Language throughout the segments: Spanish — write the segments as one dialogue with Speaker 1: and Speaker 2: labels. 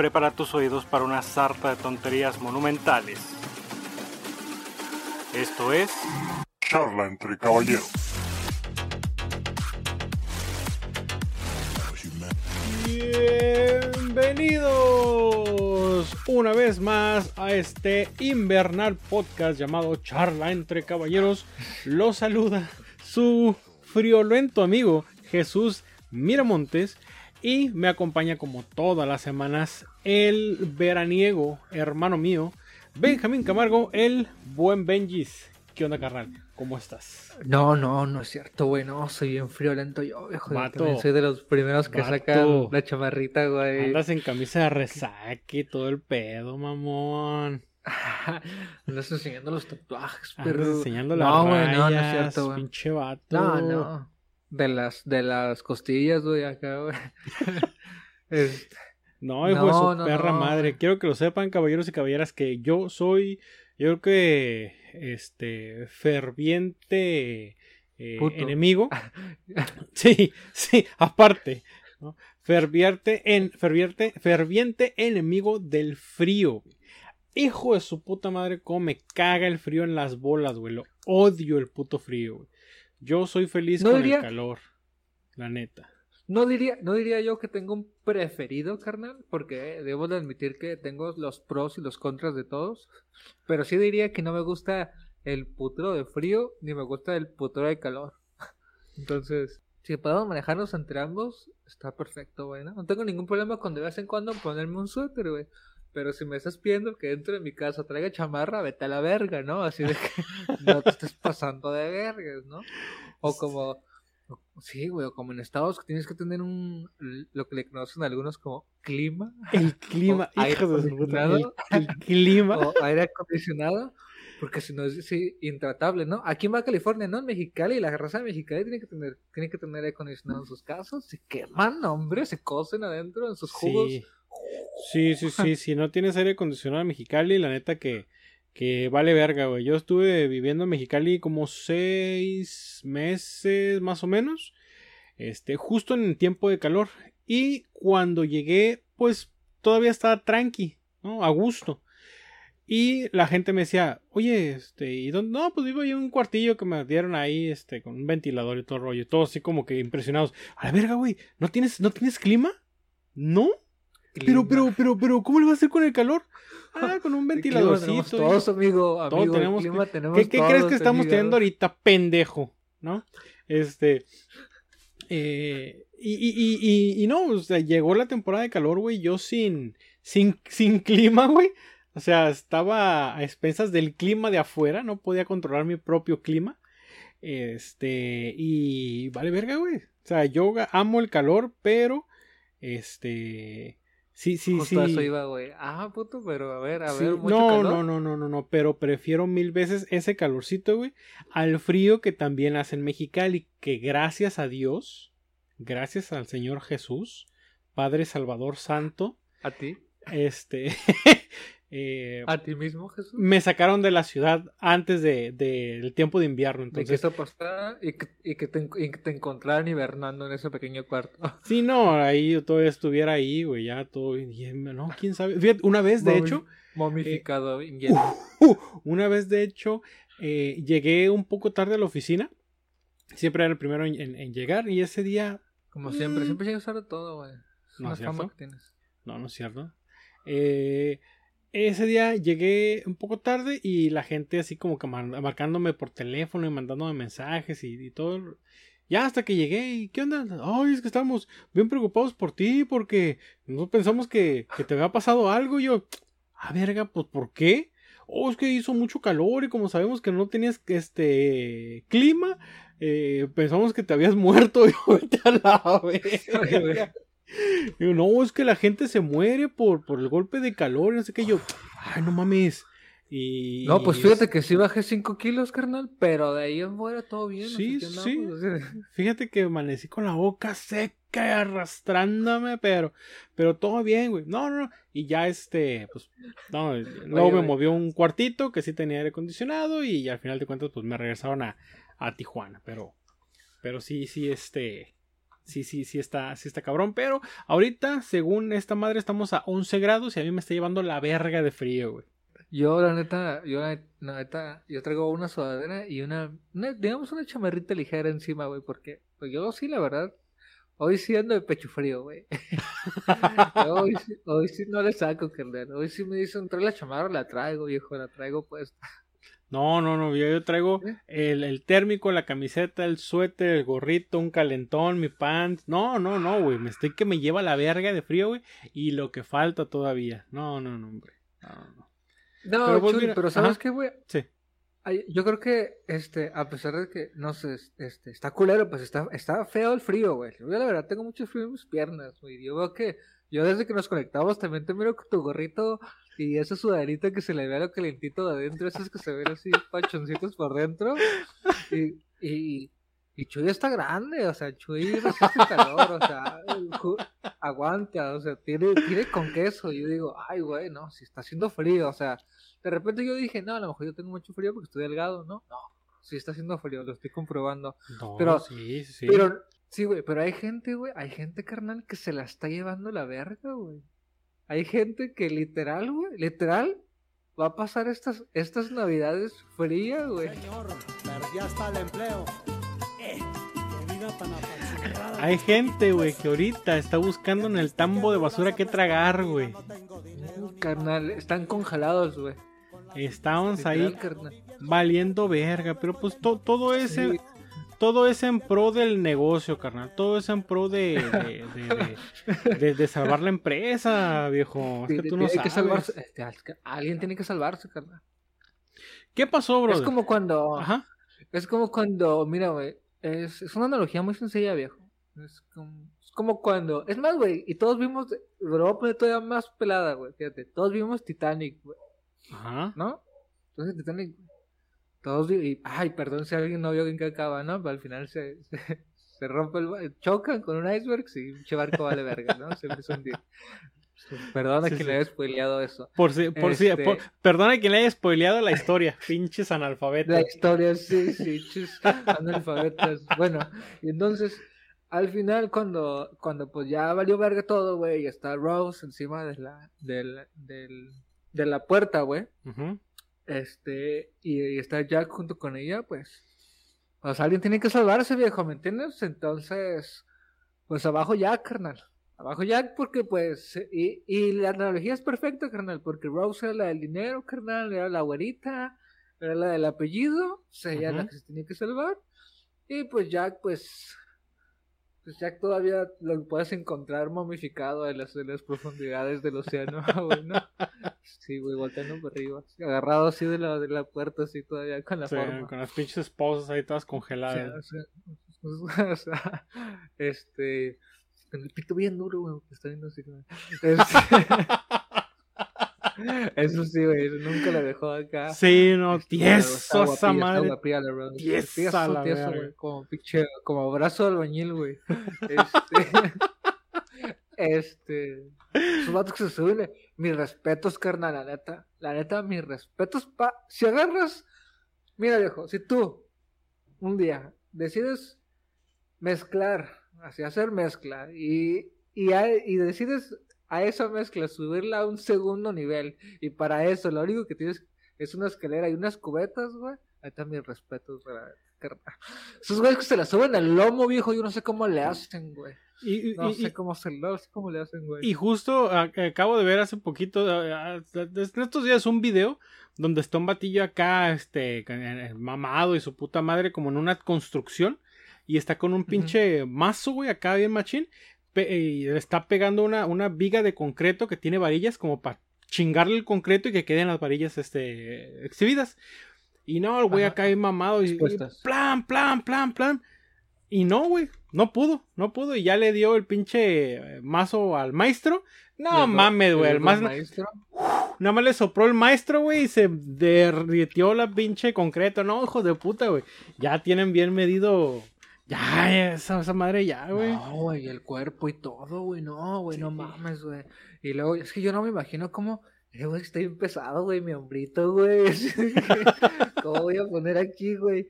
Speaker 1: prepara tus oídos para una sarta de tonterías monumentales. Esto es...
Speaker 2: Charla entre caballeros.
Speaker 1: Bienvenidos una vez más a este invernal podcast llamado Charla entre Caballeros. Lo saluda su friolento amigo Jesús Miramontes y me acompaña como todas las semanas el veraniego hermano mío Benjamín Camargo, el buen Benjis. ¿Qué onda, carnal? ¿Cómo estás?
Speaker 3: No, no, no es cierto, güey. No, soy bien friolento yo, viejo. Soy de los primeros que
Speaker 1: Vato.
Speaker 3: sacan la chamarrita, güey.
Speaker 1: Andas en camisa de resaque y todo el pedo, mamón.
Speaker 3: Andas enseñando los tatuajes,
Speaker 1: Andas
Speaker 3: pero.
Speaker 1: enseñando las
Speaker 3: no, güey,
Speaker 1: rayas,
Speaker 3: no, no es cierto, güey.
Speaker 1: pinche vato.
Speaker 3: No, no. De las, de las costillas, güey, acá, güey. Este,
Speaker 1: No, hijo de su
Speaker 3: No,
Speaker 1: perra
Speaker 3: no.
Speaker 1: madre. Quiero que lo sepan, caballeros y caballeras, que yo soy, yo creo que, este, ferviente eh, enemigo. Sí, sí, aparte, ¿no? Ferviente, en, ferviente, ferviente enemigo del frío. Hijo de su puta madre, cómo me caga el frío en las bolas, güey. Lo odio el puto frío, güey. Yo soy feliz
Speaker 3: No
Speaker 1: con
Speaker 3: diría-
Speaker 1: el calor, la neta.
Speaker 3: no, diría, no diría yo que tengo un preferido, carnal, porque debo de admitir que tengo los pros y los contras de todos. Pero sí diría que no me gusta el putero de frío ni me gusta el putero de calor. Entonces, si podemos manejarnos entre ambos, está perfecto, güey, ¿no? No tengo ningún problema con de vez en cuando ponerme un suéter, güey. Pero si me estás pidiendo que dentro de mi casa traiga chamarra, vete a la verga, ¿no? Así de que no te estés pasando de vergas, ¿no? O como, sí, güey, o como en Estados que tienes que tener un, lo que le conocen algunos como clima,
Speaker 1: El clima,
Speaker 3: O aire
Speaker 1: hijo de puta el, clima.
Speaker 3: o aire acondicionado, porque si no es sí, intratable, ¿no? Aquí en Baja California, ¿no? En Mexicali, la raza de Mexicali tiene que tener, tiene que tener aire acondicionado en sus casas, se queman, hombre, se cocen adentro en sus jugos.
Speaker 1: Sí. Sí, sí, sí. Si no tienes aire acondicionado en Mexicali, la neta que, que vale verga, güey. Yo estuve viviendo en Mexicali como seis meses más o menos. Este, justo en el tiempo de calor. Y cuando llegué, pues todavía estaba tranqui, ¿no? A gusto. Y la gente me decía, oye, este, ¿y dónde? No, pues vivo ahí en un cuartillo que me dieron ahí, este, con un ventilador y todo el rollo. Todos así como que impresionados. A la verga, güey, ¿no tienes, ¿no tienes clima? ¿No? Pero, pero, pero, pero, ¿cómo le va a hacer con el calor? Ah, con un ventiladorcito.
Speaker 3: todos, amigo, amigo,
Speaker 1: tenemos
Speaker 3: clima tenemos
Speaker 1: ¿Qué, qué crees que estamos
Speaker 3: amigo.
Speaker 1: teniendo ahorita, pendejo? ¿No? Este. eh, y, y, y, y, y no, o sea, llegó la temporada de calor, güey. Yo sin, sin, sin clima, güey. O sea, estaba a expensas del clima de afuera. No podía controlar mi propio clima. Este. Y vale, verga, güey. O sea, yo amo el calor, pero. Este. Sí, sí,
Speaker 3: Justo a
Speaker 1: sí.
Speaker 3: eso iba, güey. Ah, puto, pero a ver, a
Speaker 1: Sí,
Speaker 3: ver, mucho
Speaker 1: no,
Speaker 3: calor.
Speaker 1: no, no, no, no, no, pero prefiero mil veces ese calorcito, güey, al frío que también hace en Mexicali, que gracias a Dios, gracias al Señor Jesús, Padre Salvador Santo,
Speaker 3: A ti,
Speaker 1: este, eh,
Speaker 3: a ti mismo, Jesús.
Speaker 1: me sacaron de la ciudad antes de, del tiempo de invierno,
Speaker 3: De que
Speaker 1: entonces,
Speaker 3: eso pasara y que, y que te, y que te encontraran hibernando en ese pequeño cuarto.
Speaker 1: sí, no, ahí yo todavía estuviera ahí, güey, ya todo, bien, no, quién sabe, fíjate, una vez, de
Speaker 3: Momi-
Speaker 1: hecho,
Speaker 3: Momificado en hielo.
Speaker 1: Uh, una vez, de hecho, eh, llegué un poco tarde a la oficina. Siempre era el primero en, en- en llegar. Y ese día.
Speaker 3: Como siempre,
Speaker 1: Mm.
Speaker 3: siempre llegas tarde todo, güey. Es
Speaker 1: No,
Speaker 3: una
Speaker 1: ¿cierto?
Speaker 3: fama que tienes.
Speaker 1: No, no es cierto. Eh, ese día llegué un poco tarde y la gente así como que mar- marcándome por teléfono y mandándome mensajes y, y todo. Ya hasta que llegué y ¿qué onda? Ay, es que estamos bien preocupados por ti porque no pensamos que, que te había pasado algo. Y yo, ah, verga, pues ¿por qué? Oh, es que hizo mucho calor y como sabemos que no tenías este clima, eh, pensamos que te habías muerto. Y vete a la verga. Digo, no, es que la gente se muere por, por el golpe de calor, y no sé qué. Yo, ay, no mames. Y,
Speaker 3: No, pues fíjate
Speaker 1: es-
Speaker 3: que sí bajé 5 kilos, carnal, pero de ahí en fuera todo bien.
Speaker 1: Sí,
Speaker 3: así que
Speaker 1: sí.
Speaker 3: así
Speaker 1: Fíjate que amanecí con la boca seca y arrastrándome, pero, pero todo bien, güey. No, no, no. Y ya este, pues, no, luego
Speaker 3: Oye,
Speaker 1: me movió un cuartito que sí tenía aire acondicionado y al final de cuentas, pues me regresaron a, a Tijuana, pero, pero sí, sí, este, Sí, sí, sí está, sí está cabrón. Pero ahorita, según esta madre, estamos a 11 grados y a mí me está llevando la verga de frío, güey.
Speaker 3: Yo, la neta, yo, la neta, yo traigo una sudadera y una, digamos, una chamarrita ligera encima, güey, porque pues yo sí, la verdad, hoy sí ando de pecho frío, güey. Hoy, hoy sí no le saco, carnal. Hoy sí me dicen, trae la chamarra, la traigo, viejo, la traigo pues.
Speaker 1: No, no, no, yo, traigo
Speaker 3: ¿Eh?
Speaker 1: el, el térmico, la camiseta, el suéter, el gorrito, un calentón, mi pants. No, no, no, güey. Me estoy que me lleva la verga de frío, güey. Y lo que falta todavía. No, no, no, hombre. No, no.
Speaker 3: No,
Speaker 1: Pero, pues,
Speaker 3: Chuy,
Speaker 1: mira,
Speaker 3: pero ¿sabes
Speaker 1: ajá.
Speaker 3: qué, güey?
Speaker 1: Sí.
Speaker 3: Yo creo que, este, a pesar de que, no sé, este, está culero, pues está, está feo el frío, güey. Yo la verdad tengo mucho frío en mis piernas, güey. Yo veo que, yo desde que nos conectamos también te miro con tu gorrito y esa sudaderita que se le ve lo calentito de adentro, esos que se ven así pachoncitos por dentro. Y, y, y Chuy está grande, o sea, Chuy resiste el calor, o sea, aguanta, o sea, tiene, tiene con queso. Y yo digo, ay, güey, no, si está haciendo frío, o sea, de repente yo dije, no, a lo mejor yo tengo mucho frío porque estoy delgado, ¿no? No, sí está haciendo frío, lo estoy comprobando.
Speaker 1: No,
Speaker 3: Pero-
Speaker 1: sí, sí.
Speaker 3: Pero, sí, güey, pero hay gente, güey, hay gente, carnal, que se la está llevando la verga, güey. Hay gente que literal, güey, literal, va a pasar estas, estas navidades frías, güey.
Speaker 4: Señor, perdí hasta el empleo. Eh, qué vida tan.
Speaker 1: Hay gente, güey, que ahorita está buscando en el tambo de basura que tragar, güey.
Speaker 4: No tengo dinero ni
Speaker 3: Carnal, están congelados, güey.
Speaker 1: Estamos ahí
Speaker 3: carnal.
Speaker 1: valiendo verga. Pero pues to- todo ese.
Speaker 3: Sí.
Speaker 1: Todo es en pro del negocio, carnal. Todo es en pro de, de, salvar la empresa, viejo. Es que tú no
Speaker 3: que
Speaker 1: sabes.
Speaker 3: salvarse, este, al- alguien tiene que salvarse, carnal.
Speaker 1: ¿Qué pasó, bro?
Speaker 3: Es como cuando,
Speaker 1: Ajá.
Speaker 3: es como cuando, mira, güey, es, es una analogía muy sencilla, viejo. Es como, es como cuando, es más, güey, y todos vimos, lo voy a poner todavía más pelada, güey, fíjate, todos vimos Titanic, güey,
Speaker 1: Ajá.
Speaker 3: ¿no? Entonces Titanic, todos y, ay, perdón si alguien no vio en qué acaba, ¿no? Pero al final se, se, se rompe el, chocan con un iceberg y un barco vale verga, ¿no? Se empieza a hundir. Perdón a
Speaker 1: Sí,
Speaker 3: quien
Speaker 1: sí.
Speaker 3: le haya spoileado eso.
Speaker 1: Por si, por si,
Speaker 3: Este-
Speaker 1: por- perdona quien le haya spoileado la historia. Pinches analfabetos.
Speaker 3: La historia, sí, sí, chis, analfabetas. Bueno, y entonces, al final, cuando, cuando pues ya valió verga todo, güey, y está Rose encima de la, del, del, de la puerta, güey,
Speaker 1: Ujú.
Speaker 3: Este, y, y está Jack junto con ella, pues, pues alguien tiene que salvarse, viejo, ¿me entiendes? Entonces, pues abajo Jack, carnal. Abajo Jack porque pues, y, y la analogía es perfecta, carnal, porque Rose era la del dinero, carnal, era la güerita, era la del apellido, o sea, ella la que se tenía que salvar. Y pues Jack, pues, pues Jack todavía lo puedes encontrar momificado en las, en las profundidades del océano, güey, ¿no? Sí, güey, volteando por arriba, agarrado así de la, de la puerta, así todavía con la
Speaker 1: Sí,
Speaker 3: forma.
Speaker 1: con las pinches esposas ahí todas
Speaker 3: O sea,
Speaker 1: congeladas.
Speaker 3: o sea, o sea, este, con el pito bien duro, güey, que está viendo así. Este, eso sí, güey, nunca le dejó acá.
Speaker 1: Sí, no,
Speaker 3: Este,
Speaker 1: tieso esa madre.
Speaker 3: guapilla la Tieso,
Speaker 1: la
Speaker 3: tieso, güey, como pinche, como brazo de albañil, güey. Este, este, esos vatos que se suben, mis respetos, carnal, la neta, la neta, mis respetos, pa, si agarras, mira viejo, si tú, un día, decides mezclar, así hacer mezcla, y, y, y decides a esa mezcla subirla a un segundo nivel, y para eso lo único que tienes es una escalera y unas cubetas, güey, ahí están mis respetos para... Esos güeyes que se la suben al lomo, viejo, yo no sé cómo le hacen, güey.
Speaker 1: Y,
Speaker 3: No
Speaker 1: y-
Speaker 3: sé cómo se no sé cómo le hacen, güey.
Speaker 1: y justo a- acabo de ver hace poquito, en estos días, un video donde está un batillo acá, este, eh, mamado y su puta madre como en una construcción. Y está con un pinche mazo, güey, acá bien machín. Y le está pegando una, una viga de concreto que tiene varillas como para chingarle el concreto y que queden las varillas este, exhibidas. Y no, el güey acá bien mamado y, y plan, plan, plan, plan. Y no, güey, no pudo, no pudo. Y ya le dio el pinche eh, mazo al maestro. No mames, güey. El más,
Speaker 3: maestro.
Speaker 1: nada más le sopló el maestro, güey, y se derritió la pinche concreto. No, hijo de puta, güey. Ya tienen bien medido. Ya, esa, esa madre ya, güey.
Speaker 3: No, güey, el cuerpo y todo, güey, no, güey, no mames, güey. Y luego, es que yo no me imagino cómo, Eh, güey, está bien pesado, güey, mi hombrito, güey. ¿Cómo voy a poner aquí, güey?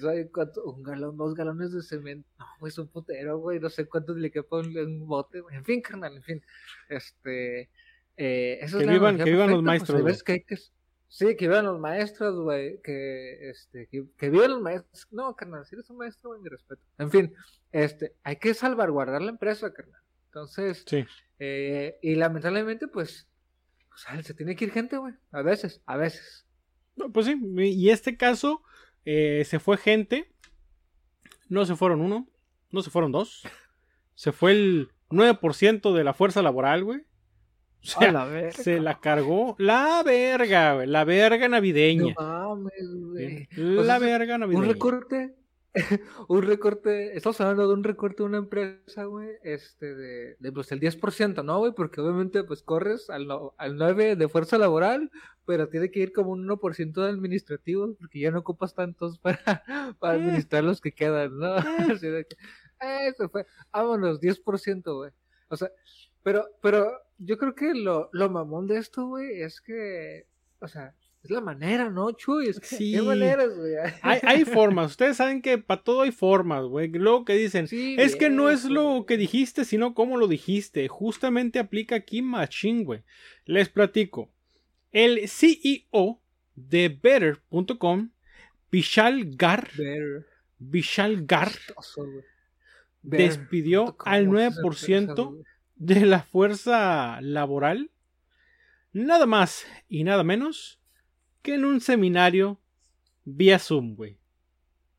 Speaker 3: Sabe cuánto, un galón, dos galones de cemento. No, güey, es un putero, güey. No sé cuántos le quepa un, un bote, güey. En fin, carnal, en fin. Este. Eh, eso
Speaker 1: Que
Speaker 3: es
Speaker 1: vivan- que vivan los
Speaker 3: perfecta, pues,
Speaker 1: maestros,
Speaker 3: que hay que- Sí, que vivan los maestros, güey. Que, este, que, que vivan los maestros. No, carnal, si eres un maestro, güey, mi respeto. En fin, este, hay que salvaguardar la empresa, carnal. Entonces,
Speaker 1: Sí.
Speaker 3: eh, y lamentablemente, pues, se tiene que ir gente, güey. A veces, a veces.
Speaker 1: No, Pues sí, y este caso eh, se fue gente. No se fueron uno, no se fueron dos. Se fue el 9% de la fuerza laboral, güey. O sea,
Speaker 3: la verga.
Speaker 1: se la cargó la verga, güey. La verga
Speaker 3: No
Speaker 1: navideña.
Speaker 3: mames, güey.
Speaker 1: Bien,
Speaker 3: O sea,
Speaker 1: La verga
Speaker 3: Un
Speaker 1: navideña.
Speaker 3: recorte, un recorte, estamos hablando de un recorte de una empresa, güey, este, de, de pues el 10%, ¿no, güey? Porque obviamente, pues corres al, no- al 9 de fuerza laboral, pero tiene que ir como un 1% de administrativos, porque ya no ocupas tantos para, para
Speaker 1: Eh.
Speaker 3: administrar los que quedan, ¿no? Así de que, eh, se fue, vámonos, 10%, güey. O sea, pero, pero yo creo que lo, lo mamón de esto, güey, es que, o sea, es la manera, ¿no, Chuy? Es que,
Speaker 1: Sí.
Speaker 3: ¿qué maneras, güey?
Speaker 1: Hay, hay formas. Ustedes saben que para todo hay formas, güey. Luego que dicen,
Speaker 3: Sí,
Speaker 1: es que no es lo que dijiste, sino cómo lo dijiste. Justamente aplica aquí Machine, güey. Les platico. El CEO de Better.com, Vishal Gar,
Speaker 3: Better.
Speaker 1: Vishal Gar, despidió
Speaker 3: Better.
Speaker 1: al
Speaker 3: ¿Cómo esas
Speaker 1: 9%
Speaker 3: empresas, güey?
Speaker 1: De la fuerza laboral, nada más y nada menos que en un seminario vía Zoom, güey.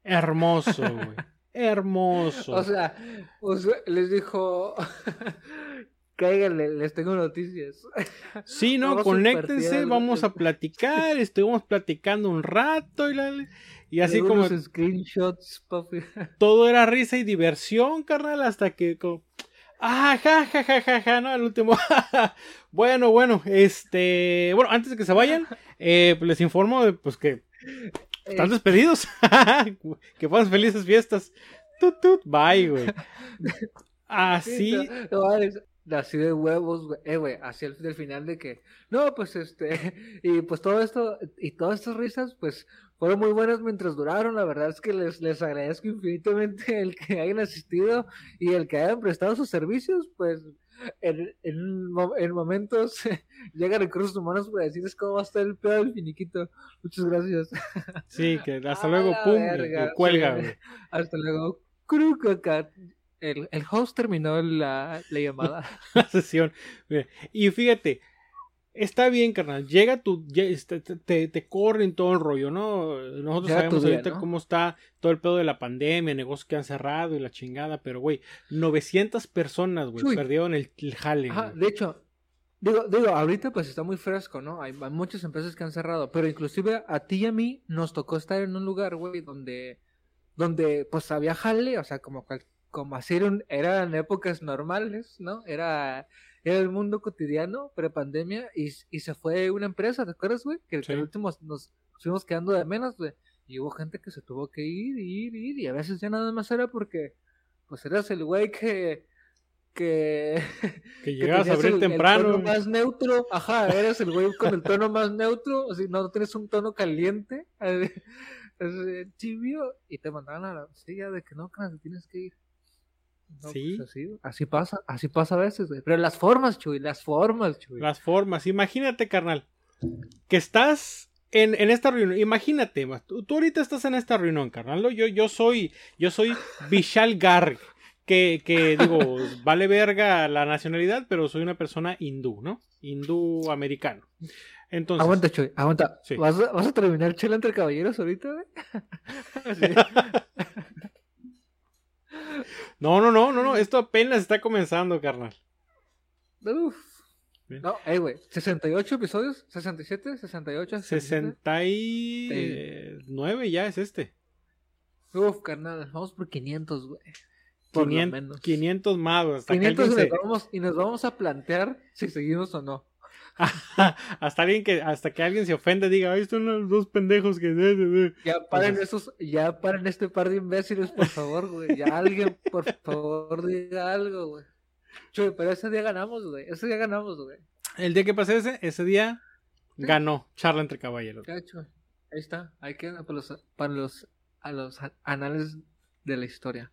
Speaker 1: Hermoso, güey. Hermoso.
Speaker 3: O sea, o sea, les dijo, cáiganle, les tengo noticias.
Speaker 1: sí, no,
Speaker 3: vamos
Speaker 1: conéctense, vamos a platicar, estuvimos platicando un rato y, la- y así como
Speaker 3: screenshots, papi.
Speaker 1: todo era risa y diversión, carnal, hasta que como, ah, ja, ja, ja, ja, ja, no, al último, bueno, bueno, este, bueno, antes de que se vayan, eh, pues les informo de, pues que están despedidos, que pasen felices fiestas, tut, tut, bye, güey, así,
Speaker 3: No, no, es- Así de huevos, güey. Eh, güey, así al del final de que. No, pues este. Y pues todo esto. Y todas estas risas, pues fueron muy buenas mientras duraron. La verdad es que les, les agradezco infinitamente el que hayan asistido y el que hayan prestado sus servicios. Pues en, en, en momentos llegan recursos humanos para decirles cómo va a estar el pedo del finiquito. Muchas gracias.
Speaker 1: sí, que hasta luego, pum,
Speaker 3: verga,
Speaker 1: cuelga,
Speaker 3: sí.
Speaker 1: güey.
Speaker 3: Hasta luego. Crucacat. El, el host terminó la, la llamada.
Speaker 1: la sesión. Mira, Y fíjate, está bien, carnal. Llega tu. este, te, te, corren todo el rollo, ¿no? Nosotros
Speaker 3: Llega
Speaker 1: sabemos
Speaker 3: día,
Speaker 1: ahorita
Speaker 3: ¿no?
Speaker 1: cómo está todo el pedo de la pandemia, negocios que han cerrado y la chingada, pero güey, 900 personas, güey, perdieron el, el jale.
Speaker 3: Ajá, de hecho, digo, digo, ahorita pues está muy fresco, ¿no? Hay, hay muchas empresas que han cerrado, pero inclusive a ti y a mí nos tocó estar en un lugar, güey, donde, donde pues había jale, o sea, como, cual- como así eran, eran épocas normales, ¿no? Era, era el mundo cotidiano, prepandemia, y, y se fue una empresa, ¿te acuerdas, güey? Que, que
Speaker 1: Sí.
Speaker 3: al último nos fuimos quedando de menos, güey. Y hubo gente que se tuvo que ir, ir, ir, y a veces ya nada más era porque, pues eras el güey que, que,
Speaker 1: que
Speaker 3: que
Speaker 1: llegas a
Speaker 3: tenías
Speaker 1: abrir
Speaker 3: el- el
Speaker 1: temprano.
Speaker 3: tono más neutro, ajá, eres el güey con el tono más neutro, o sea, no, no tienes un tono caliente, tibio, y te mandaban a la silla de que no, te tienes que ir. No,
Speaker 1: Sí.
Speaker 3: pues así, así pasa, así pasa a veces, güey. Pero las formas, Chuy, las formas, Chuy.
Speaker 1: Las formas. Imagínate, carnal, que estás en, en esta reunión. Imagínate, ma, tú, tú ahorita estás en esta reunión, carnal. Yo, yo soy, yo soy Vishal Garg. Que, que digo, vale verga la nacionalidad, pero soy una persona hindú, ¿no? Hindú americano. Entonces,
Speaker 3: Aguanta, Chuy, aguanta.
Speaker 1: Sí.
Speaker 3: ¿Vas, a, ¿Vas a terminar chela entre caballeros ahorita, güey?
Speaker 1: No, no, no, no, no, esto apenas está comenzando, carnal.
Speaker 3: Uf. No, eh, güey, 68 episodios, 67, 68, 67.
Speaker 1: 69 ya es este.
Speaker 3: Uf, carnal, vamos por 500, güey. Por lo
Speaker 1: 500,
Speaker 3: menos.
Speaker 1: 500 más, hasta que
Speaker 3: 500 y nos, vamos, y nos vamos a plantear si seguimos o no.
Speaker 1: hasta alguien que hasta que alguien se ofende diga, ahí están los dos pendejos que
Speaker 3: Ya paren esos, ya paren este par de imbéciles, por favor, güey. Ya alguien, por favor, diga algo, güey. Chuy, pero ese día ganamos, güey. Ese día ganamos, güey.
Speaker 1: El día que pase ese, ese día ganó charla entre caballeros.
Speaker 3: Ahí está. Ahí queda para los, para los, a los anales de la historia.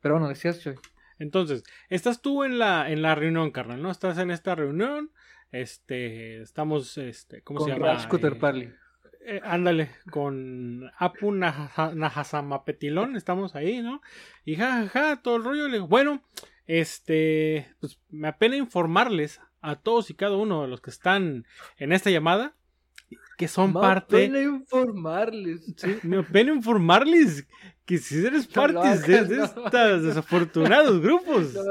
Speaker 3: Pero bueno, decías, Choy.
Speaker 1: Entonces, estás tú en la, en la reunión, carnal, ¿no? Estás en esta reunión. Este, estamos, este, ¿cómo
Speaker 3: Con
Speaker 1: se llama?
Speaker 3: Scooter
Speaker 1: Eh,
Speaker 3: Parley.
Speaker 1: eh, ándale, con Apu Naja- Nahasamapetilón, estamos ahí, ¿no? Y jajaja, todo el rollo. Le digo, bueno, este, pues me apena informarles a todos y cada uno de los que están en esta llamada que son
Speaker 3: Me
Speaker 1: parte.
Speaker 3: apena informarles.
Speaker 1: Sí, me apena informarles que si eres parte de,
Speaker 3: hagas,
Speaker 1: de
Speaker 3: no.
Speaker 1: estos desafortunados grupos,
Speaker 3: No,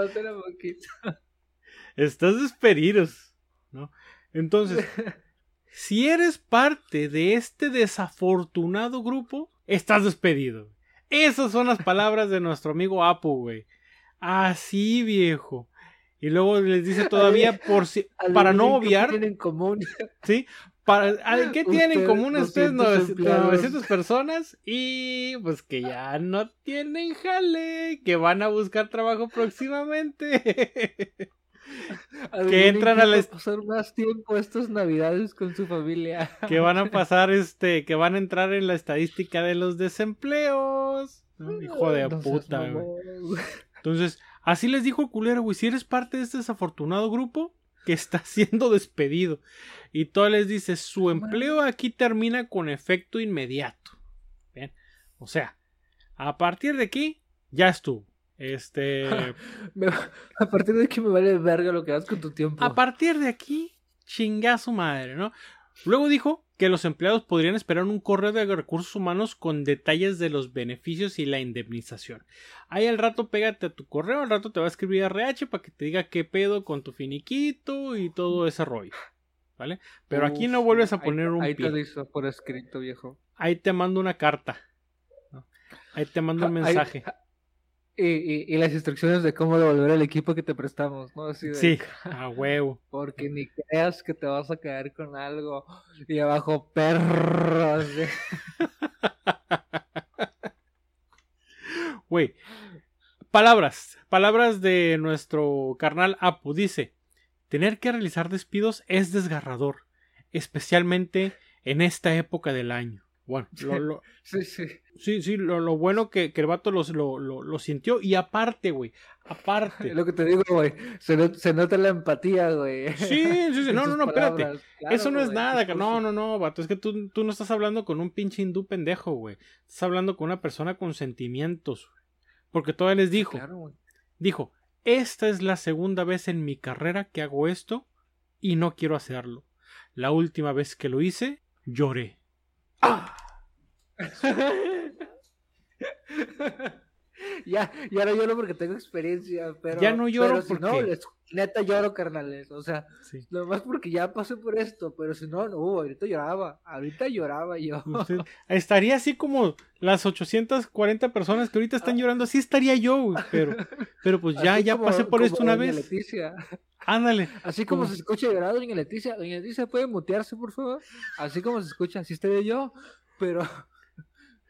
Speaker 1: estás despedidos, ¿no? Entonces, si eres parte de este desafortunado grupo, estás despedido. Esas son las palabras de nuestro amigo Apu, güey. Así, viejo. Y luego les dice todavía por si para no
Speaker 3: Adivinen qué
Speaker 1: obviar,
Speaker 3: tienen en común.
Speaker 1: ¿sí? Para, ¿a- ¿Qué tienen en común ustedes
Speaker 3: 200
Speaker 1: 900
Speaker 3: empleados.
Speaker 1: 900 personas? Y pues que ya no tienen jale, que van a buscar trabajo próximamente.
Speaker 3: Adivinen
Speaker 1: entran a la
Speaker 3: pasar más tiempo estas navidades con su familia.
Speaker 1: que van a pasar, este, que van a entrar en la estadística de los desempleos. ¿no? Hijo de puta, güey. Entonces, así les dijo el culero, güey. Si eres parte de este desafortunado grupo que está siendo despedido. Y todo les dice, su empleo aquí termina con efecto inmediato. Bien. O sea, a partir de aquí, ya estuvo. Este.
Speaker 3: A partir de aquí me vale verga lo que hagas con tu tiempo.
Speaker 1: a partir de aquí, chinga su madre, ¿no? Luego dijo que los empleados podrían esperar un correo de recursos humanos con detalles de los beneficios y la indemnización. Ahí al rato pégate a tu correo, al rato te va a escribir RH para que te diga qué pedo con tu finiquito y todo ese rollo. ¿Vale? Pero aquí no vuelves a
Speaker 3: ahí-
Speaker 1: poner un
Speaker 3: Ahí
Speaker 1: pie.
Speaker 3: te lo hizo por escrito, viejo.
Speaker 1: Ahí te mando una carta. ¿no? Ahí te mando un
Speaker 3: Ahí-
Speaker 1: mensaje.
Speaker 3: Y, y, y las instrucciones de cómo devolver el equipo que te prestamos, ¿no? Así de,
Speaker 1: Sí, a huevo.
Speaker 3: Porque ni creas que te vas a caer con algo. Y abajo, perros.
Speaker 1: Güey. Palabras. Palabras de nuestro carnal Apu. Dice: Tener que realizar despidos es desgarrador. Especialmente en esta época del año. Bueno, lo- lo-
Speaker 3: Sí, sí.
Speaker 1: sí, sí, lo, lo bueno que, que el vato los- lo, lo, lo sintió. Y aparte, güey. Aparte.
Speaker 3: Lo que te digo, güey. Se, not- se nota la empatía, güey.
Speaker 1: Sí, sí, sí. No, no, no, espérate.
Speaker 3: Claro,
Speaker 1: Eso no es nada, no, no, no, vato, es que tú, tú no estás hablando con un pinche hindú pendejo, güey. Estás hablando con una persona con sentimientos. güey. Porque todavía les dijo,
Speaker 3: Claro, güey.
Speaker 1: dijo, esta es la segunda vez en mi carrera que hago esto y no quiero hacerlo. La última vez que lo hice, lloré. Ah!
Speaker 3: ya, ya no lloro porque tengo experiencia, pero.
Speaker 1: Ya no lloro
Speaker 3: pero si no,
Speaker 1: porque-
Speaker 3: les- neta lloro, carnales. O sea,
Speaker 1: Sí.
Speaker 3: nomás porque ya pasé por esto, pero si no, no, ahorita lloraba. Ahorita lloraba yo.
Speaker 1: Usted- estaría así como las 840 personas que ahorita están llorando, así estaría yo, pero, pero pues ya,
Speaker 3: Así
Speaker 1: ya
Speaker 3: como-
Speaker 1: pasé por esto una vez.
Speaker 3: Leticia.
Speaker 1: Ándale.
Speaker 3: Así como
Speaker 1: Como-
Speaker 3: se escucha llorar doña Leticia. Doña Leticia puede mutearse, por favor. Así como se escucha, así estaría yo. Pero,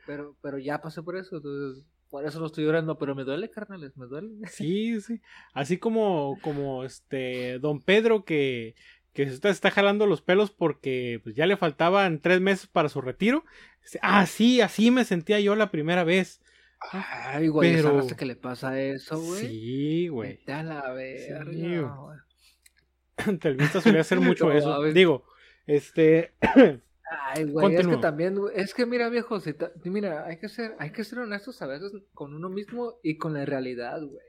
Speaker 3: pero, pero ya pasé por eso. Entonces, por eso no estoy llorando. Pero me duele, carnales, me duele.
Speaker 1: Sí, sí. Así como, como este don Pedro que, que se está, está jalando los pelos porque pues, ya le faltaban tres meses para su retiro. Ah, sí, así me sentía yo la primera vez.
Speaker 3: Ay, güey,
Speaker 1: Pero-
Speaker 3: raza que le pasa eso, güey.
Speaker 1: Sí, güey.
Speaker 3: Vete a la verga,
Speaker 1: güey.
Speaker 3: güey.
Speaker 1: Televisa solía hacer mucho
Speaker 3: No
Speaker 1: eso. Digo, este.
Speaker 3: Ay, güey, es que también, güey, es que mira, viejo, si mira, hay que ser, hay que ser honestos a veces con uno mismo y con la realidad, güey.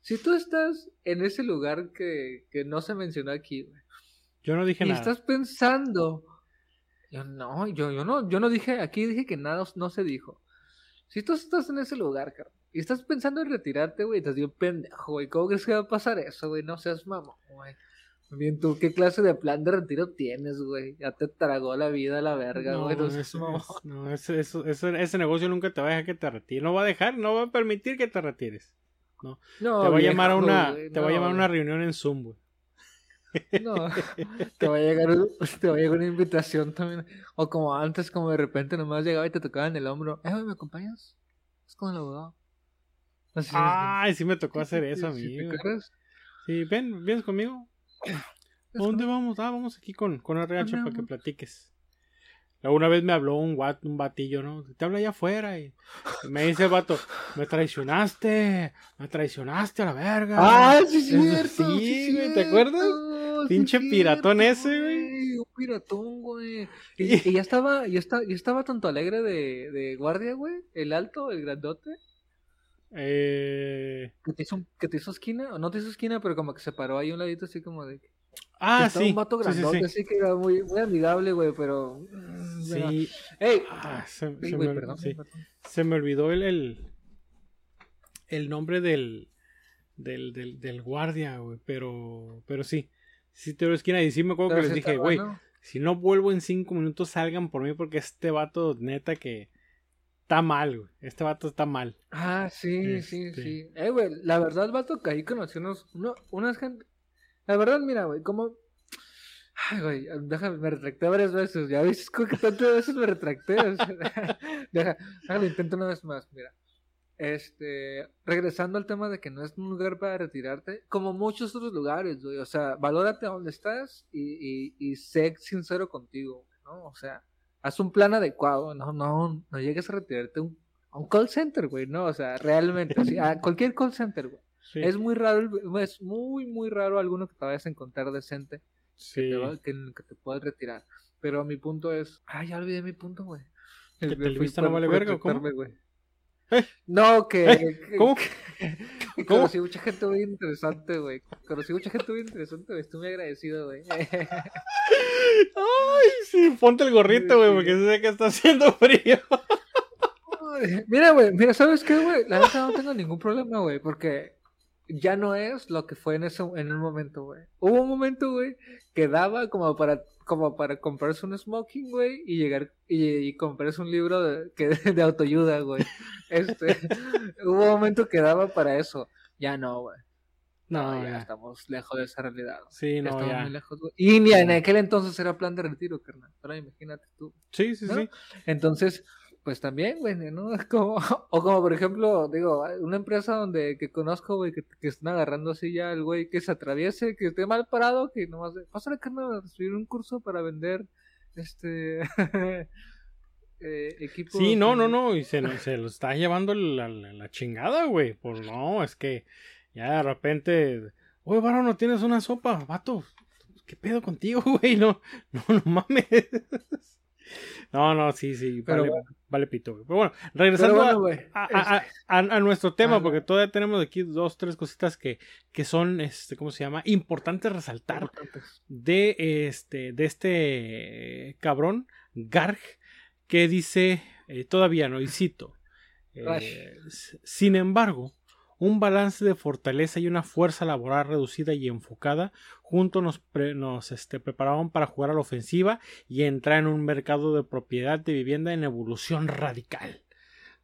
Speaker 3: Si tú estás en ese lugar que, que no se mencionó aquí, güey,
Speaker 1: Yo no dije
Speaker 3: y
Speaker 1: nada.
Speaker 3: estás pensando, yo no, yo, yo no, yo no dije, aquí dije que nada no se dijo. Si tú estás en ese lugar, cabrón, y estás pensando en retirarte, güey, te dio pendejo, güey, ¿cómo crees que va a pasar eso, güey? No seas mamón, güey. Bien, tú, ¿qué clase de plan de retiro tienes, güey? Ya te tragó la vida la verga,
Speaker 1: No,
Speaker 3: güey. No, seas
Speaker 1: ese,
Speaker 3: mamón.
Speaker 1: es- no, ese, eso- ese- ese negocio nunca te va a dejar que te retires. No va a dejar, no va a permitir que te retires.
Speaker 3: No,
Speaker 1: te va a llamar a una,
Speaker 3: güey,
Speaker 1: te va a llamar a una reunión en Zoom, güey.
Speaker 3: No, te va a llegar, te va a llegar una invitación también. O como antes, como de repente nomás llegaba y te tocaba en el hombro. Eh, güey, ¿me acompañas? Es con el abogado. Así es.
Speaker 1: Ay, sí me tocó hacer eso a
Speaker 3: ¿Sí
Speaker 1: mí. Sí, ven, vienes conmigo. ¿A dónde vamos? Ah, vamos aquí con, con RH
Speaker 3: ¿Dónde
Speaker 1: para que platiques. Una vez me habló un, guat, un batillo, ¿no? Te habla allá afuera y me dice el vato, me traicionaste, me traicionaste a la verga.
Speaker 3: Ah, sí, cierto.
Speaker 1: sí, güey, ¿te acuerdas?
Speaker 3: sí
Speaker 1: Pinche
Speaker 3: cierto,
Speaker 1: piratón ese, güey.
Speaker 3: Un piratón, güey. Y, y ya estaba, ya estaba, ya estaba tanto alegre de, de guardia, güey. El alto, el grandote.
Speaker 1: Eh...
Speaker 3: Que te hizo, un- que te hizo esquina, o no te hizo esquina, pero como que se paró ahí un ladito así como de...
Speaker 1: Ah, sí.
Speaker 3: un vato
Speaker 1: sí, sí,
Speaker 3: grandote,
Speaker 1: sí.
Speaker 3: así que era muy, muy amigable, güey, pero...
Speaker 1: Sí.
Speaker 3: ¡Ey!
Speaker 1: Ah, se, me,
Speaker 3: perdón,
Speaker 1: sí.
Speaker 3: perdón.
Speaker 1: Se me olvidó el, el, el nombre del, del, del, del guardia, güey. Pero, pero sí. Sí te lo esquina. Y sí me acuerdo
Speaker 3: Pero
Speaker 1: que les dije, güey, si no vuelvo en cinco minutos, salgan por mí porque este vato, neta, que está mal, güey. Este vato está mal.
Speaker 3: Ah, sí, sí,
Speaker 1: Este.
Speaker 3: sí. Eh, güey, la verdad, vato que ahí conocí unos, uno, unas gente... La verdad, mira, güey, como... Ay, güey, déjame, me retracté varias veces. Ya viste que tantas veces me retracté. o sea, deja, déjalo, intento una vez más, mira. Este, regresando al tema de que no es un lugar para retirarte, como muchos otros lugares, güey. O sea, valórate a donde estás y, y, y sé sincero contigo, ¿no? O sea, haz un plan adecuado, no, no, no llegues a retirarte a un, a un call center, güey, no, o sea, realmente, así, a cualquier call center, güey.
Speaker 1: Sí.
Speaker 3: Es muy raro, el- es muy, muy raro alguno que te vayas a encontrar decente
Speaker 1: sí.
Speaker 3: te va- que, que te puedas retirar. Pero mi punto es. Ay, ya olvidé mi punto, güey.
Speaker 1: ¿Que Televisa
Speaker 3: fui
Speaker 1: no vale verga o cómo?
Speaker 3: güey.
Speaker 1: ¿Eh?
Speaker 3: No, que.
Speaker 1: ¿Eh?
Speaker 3: que-
Speaker 1: ¿Cómo?
Speaker 3: que- que
Speaker 1: ¿Cómo?
Speaker 3: Conocí mucha gente muy interesante, güey. Conocí mucha gente muy interesante, güey. Estoy muy agradecido, güey.
Speaker 1: Ay, sí, ponte el gorrito, güey, porque sé que está haciendo frío.
Speaker 3: Mira, güey, mira, ¿sabes qué, güey? La neta no tengo ningún problema, güey, porque ya no es lo que fue en ese en un momento, güey. Hubo un momento, güey, que daba como para como para comprarse un smoking, güey, y llegar y, y comprarse un libro de, que, de autoayuda, güey. Este, hubo un momento que daba para eso. Ya no, güey. No, ya
Speaker 1: ya.
Speaker 3: estamos lejos de esa realidad.
Speaker 1: Sí, no,
Speaker 3: estamos
Speaker 1: ya.
Speaker 3: muy lejos. Y ni en aquel entonces era plan de retiro, carnal. Ahora imagínate tú.
Speaker 1: Sí, sí,
Speaker 3: ¿no?
Speaker 1: sí.
Speaker 3: Entonces, pues también, güey, ¿no? Es como, o como por ejemplo, digo, una empresa donde que conozco, güey, que, que están agarrando así ya el güey que se atraviese, que esté mal parado, que nomás, pásale carnal a recibir un curso para vender, este, eh, equipos.
Speaker 1: Sí, no, no, no, y se, lo- se lo está llevando la, la- la chingada, güey. Por no, es que ya de repente, oye, varón, ¿no tienes una sopa? Vato, ¿qué pedo contigo, güey? No, no, no mames. No, no, sí, sí,
Speaker 3: Pero
Speaker 1: vale,
Speaker 3: bueno.
Speaker 1: vale pito, güey. Pero bueno,
Speaker 3: Pero
Speaker 1: regresando
Speaker 3: bueno,
Speaker 1: a-
Speaker 3: güey.
Speaker 1: a, a- nuestro tema, porque todavía tenemos aquí dos, tres cositas que, que son, este, ¿cómo se llama? Importantes
Speaker 3: es-
Speaker 1: resaltar
Speaker 3: importantes.
Speaker 1: de este de este cabrón Garg que dice eh, todavía no y cito eh, sin embargo un balance de fortaleza y una fuerza laboral reducida y enfocada juntos nos, pre- nos este, preparaban para jugar a la ofensiva y entrar en un mercado de propiedad de vivienda en evolución radical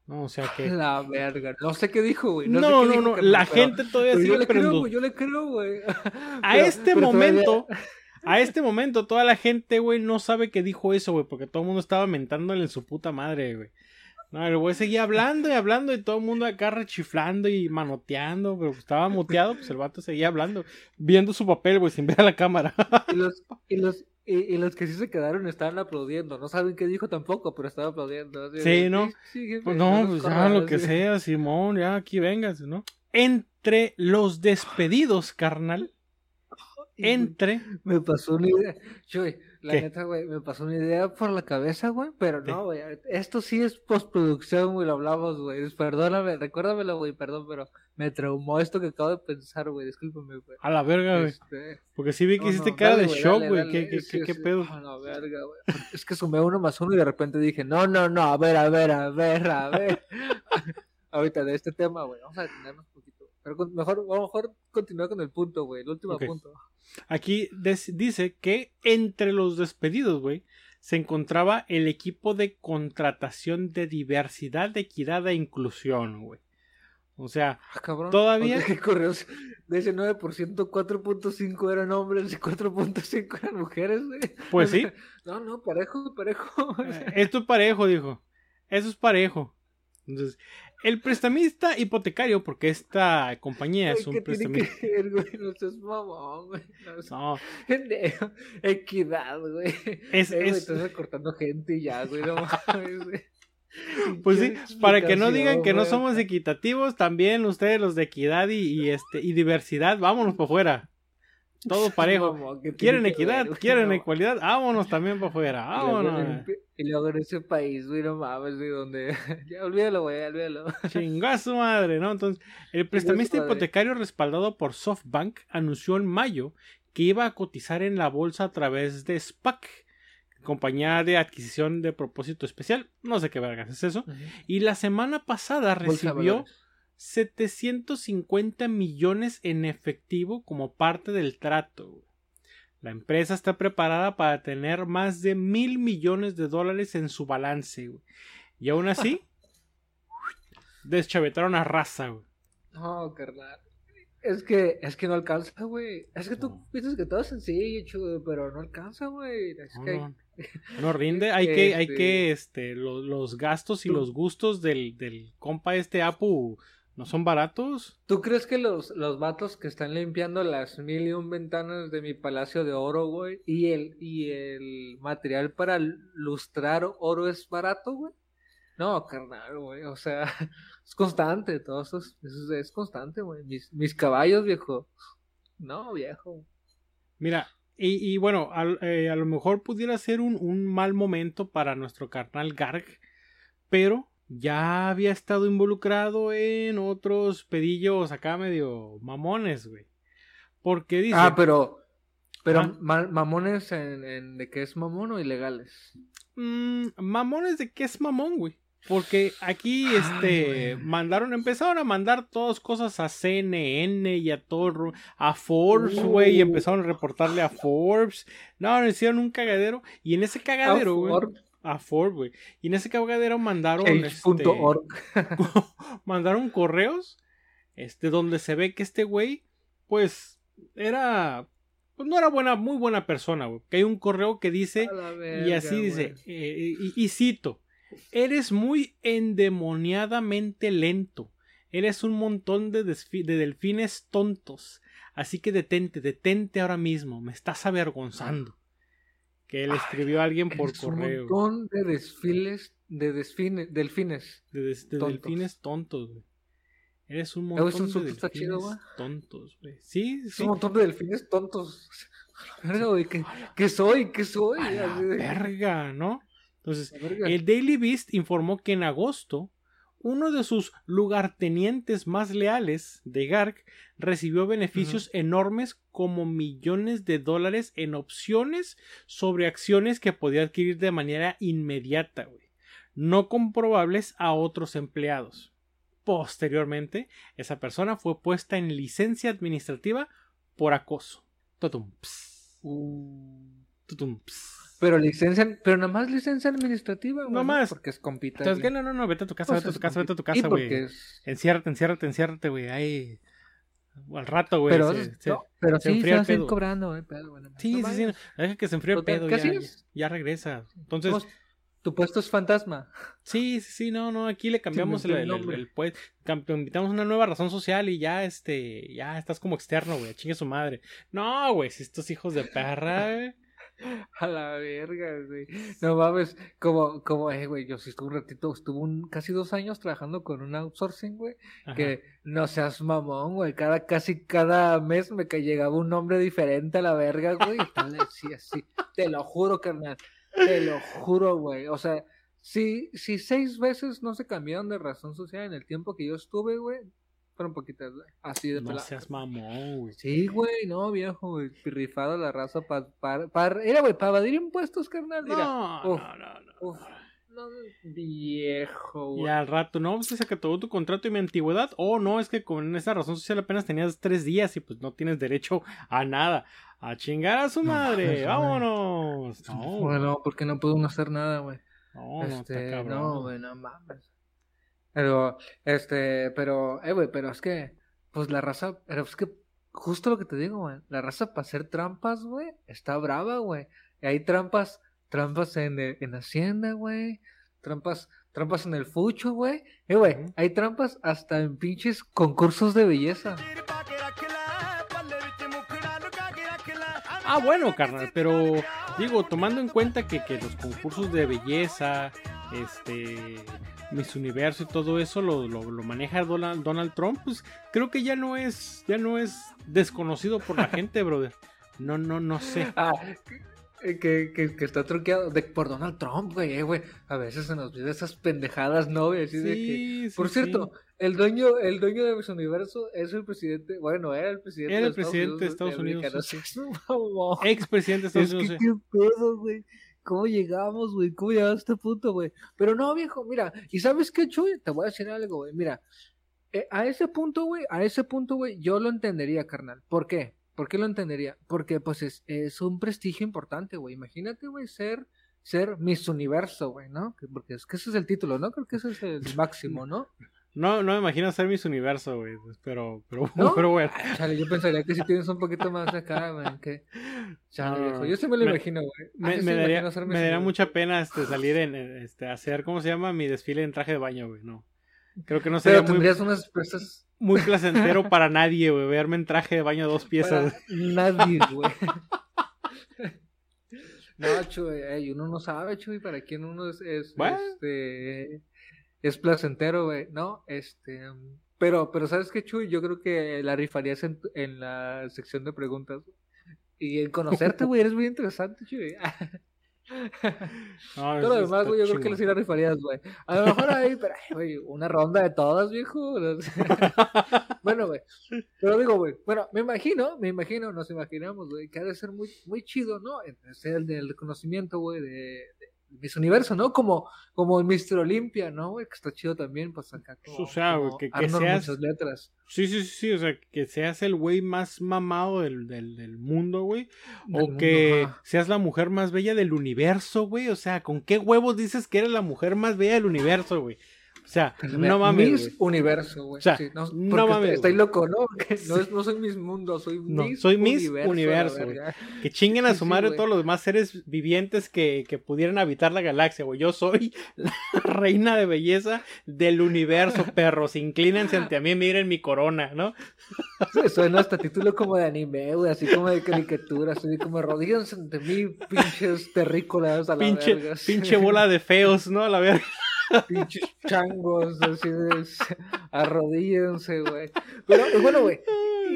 Speaker 1: no o sea que
Speaker 3: La verga. No sé qué dijo, güey. No,
Speaker 1: no
Speaker 3: sé
Speaker 1: no
Speaker 3: qué
Speaker 1: no,
Speaker 3: dijo, carnal,
Speaker 1: la
Speaker 3: pero-
Speaker 1: gente todavía
Speaker 3: pero yo
Speaker 1: sigue
Speaker 3: le creo, güey. Yo le creo, güey.
Speaker 1: a
Speaker 3: Pero-
Speaker 1: este
Speaker 3: pero todavía-
Speaker 1: momento, a este momento, toda la gente, güey, no sabe que dijo eso, güey, porque todo el mundo estaba mentándole en su puta madre, güey. No, el güey seguía hablando y hablando y todo el mundo acá rechiflando y manoteando, pero estaba muteado, pues el vato seguía hablando, viendo su papel, güey, sin ver a la cámara.
Speaker 3: Y los, y los, y, y los que sí se quedaron estaban aplaudiendo. No saben qué dijo tampoco, pero estaban aplaudiendo. así
Speaker 1: Sí, ¿no?
Speaker 3: sí,
Speaker 1: Pues no, pues ya
Speaker 3: corran",
Speaker 1: lo que sea, Simón, ya aquí vengas, ¿no? Entre los despedidos, carnal, entre...
Speaker 3: Me pasó una idea. Chuy, la
Speaker 1: ¿Qué?
Speaker 3: neta, güey, me pasó una idea por la cabeza, güey. Pero
Speaker 1: ¿Qué?
Speaker 3: no, güey. Esto sí es postproducción, güey. Lo hablamos, güey. Perdóname, recuérdamelo, güey. Perdón, pero me traumó esto que acabo de pensar, güey. Discúlpame, güey.
Speaker 1: A la verga, güey.
Speaker 3: Este,
Speaker 1: Porque sí vi que
Speaker 3: no,
Speaker 1: hiciste
Speaker 3: no,
Speaker 1: cara
Speaker 3: dale,
Speaker 1: de shock, güey. ¿Qué, qué,
Speaker 3: Sí,
Speaker 1: qué, qué
Speaker 3: sí.
Speaker 1: pedo?
Speaker 3: A la verga, güey. Es que sumé uno más uno y de repente dije, no, no, no, a ver, a ver, a ver, a ver. Ahorita de este tema, güey, vamos a detenernos un poquito. Pero con- mejor, a lo mejor continuar con el punto, güey, el último
Speaker 1: Ok.
Speaker 3: punto.
Speaker 1: Aquí dice que entre los despedidos, güey, se encontraba el equipo de contratación de diversidad, equidad e inclusión, güey. O sea,
Speaker 3: Ah, cabrón.
Speaker 1: Todavía-
Speaker 3: correos de ese 9%, 4.5 eran hombres y 4.5 eran mujeres, güey.
Speaker 1: pues sí,
Speaker 3: No, no, parejo, parejo.
Speaker 1: eh, esto es parejo, dijo. Eso es parejo. Entonces, El prestamista hipotecario, porque esta compañía es un
Speaker 3: ¿Qué tiene
Speaker 1: prestamista.
Speaker 3: No seas mamón, güey. No. Equidad, güey.
Speaker 1: Es-
Speaker 3: Eh,
Speaker 1: es-
Speaker 3: estás recortando gente y ya, güey. No mames, güey.
Speaker 1: pues sí, para que no digan que no somos equitativos, también ustedes los de equidad y, y este y diversidad, vámonos para afuera. Todo parejo.
Speaker 3: Mamón, ¿qué tiene
Speaker 1: ¿Quieren equidad?
Speaker 3: ver?
Speaker 1: ¿Quieren
Speaker 3: No.
Speaker 1: Vámonos también para afuera. Vámonos.
Speaker 3: Y luego en ese país, güey, no mames, güey, donde... Ya, olvídalo, güey, olvídalo.
Speaker 1: Chingó a su madre, ¿no? Entonces, el prestamista hipotecario respaldado por SoftBank anunció en mayo que iba a cotizar en la bolsa a través de SPAC, compañía de adquisición de propósito especial. No sé qué vergas es eso. Y la semana pasada recibió. 750 millones en efectivo como parte del trato. La empresa está preparada para tener más de mil millones de dólares en su balance. güey. Y aún así, deschavetaron a raza. güey.
Speaker 3: No, carnal. Es que, es que no alcanza, güey. Es que tú piensas que todo es sencillo, güey, pero no alcanza, güey. Es
Speaker 1: No,
Speaker 3: que
Speaker 1: no, no rinde. Hay que, hay que, este, lo- los gastos y
Speaker 3: Tú-
Speaker 1: los gustos del, del compa este Apu no son baratos.
Speaker 3: ¿Tú crees que los, los vatos que están limpiando las mil y un ventanas de mi palacio de oro, güey, y el, y el material para lustrar oro es barato, güey? No, carnal, güey, o sea, es constante, todo eso es, eso es, constante, güey. Mis, mis caballos, viejo. No, viejo.
Speaker 1: Mira, y, y bueno, al- eh, a lo mejor pudiera ser un, un mal momento para nuestro carnal Garg, pero ya había estado involucrado en otros pedillos acá medio mamones, güey. Porque dice...
Speaker 3: Ah, pero, pero ma- mamones en, en de que es mamón o ilegales.
Speaker 1: Mm, mamones de qué es mamón, güey. Porque aquí,
Speaker 3: Ay,
Speaker 1: este,
Speaker 3: güey.
Speaker 1: mandaron, empezaron a mandar todas cosas a CNN y a todo, a Forbes, güey, y
Speaker 3: Uh.
Speaker 1: empezaron a reportarle a Forbes. No, le hicieron un cagadero, y en ese cagadero, güey,
Speaker 3: Outward,
Speaker 1: a Forbes, güey, y en ese cagadero mandaron, este, mandaron correos, este, donde se ve que este güey, pues, era, pues no era buena, muy buena persona, güey. Que hay un correo que dice, y así dice, eh, y, y cito, eres muy endemoniadamente lento, eres un montón de delfines tontos, así que detente, detente ahora mismo, me estás avergonzando. Que le escribió a alguien por
Speaker 3: un
Speaker 1: correo.
Speaker 3: montón de desfiles, de desfines, delfines.
Speaker 1: De, des- de
Speaker 3: tontos.
Speaker 1: delfines tontos, güey. Eres un montón de delfines
Speaker 3: está chido, güey.
Speaker 1: tontos, güey. Sí,
Speaker 3: Es
Speaker 1: sí.
Speaker 3: un montón de delfines tontos. ¿qué, qué soy? ¿Qué soy?
Speaker 1: A la verga, ¿no? Entonces. El Daily Beast informó que en agosto uno de sus lugartenientes más leales de Garg recibió beneficios enormes como millones de dólares en opciones sobre acciones que podía adquirir de manera inmediata, no comprobables a otros empleados. Posteriormente, esa persona fue puesta en licencia administrativa por acoso. Tutum, ps,
Speaker 3: Uh,
Speaker 1: tutum,
Speaker 3: pero licencia, pero nada más licencia administrativa, güey.
Speaker 1: No más.
Speaker 3: Porque es compita.
Speaker 1: Entonces, que no, no, no, vete a tu casa,
Speaker 3: Pues
Speaker 1: vete a tu casa, vete a tu
Speaker 3: compita. Y
Speaker 1: casa,
Speaker 3: porque
Speaker 1: güey.
Speaker 3: es-
Speaker 1: Enciérrate, enciérrate, enciérrate, güey. Ahí. Al rato, güey.
Speaker 3: Pero,
Speaker 1: se- se-
Speaker 3: no, pero
Speaker 1: se
Speaker 3: sí,
Speaker 1: enfría
Speaker 3: se cobrando, güey. pedo, no
Speaker 1: Sí, sí, sí. Deja que se enfríe el pedo.
Speaker 3: ¿qué
Speaker 1: Ya, ya regresa. Entonces,
Speaker 3: Vos- Tu puesto es fantasma.
Speaker 1: sí, sí, sí. No, no. Aquí le cambiamos el,
Speaker 3: el
Speaker 1: pues. invitamos una nueva razón social y ya, este. Ya estás como externo, güey. Chingue su madre. No, güey. Si estos hijos de perra, güey.
Speaker 3: A la verga, güey. No mames, como, como, eh, güey, yo sí estuve un ratito, estuve un, casi dos años trabajando con un outsourcing, güey,
Speaker 1: Ajá.
Speaker 3: que no seas mamón, güey, cada, casi cada mes me que llegaba un nombre diferente a la verga, güey, y tal, sí, así, te lo juro, carnal, te lo juro, güey, o sea, si, si seis veces no se cambiaron de razón social en el tiempo que yo estuve, güey, fueron poquitas, güey, así de
Speaker 1: No
Speaker 3: pelada.
Speaker 1: seas mamón, güey.
Speaker 3: Sí, güey, no, viejo, güey, rifado la raza para, era, güey, para evadir impuestos, carnal, mira.
Speaker 1: No,
Speaker 3: uf,
Speaker 1: no, no, no.
Speaker 3: Uf, no, viejo, güey.
Speaker 1: Y al rato, no, pues se acabó tu contrato y mi antigüedad. O no, es que con esa razón social apenas tenías tres días y pues no tienes derecho a nada. A chingar a su
Speaker 3: No
Speaker 1: madre. Vámonos. No.
Speaker 3: Bueno, porque no puedo hacer nada, güey.
Speaker 1: no, no, está
Speaker 3: este,
Speaker 1: cabrón.
Speaker 3: no, güey, no mames. Pero, este, pero, eh, güey, pero es que, pues la raza, pero es que, justo lo que te digo, güey, la raza para hacer trampas, güey, está brava, güey. Hay trampas, trampas en, eh, en Hacienda, güey, trampas, trampas en el fucho, güey. Eh, güey, hay trampas hasta en pinches concursos de belleza.
Speaker 1: Ah, bueno, carnal, pero digo, tomando en cuenta que, que los concursos de belleza, este, Miss Universo y todo eso lo, lo, lo maneja Donald, Donald Trump, pues creo que ya no es, ya no es desconocido por la gente, brother. No, no, no sé.
Speaker 3: Ah, que, que, que- que está truqueado de, por Donald Trump, güey, eh, güey. A veces se nos olvida esas pendejadas, ¿no? Así de que...
Speaker 1: Sí, sí,
Speaker 3: Por
Speaker 1: sí.
Speaker 3: cierto, el dueño, el dueño de Miss Universo es el presidente, bueno, era el presidente
Speaker 1: Era
Speaker 3: de
Speaker 1: el presidente de Estados Unidos,
Speaker 3: América, no
Speaker 1: sí,
Speaker 3: seas mamón.
Speaker 1: Ex-presidente de Estados
Speaker 3: Es que
Speaker 1: Unidos.
Speaker 3: qué pedo, güey. ¿Cómo llegamos, güey? ¿Cómo llegamos a este punto, güey? Pero no, viejo, mira, ¿y sabes qué, Chuy? Te voy a decir algo, güey. Mira, eh, a ese punto, güey, a ese punto, güey, yo lo entendería, carnal. ¿Por qué? ¿Por qué lo entendería? Porque, pues, es, un prestigio importante, güey. Imagínate, güey, ser, ser Miss Universo, güey, ¿no? Que- Porque es que ese es el título, ¿no? Creo que ese es el máximo, ¿no?
Speaker 1: No, no me imagino ser Miss Universo, güey. pues, Pero, pero,
Speaker 3: ¿No?
Speaker 1: pero bueno.
Speaker 3: Ay, chale, yo pensaría que si tienes un poquito más de acá, güey, que... Chale,
Speaker 1: No,
Speaker 3: viejo, yo sí me lo
Speaker 1: me-
Speaker 3: imagino, güey.
Speaker 1: Me,
Speaker 3: Así sí
Speaker 1: me daría,
Speaker 3: imagino
Speaker 1: me daría mucha pena este, salir en, este, hacer, ¿cómo se llama? Mi desfile en traje de baño, güey. No. Creo que no sería
Speaker 3: Pero
Speaker 1: muy,
Speaker 3: tendrías unas presas
Speaker 1: muy placentero para nadie, güey, verme en traje de baño dos piezas.
Speaker 3: para nadie, güey. No, Chuy, uno no sabe, Chuy, para quién uno es, es,
Speaker 1: Bueno.
Speaker 3: este, es placentero, güey, ¿no? Este, pero, pero ¿sabes qué, Chuy? Yo creo que la rifarías en, en la sección de preguntas. Y en conocerte, güey, eres muy interesante, Chuy.
Speaker 1: No,
Speaker 3: Todo lo demás, güey, yo creo que
Speaker 1: chingón.
Speaker 3: le sí la rifarías, güey. A lo mejor ahí, pero, güey, una ronda de todas, viejo. bueno, güey. Pero digo, güey, bueno, me imagino, me imagino, nos imaginamos, güey, que ha de ser muy, muy chido, ¿no? Ser el del reconocimiento, güey, de, de Miss Universo, ¿no? Como, como el Mr. Olympia, ¿no, güey? Que está chido también, pues acá como,
Speaker 1: O sea,
Speaker 3: como
Speaker 1: que- que seas-
Speaker 3: muchas letras.
Speaker 1: Sí, sí, sí, sí, o sea, que seas el güey más mamado del, del, del mundo, güey.
Speaker 3: del
Speaker 1: O
Speaker 3: mundo,
Speaker 1: que
Speaker 3: ajá.
Speaker 1: seas la mujer más bella del universo, güey. O sea, ¿con qué huevos dices que eres la mujer más bella del universo, güey? O sea, no mames,
Speaker 3: Miss
Speaker 1: güey.
Speaker 3: Universo, güey.
Speaker 1: O sea,
Speaker 3: sí, no,
Speaker 1: mames,
Speaker 3: Estoy loco, ¿no? No, es- no soy Miss Mundo, soy
Speaker 1: No,
Speaker 3: Miss
Speaker 1: soy
Speaker 3: Universo.
Speaker 1: Que chinguen a
Speaker 3: Sí,
Speaker 1: su
Speaker 3: sí,
Speaker 1: madre
Speaker 3: güey.
Speaker 1: todos los demás seres vivientes que, que pudieran habitar la galaxia, güey. Yo soy la reina de belleza del universo, perros. Inclínense ante mí, miren mi corona, ¿no?
Speaker 3: Sí, Suena hasta título como de anime, güey, así como de caricatura, así como rodillas ante mí, pinches terrícolas a la
Speaker 1: Pinche,
Speaker 3: verga. sí.
Speaker 1: pinche bola de feos, ¿no? A la verga.
Speaker 3: Pinches changos, así de arrodíllense, güey. Pero bueno, güey,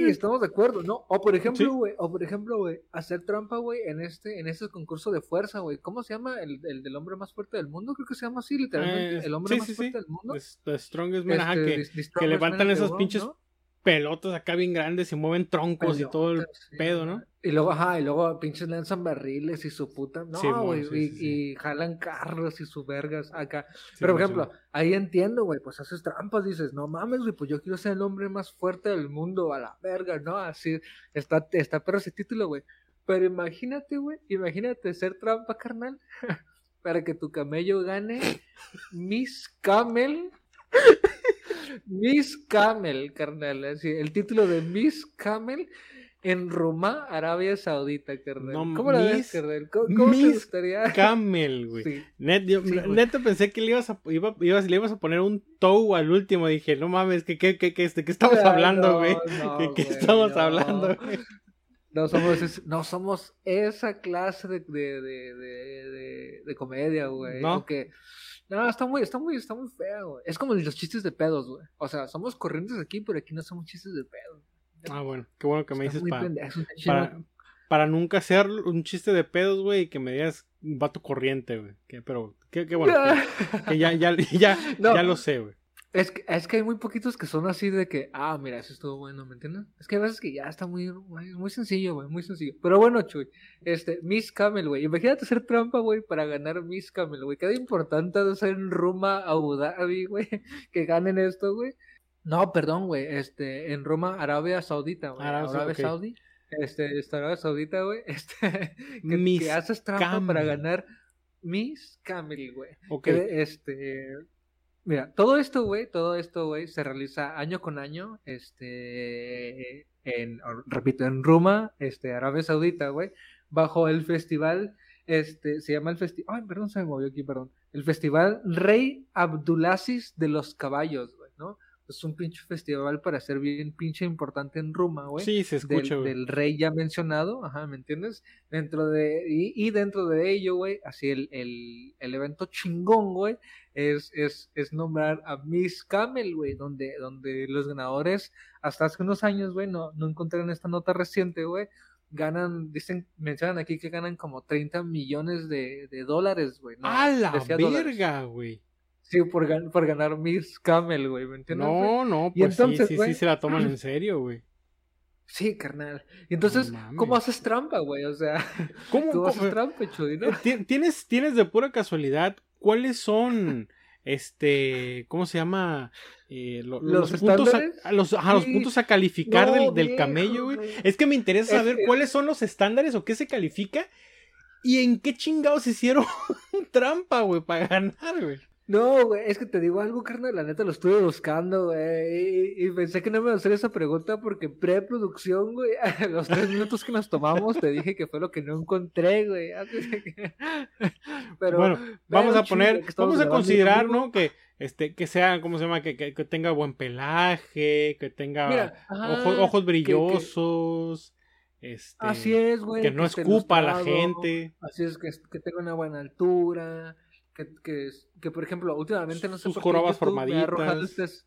Speaker 3: estamos de acuerdo, ¿no? O por ejemplo,
Speaker 1: Sí.
Speaker 3: güey, o por ejemplo, güey, hacer trampa, güey, en este, en este concurso de fuerza, güey. ¿Cómo se llama? El, el del hombre más fuerte del mundo, creo que se llama así, literalmente,
Speaker 1: Eh,
Speaker 3: el hombre
Speaker 1: sí,
Speaker 3: más
Speaker 1: sí,
Speaker 3: fuerte del mundo.
Speaker 1: Es- The Strongest Man,
Speaker 3: Este,
Speaker 1: que,
Speaker 3: the-
Speaker 1: que levantan esas pinches
Speaker 3: ¿no?
Speaker 1: pelotas acá bien grandes y mueven troncos y todo el pedo, ¿no?
Speaker 3: Y luego, ajá, y luego pinches lanzan barriles y su puta. No, güey,
Speaker 1: sí,
Speaker 3: y,
Speaker 1: sí, sí.
Speaker 3: y jalan carros y sus vergas acá. Pero, por ejemplo, ahí entiendo, güey, pues haces trampas, dices, no mames, güey, pues yo quiero ser el hombre más fuerte del mundo, a la verga, ¿no? Así, está, está pero ese título, güey. Pero imagínate, güey, imagínate ser trampa, carnal, para que tu camello gane Miss Camel. Miss Camel, carnal, así, el título de Miss Camel en Roma, Arabia Saudita, carnal.
Speaker 1: No,
Speaker 3: ¿Cómo la ves, carnal? ¿Cómo, cómo te gustaría?
Speaker 1: Camel, güey.
Speaker 3: Sí.
Speaker 1: Net, yo-
Speaker 3: Sí, güey.
Speaker 1: neta pensé que le ibas a, iba, ibas, le ibas a poner un toe al último. Dije, no mames, ¿qué, qué, qué, qué, ¿de qué estamos
Speaker 3: Ah,
Speaker 1: hablando,
Speaker 3: no,
Speaker 1: güey?
Speaker 3: no,
Speaker 1: ¿De qué
Speaker 3: güey,
Speaker 1: estamos hablando, güey?
Speaker 3: No somos, es- no somos esa clase de, de, de, de, de- de comedia, güey.
Speaker 1: No.
Speaker 3: Aunque, no, está muy, está muy, está muy fea, güey. Es como los chistes de pedos, güey. O sea, somos corrientes aquí, pero aquí no somos chistes de pedos.
Speaker 1: Ah, bueno, qué bueno que me
Speaker 3: Está
Speaker 1: dices para,
Speaker 3: pendejo,
Speaker 1: para, nunca hacer un chiste de pedos, güey, y que me digas un vato corriente, güey. Que- Pero, qué, qué bueno. Que, que ya, ya, ya,
Speaker 3: No.
Speaker 1: ya lo sé, güey.
Speaker 3: Es que, es que hay muy poquitos que son así de que, ah, mira, eso estuvo bueno, ¿me entiendes? Es que a veces que ya está muy, muy, sencillo, güey, muy sencillo. Pero bueno, Chuy, este, Miss Camel, güey, imagínate hacer trampa, güey, para ganar Miss Camel, güey. Queda importante hacer en Roma, Abu Dhabi, güey, que ganen esto, güey. No, perdón, güey, este, en Roma, Arabia Saudita, güey.
Speaker 1: Arabia
Speaker 3: Arabia,
Speaker 1: Saudí, ok.
Speaker 3: Saudí. Este, esta Arabia Saudita, güey, este, que, que haces trampa para ganar Miss Camel, güey.
Speaker 1: Ok.
Speaker 3: Que, este, mira, todo esto, güey, todo esto, güey, se realiza año con año, este, en, repito, en Roma, este, Arabia Saudita, güey, bajo el festival este, se llama el festival, ay, perdón, se me movió aquí, perdón, el Festival Rey Abdulaziz de los Caballos. Es un pinche festival para ser bien pinche importante en Roma, güey.
Speaker 1: Sí, se escucha,
Speaker 3: del,
Speaker 1: güey.
Speaker 3: del rey ya mencionado, ajá, ¿me entiendes? Dentro de, y, y dentro de ello, güey, así el, el, el evento chingón, güey, es, es, es nombrar a Miss Camel, güey, donde, donde los ganadores, hasta hace unos años, güey, no, no encontré en esta nota reciente, güey, ganan, dicen, mencionan aquí que ganan como 30 millones de, de dólares, güey. No,
Speaker 1: ¡A la verga, güey!
Speaker 3: Sí, por, gan- por ganar Miss Camel, güey, ¿me entiendes?
Speaker 1: No, no, pues sí,
Speaker 3: entonces,
Speaker 1: sí, sí
Speaker 3: güey,
Speaker 1: se la toman en serio, güey.
Speaker 3: Sí, carnal. Y entonces. ¿cómo haces trampa, güey? O sea,
Speaker 1: ¿Cómo,
Speaker 3: tú haces trampa, Chuy, ¿no?
Speaker 1: eh, ti- ¿Tienes, tienes de pura casualidad cuáles son, este, ¿cómo se llama? Eh, lo-
Speaker 3: ¿Los
Speaker 1: puntos a, los, ajá, los
Speaker 3: Sí.
Speaker 1: puntos a calificar
Speaker 3: No,
Speaker 1: del, del
Speaker 3: viejo,
Speaker 1: camello, güey. Es que me interesa
Speaker 3: Es
Speaker 1: saber cuáles son los estándares o qué se califica y en qué chingados hicieron trampa, güey, para ganar, güey.
Speaker 3: No, güey, es que te digo algo, carnal, la neta lo estuve buscando, güey, y, y pensé que no me iba a hacer esa pregunta porque preproducción, güey, a los tres minutos que nos tomamos te dije que fue lo que no encontré, güey. Pero,
Speaker 1: bueno, vamos a poner, vamos a considerar. ¿no? Que, este, que sea, ¿cómo se llama? Que, que, que tenga buen pelaje, que tenga
Speaker 3: Mira, ajá,
Speaker 1: ojos, ojos
Speaker 3: que-
Speaker 1: brillosos, este,
Speaker 3: así es, güey.
Speaker 1: que no escupa a la gente.
Speaker 3: Así es, que, que tenga una buena altura, que, que, que por ejemplo, últimamente no sé
Speaker 1: Sus
Speaker 3: por qué YouTube ha arrojado
Speaker 1: formaditas.
Speaker 3: estas-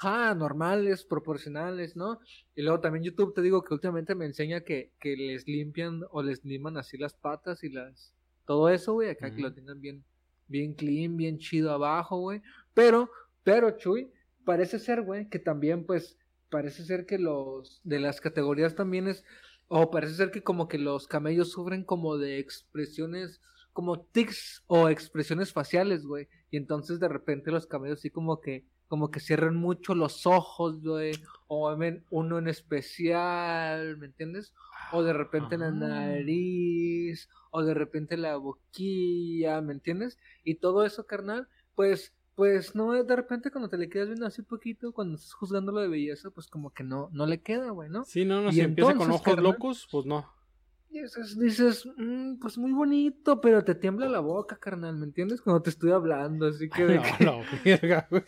Speaker 3: Ajá, normales, proporcionales, ¿no? Y luego también YouTube te digo que últimamente me enseña que, que les limpian o les liman así las patas y las... Todo eso, güey, acá que lo tengan bien, bien clean, bien chido abajo, güey. Pero, pero, Chuy, parece ser, güey, que también, pues, parece ser que los de las categorías también es, o parece ser que como que los camellos sufren como de expresiones, como tics o expresiones faciales, güey. Y entonces de repente los camellos sí como que, como que cierran mucho los ojos, güey. O ven uno en especial, ¿me entiendes? O de repente la
Speaker 1: Ah.
Speaker 3: nariz, o de repente la boquilla, ¿me entiendes? Y todo eso, carnal, pues, pues no, de repente cuando te le quedas viendo así poquito, cuando estás juzgándolo de belleza, pues como que no, no le queda, güey, ¿no?
Speaker 1: Sí, no, no,
Speaker 3: Y
Speaker 1: si empieza con ojos
Speaker 3: carnal,
Speaker 1: locos, pues no.
Speaker 3: Y dices, dices "Mm, pues muy bonito, pero te tiembla la boca, carnal, ¿me entiendes? Cuando te estoy hablando, así que de
Speaker 1: No,
Speaker 3: que,
Speaker 1: no, verga, güey.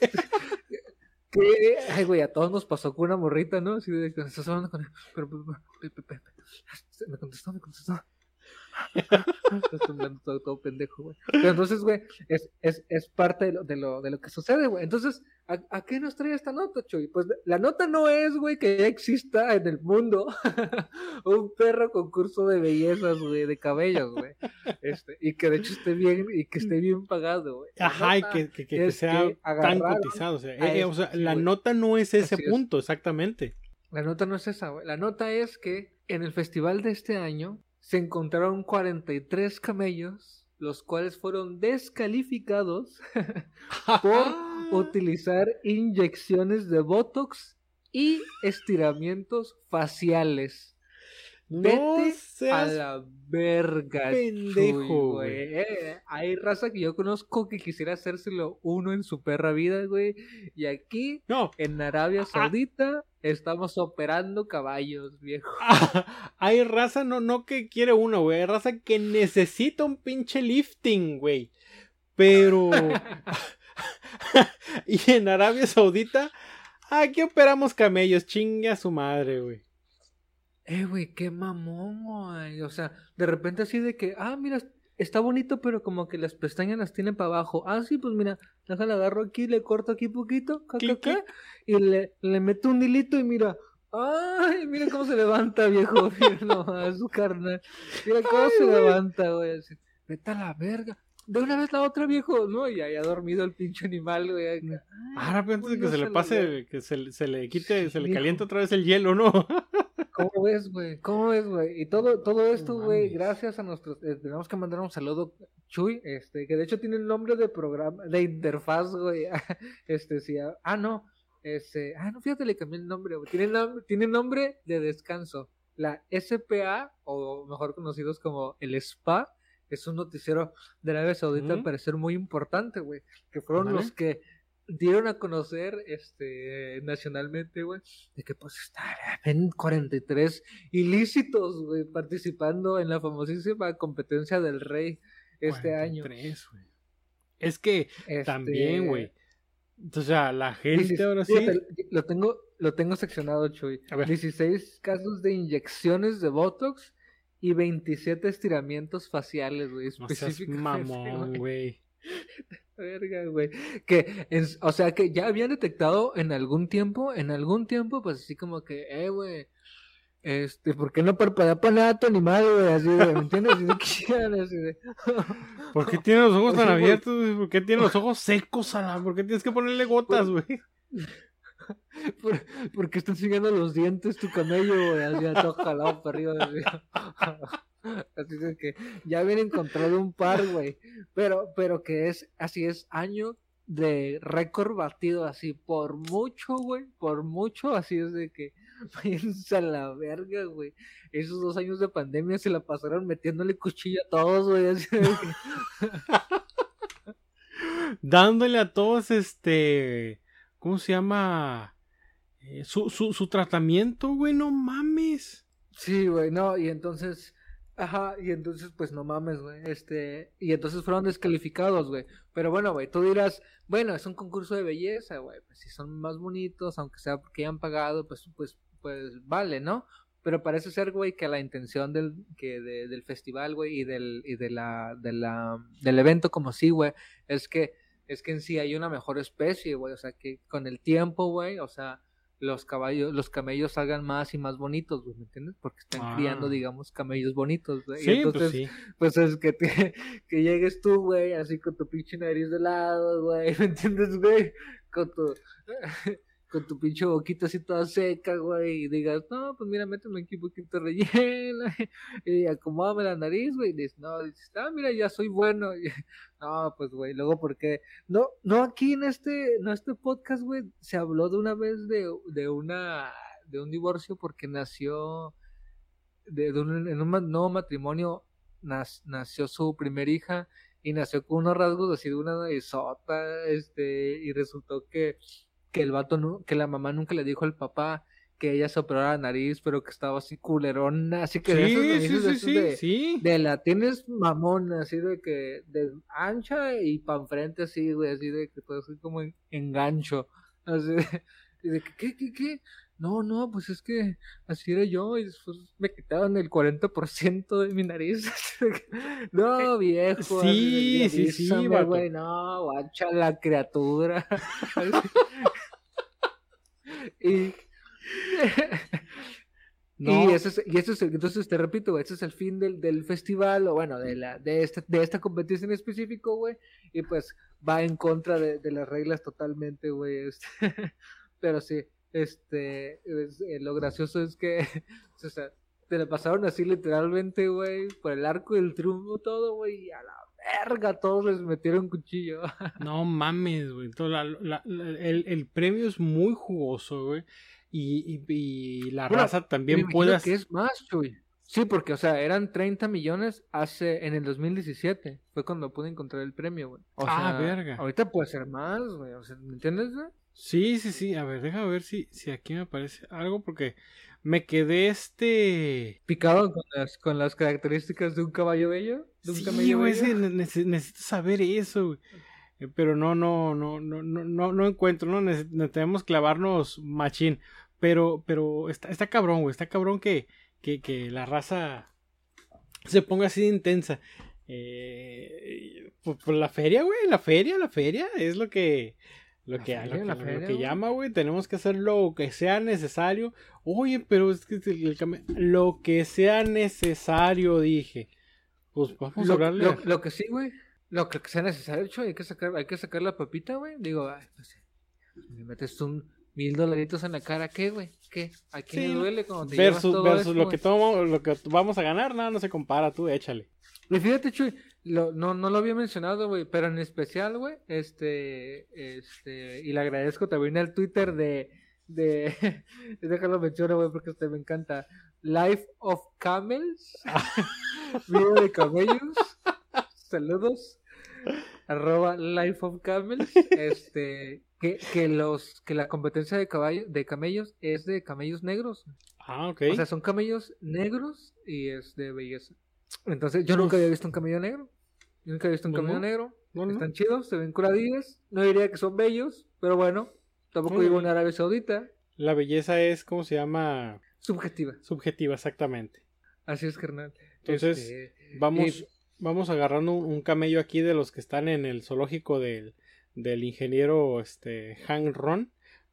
Speaker 3: que- ay, güey, a todos nos pasó con una morrita, ¿no? Así de que estás hablando con pero, pero, me contestó, me contestó. Estás temblando todo, todo pendejo, güey. Pero entonces, güey, es, es, es parte de lo, de, lo, de lo que sucede, güey. Entonces, ¿a, ¿a qué nos trae esta nota, Chuy? Pues la nota no es, güey, que ya exista en el mundo un perro concurso de bellezas, güey, de cabellos, güey. Este, y que de hecho esté bien, y que esté bien pagado, güey.
Speaker 1: Ajá, y que, que, que sea
Speaker 3: que
Speaker 1: tan cotizado. O sea, eh, o
Speaker 3: estos,
Speaker 1: sea,
Speaker 3: sí,
Speaker 1: la nota no es ese
Speaker 3: Así es.
Speaker 1: punto, exactamente.
Speaker 3: La nota no es esa, güey. La nota es que en el festival de este año se encontraron 43 camellos, los cuales fueron descalificados por utilizar inyecciones de Botox y estiramientos faciales.
Speaker 1: No
Speaker 3: Vete a
Speaker 1: seas
Speaker 3: la verga,
Speaker 1: pendejo,
Speaker 3: Chuy,
Speaker 1: güey.
Speaker 3: Eh, hay raza que yo conozco que quisiera hacérselo uno en su perra vida, güey. Y aquí,
Speaker 1: No,
Speaker 3: en Arabia
Speaker 1: Ah.
Speaker 3: Estamos operando caballos, viejo.
Speaker 1: hay raza, no, no que quiere uno, güey. Hay raza que necesita un pinche lifting, güey. Pero. y en Arabia Saudita, aquí operamos camellos, chingue a su madre, güey.
Speaker 3: Eh, güey, qué mamón, güey. O sea, de repente así de que, ah, mira, está bonito, pero como que las pestañas las tiene para abajo. Ah, sí, pues mira, déjala agarro aquí, le corto aquí poquito, ca, ca, ca, y le, le meto un hilito y mira, ay, mira cómo se levanta, viejo. Mira nomás, su carnal. Mira cómo se levanta, güey. Así, Vete a la verga. De una vez la otra, viejo, ¿no? Y haya dormido el pinche animal, güey.
Speaker 1: Ahora, pero antes de que
Speaker 3: no
Speaker 1: se le pase, que se, le- se le quite, se le caliente otra vez el hielo, ¿no?
Speaker 3: ¿Cómo ves, güey? ¿Cómo ves, güey? Y todo, todo esto, güey, gracias a nuestros... eh, tenemos que mandar un saludo, Chuy, este, que de hecho tiene el nombre de programa, de interfaz, güey. Este, sí, ah, ah, no, este, ah, no, fíjate, le cambié el nombre, güey. Tiene, nom- tiene nombre de descanso. La SPA, o mejor conocidos como el SPA, es un noticiero de Arabia Saudita, al parecer muy importante, güey. Que fueron los que dieron a conocer este nacionalmente, güey, de que pues está en 43 ilícitos, güey, participando en la famosísima competencia del rey este año.
Speaker 1: 43, güey. Es que
Speaker 3: Este,
Speaker 1: también, güey. O sea, la gente ahora sí.
Speaker 3: fíjate, lo tengo, lo tengo seccionado, Chuy.
Speaker 1: A ver.
Speaker 3: 16 casos de inyecciones de Botox y 27 estiramientos faciales, güey.
Speaker 1: No mamón,
Speaker 3: güey. Verga, güey. Que, en- o sea, que ya habían detectado en algún tiempo, en algún tiempo, pues así como que, eh, güey, este, ¿por qué no parpadea para nada tu animal, güey? Así de, ¿me entiendes? Así de, ¿qué así de-
Speaker 1: ¿Por qué tiene los ojos tan
Speaker 3: güey.
Speaker 1: abiertos? ¿Por qué tiene los ojos secos, Alan? ¿Por qué tienes que ponerle gotas, güey?
Speaker 3: ¿Por, por qué está enseñando los dientes tu camello, güey? Así todo jalado para arriba. Así, Así de que ya habían encontrado un par, güey. Pero, pero que es, así es, año de récord batido, así, por mucho, güey, por mucho, así es de que, váyanse a la verga, güey. Esos dos años de pandemia se la pasaron metiéndole cuchillo a todos, güey. Así de que,
Speaker 1: Dándole a todos este. ¿Cómo se llama? Eh, su, su, su tratamiento, güey, no mames.
Speaker 3: Sí, güey, no, y entonces, ajá, y entonces, pues no mames, güey, este, y entonces fueron descalificados, güey. Pero bueno, güey, tú dirás, bueno, es un concurso de belleza, güey, pues si son más bonitos, aunque sea porque hayan pagado, pues, pues, pues vale, ¿no? Pero parece ser, güey, que la intención del, que de- del festival, güey, y del, y de la, de la, del evento como sí, güey, es que, es que en sí hay una mejor especie, güey, o sea, que con el tiempo, güey, o sea, los caballos, los camellos salgan más y más bonitos, güey, ¿me entiendes? Porque están
Speaker 1: Ah.
Speaker 3: criando, digamos, camellos bonitos, güey. y
Speaker 1: Sí,
Speaker 3: entonces,
Speaker 1: pues sí.
Speaker 3: pues es que, te- que llegues tú, güey, así con tu pinche nariz de lado, güey, ¿me entiendes, güey? Con tu, con tu pinche boquita así toda seca, güey, y digas, no, pues mira, méteme aquí un poquito relleno, y acomódame la nariz, güey, y dices, no, dices, ah, mira, ya soy bueno, y- no, pues, güey, luego, porque, no, no aquí en este, no este podcast, güey, se habló de una vez de, de una, de un divorcio porque nació, de, de un, en un nuevo matrimonio, nas- nació su primer hija, y nació con unos rasgos así de una narizota, este, y resultó que, que el vato, nu- que la mamá nunca le dijo al papá que ella se operara la nariz, pero que estaba así culerona, así que de esas
Speaker 1: Sí,
Speaker 3: narices
Speaker 1: sí,
Speaker 3: de
Speaker 1: sí, sí,
Speaker 3: de-
Speaker 1: sí.
Speaker 3: de la tienes mamón, así de que, de ancha y pa' enfrente así, güey, así de que todo así como en, engancho, así de, de que, ¿qué, qué, qué? No, no, pues es que así era yo y después me quitaron el 40% de mi nariz. no, viejo. así
Speaker 1: sí, sí, sí,
Speaker 3: güey, no, guacha la criatura. y...
Speaker 1: No.
Speaker 3: Y, ese es, y ese es entonces te repito, güey, ese es el fin del, del festival, o bueno, de la, de este, de esta competición en específico, güey, y pues va en contra de, de las reglas totalmente, güey, este, pero sí, este, es- eh, lo gracioso es que, o sea, te la pasaron así literalmente, güey, por el arco del triunfo todo, güey, y a la verga, todos les metieron cuchillo.
Speaker 1: No mames, güey. Entonces, la- la- la- el, el premio es muy jugoso, güey. Y, y, y la
Speaker 3: Bueno,
Speaker 1: raza también puede
Speaker 3: que es más, Chuy. Sí, porque, o sea, eran 30 millones hace, en el 2017. Fue cuando pude encontrar el premio, güey. O
Speaker 1: Ah,
Speaker 3: sea,
Speaker 1: verga.
Speaker 3: Ahorita puede ser más, güey. O sea, ¿me entiendes, güey?
Speaker 1: Sí, sí, sí. A ver, déjame ver si, si aquí me aparece algo porque me quedé este.
Speaker 3: Picado con las, con las características de un caballo bello. De un
Speaker 1: Sí, güey,
Speaker 3: bello.
Speaker 1: necesito saber eso, güey. Eh, Pero no, no, no, no, no, no, encuentro, ¿no? Nece- Necesitamos clavarnos machín. Pero, pero está, está cabrón, güey. Está cabrón que, que, que la raza se ponga así de intensa. Eh, por, por la feria, güey. La feria, la feria. Es lo que. Lo que,
Speaker 3: feria,
Speaker 1: lo que,
Speaker 3: la
Speaker 1: lo
Speaker 3: feria,
Speaker 1: que
Speaker 3: güey.
Speaker 1: llama, güey. Tenemos que hacer lo que sea necesario. Oye, pero es que el- lo que sea necesario, dije. Pues vamos a
Speaker 3: Lo,
Speaker 1: hablarle.
Speaker 3: lo,
Speaker 1: a-
Speaker 3: lo que sí, güey. Lo que sea necesario. Hay que sacar, hay que sacar la papita, güey. Digo, ay, pues, me metes un mil dolaritos en la cara, ¿qué, güey? ¿Qué? ¿A quién
Speaker 1: Sí,
Speaker 3: le duele cuando te llevas
Speaker 1: versus
Speaker 3: todo
Speaker 1: versus lo que tomo- lo que vamos a ganar, nada, no se compara, tú échale.
Speaker 3: Y fíjate, Chuy, lo, no, no lo había mencionado, güey, pero en especial, güey, este, este, y le agradezco también al Twitter de, de, déjalo mencionar, güey, porque este me encanta, Life of Camels, video de camellos, saludos, arroba Life of Camels, este, que, que los, que la competencia de caballo, de camellos es de camellos negros.
Speaker 1: Ah, ok.
Speaker 3: O sea, son camellos negros y es de belleza. Entonces, yo nunca había visto un camello negro. Yo nunca había visto un
Speaker 1: Pues
Speaker 3: camello
Speaker 1: no.
Speaker 3: negro. Están chidos, se ven curadillas. No diría que son bellos, pero bueno, tampoco vivo en Arabia Saudita.
Speaker 1: La belleza es, ¿cómo se llama?
Speaker 3: Subjetiva.
Speaker 1: Subjetiva, exactamente.
Speaker 3: Así es, carnal.
Speaker 1: Entonces,
Speaker 3: Este,
Speaker 1: Vamos,
Speaker 3: y-
Speaker 1: vamos agarrando un, camello aquí de los que están en el zoológico del, del ingeniero este, Hank Ron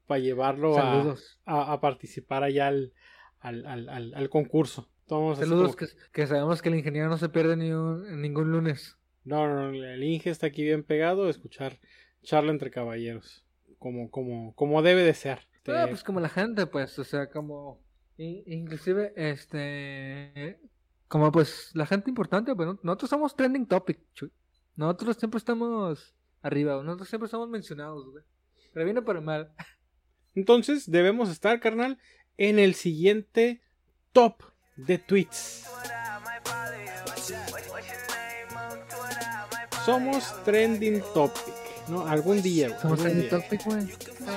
Speaker 1: para llevarlo a, a, a participar allá al, al, al, al- concurso.
Speaker 3: Saludos, que sabemos que el ingeniero no se pierde ni un- ningún lunes.
Speaker 1: No, no, no, el Inge está aquí bien pegado a escuchar charla entre caballeros. Como, como, como debe de ser.
Speaker 3: Ah, pues como la gente, pues, o sea, como... in- inclusive, este... Como pues la gente importante, pues ¿no? nosotros somos trending topic, Chuy. Nosotros siempre estamos arriba, nosotros siempre estamos mencionados, güey. Pero viene para mal.
Speaker 1: Entonces debemos estar, carnal, en el siguiente top de tweets. Somos trending topic, ¿no? Algún día, güey,
Speaker 3: Somos
Speaker 1: algún
Speaker 3: trending
Speaker 1: día.
Speaker 3: topic, güey.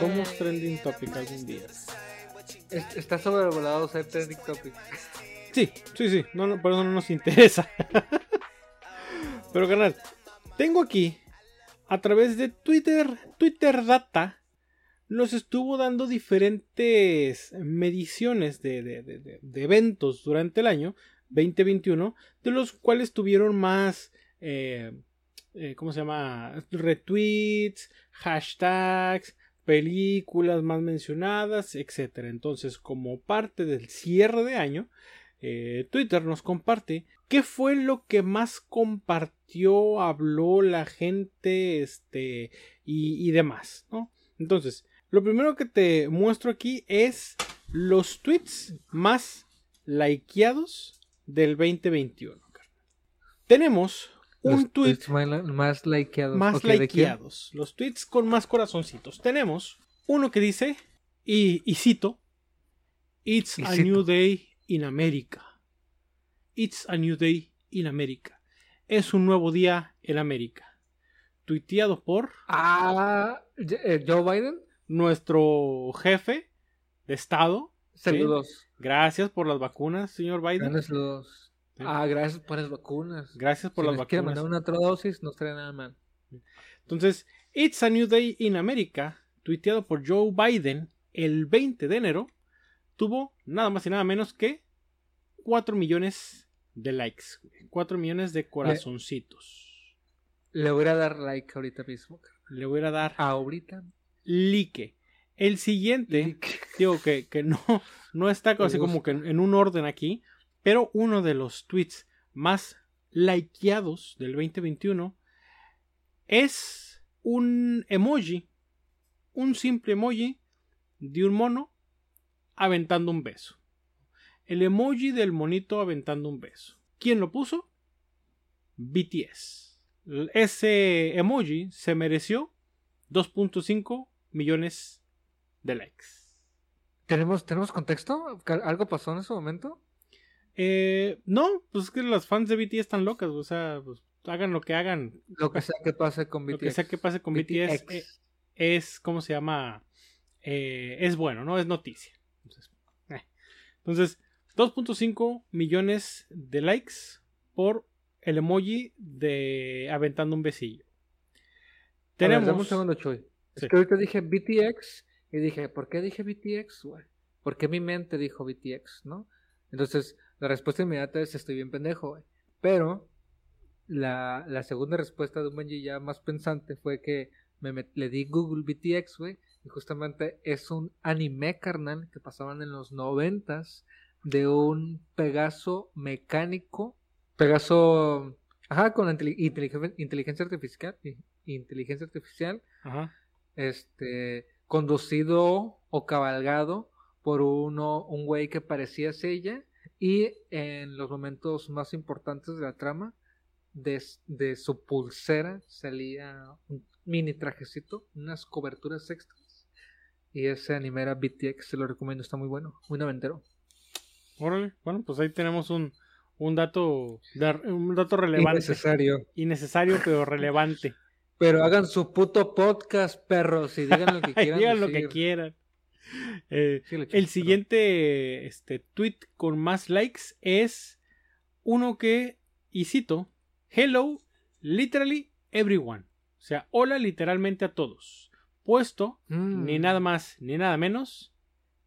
Speaker 1: Somos trending topic algún día.
Speaker 3: Es- Está sobrevolado ser trending topic.
Speaker 1: Sí, sí, sí, no, no, por eso no nos interesa. Pero, carnal, tengo aquí, a través de Twitter, Twitter Data, nos estuvo dando diferentes mediciones de, de- de- de- de eventos durante el año 2021, de los cuales tuvieron más, eh, eh, ¿cómo se llama? Retweets, hashtags, películas más mencionadas, etc. Entonces, como parte del cierre de año, eh, Twitter nos comparte qué fue lo que más compartió, habló la gente, este, y, y demás, ¿no? Entonces, lo primero que te muestro aquí es los tweets más likeados del 2021. carnal. Tenemos un
Speaker 3: Los
Speaker 1: tweet
Speaker 3: tweets más, más likeados.
Speaker 1: más likeados. Los tweets con más corazoncitos. Tenemos uno que dice, y, y cito, It's
Speaker 3: Y
Speaker 1: a
Speaker 3: cito.
Speaker 1: new day in America. It's a new day in America. Es un nuevo día en América. Tuiteado por
Speaker 3: Ah, eh, Joe Biden.
Speaker 1: nuestro jefe de Estado.
Speaker 3: Saludos.
Speaker 1: Gracias por las vacunas, señor Biden.
Speaker 3: Saludos.
Speaker 1: Sí.
Speaker 3: Ah, gracias por las vacunas.
Speaker 1: Gracias por
Speaker 3: si
Speaker 1: las
Speaker 3: nos
Speaker 1: vacunas.
Speaker 3: mandar una otra dosis, no estaría nada mal.
Speaker 1: Entonces, It's a New Day in America, tuiteado por Joe Biden el 20 de enero, tuvo nada más y nada menos que 4 millones de likes, 4 millones de corazoncitos.
Speaker 3: Le voy a dar like ahorita mismo.
Speaker 1: Le voy a dar
Speaker 3: Ahorita.
Speaker 1: like. El siguiente, digo que, que no, no está así como que en un orden aquí, pero uno de los tweets más likeados del 2021 es un emoji, un simple emoji de un mono aventando un beso. El emoji del monito aventando un beso. ¿Quién lo puso? BTS. Ese emoji se mereció 2.5 millones de likes.
Speaker 3: ¿Tenemos, ¿Tenemos contexto? ¿Cal- ¿Algo pasó en ese momento?
Speaker 1: Eh, no, pues es que las fans de BTS están locas, o sea, pues, hagan lo que hagan,
Speaker 3: Lo que sea que pase con BTS.
Speaker 1: lo que sea que pase con BTS,
Speaker 3: BTX.
Speaker 1: eh, es, ¿cómo se llama? Eh, es bueno, ¿no? Es noticia. Entonces, eh. Entonces, 2.5 millones de likes por el emoji de aventando un besillo.
Speaker 3: A ver, dame un
Speaker 1: Tenemos...
Speaker 3: segundo, Chuy.
Speaker 1: Sí.
Speaker 3: Es que ahorita dije BTX y dije, ¿por qué dije BTX, güey? ¿Por qué mi mente dijo BTX, no? Entonces, la respuesta inmediata es estoy bien pendejo, güey. Pero la, la segunda respuesta de un Benji ya más pensante fue que me met- le di Google BTX, güey. Y justamente es un anime carnal que pasaban en los noventas de un Pegaso mecánico. Pegaso, ajá, con inteli- inteligen- inteligencia artificial. Inteligencia artificial
Speaker 1: Ajá.
Speaker 3: este, conducido o cabalgado por uno, un güey que parecía ella y en los momentos más importantes de la trama de, de su pulsera salía un mini trajecito, unas coberturas extras y ese anime era BTX, se lo recomiendo, está muy bueno, muy noventero.
Speaker 1: Órale, bueno, pues ahí tenemos un, un dato un dato relevante.
Speaker 3: Innecesario.
Speaker 1: Innecesario, pero relevante.
Speaker 3: Pero hagan su puto podcast, perros, y digan lo que quieran.
Speaker 1: Digan lo que quieran. Eh,
Speaker 3: Sí,
Speaker 1: el siguiente este, tweet con más likes es uno que, y cito, Hello, literally everyone. O sea, hola literalmente a todos. Puesto
Speaker 3: Mm.
Speaker 1: ni nada más ni nada menos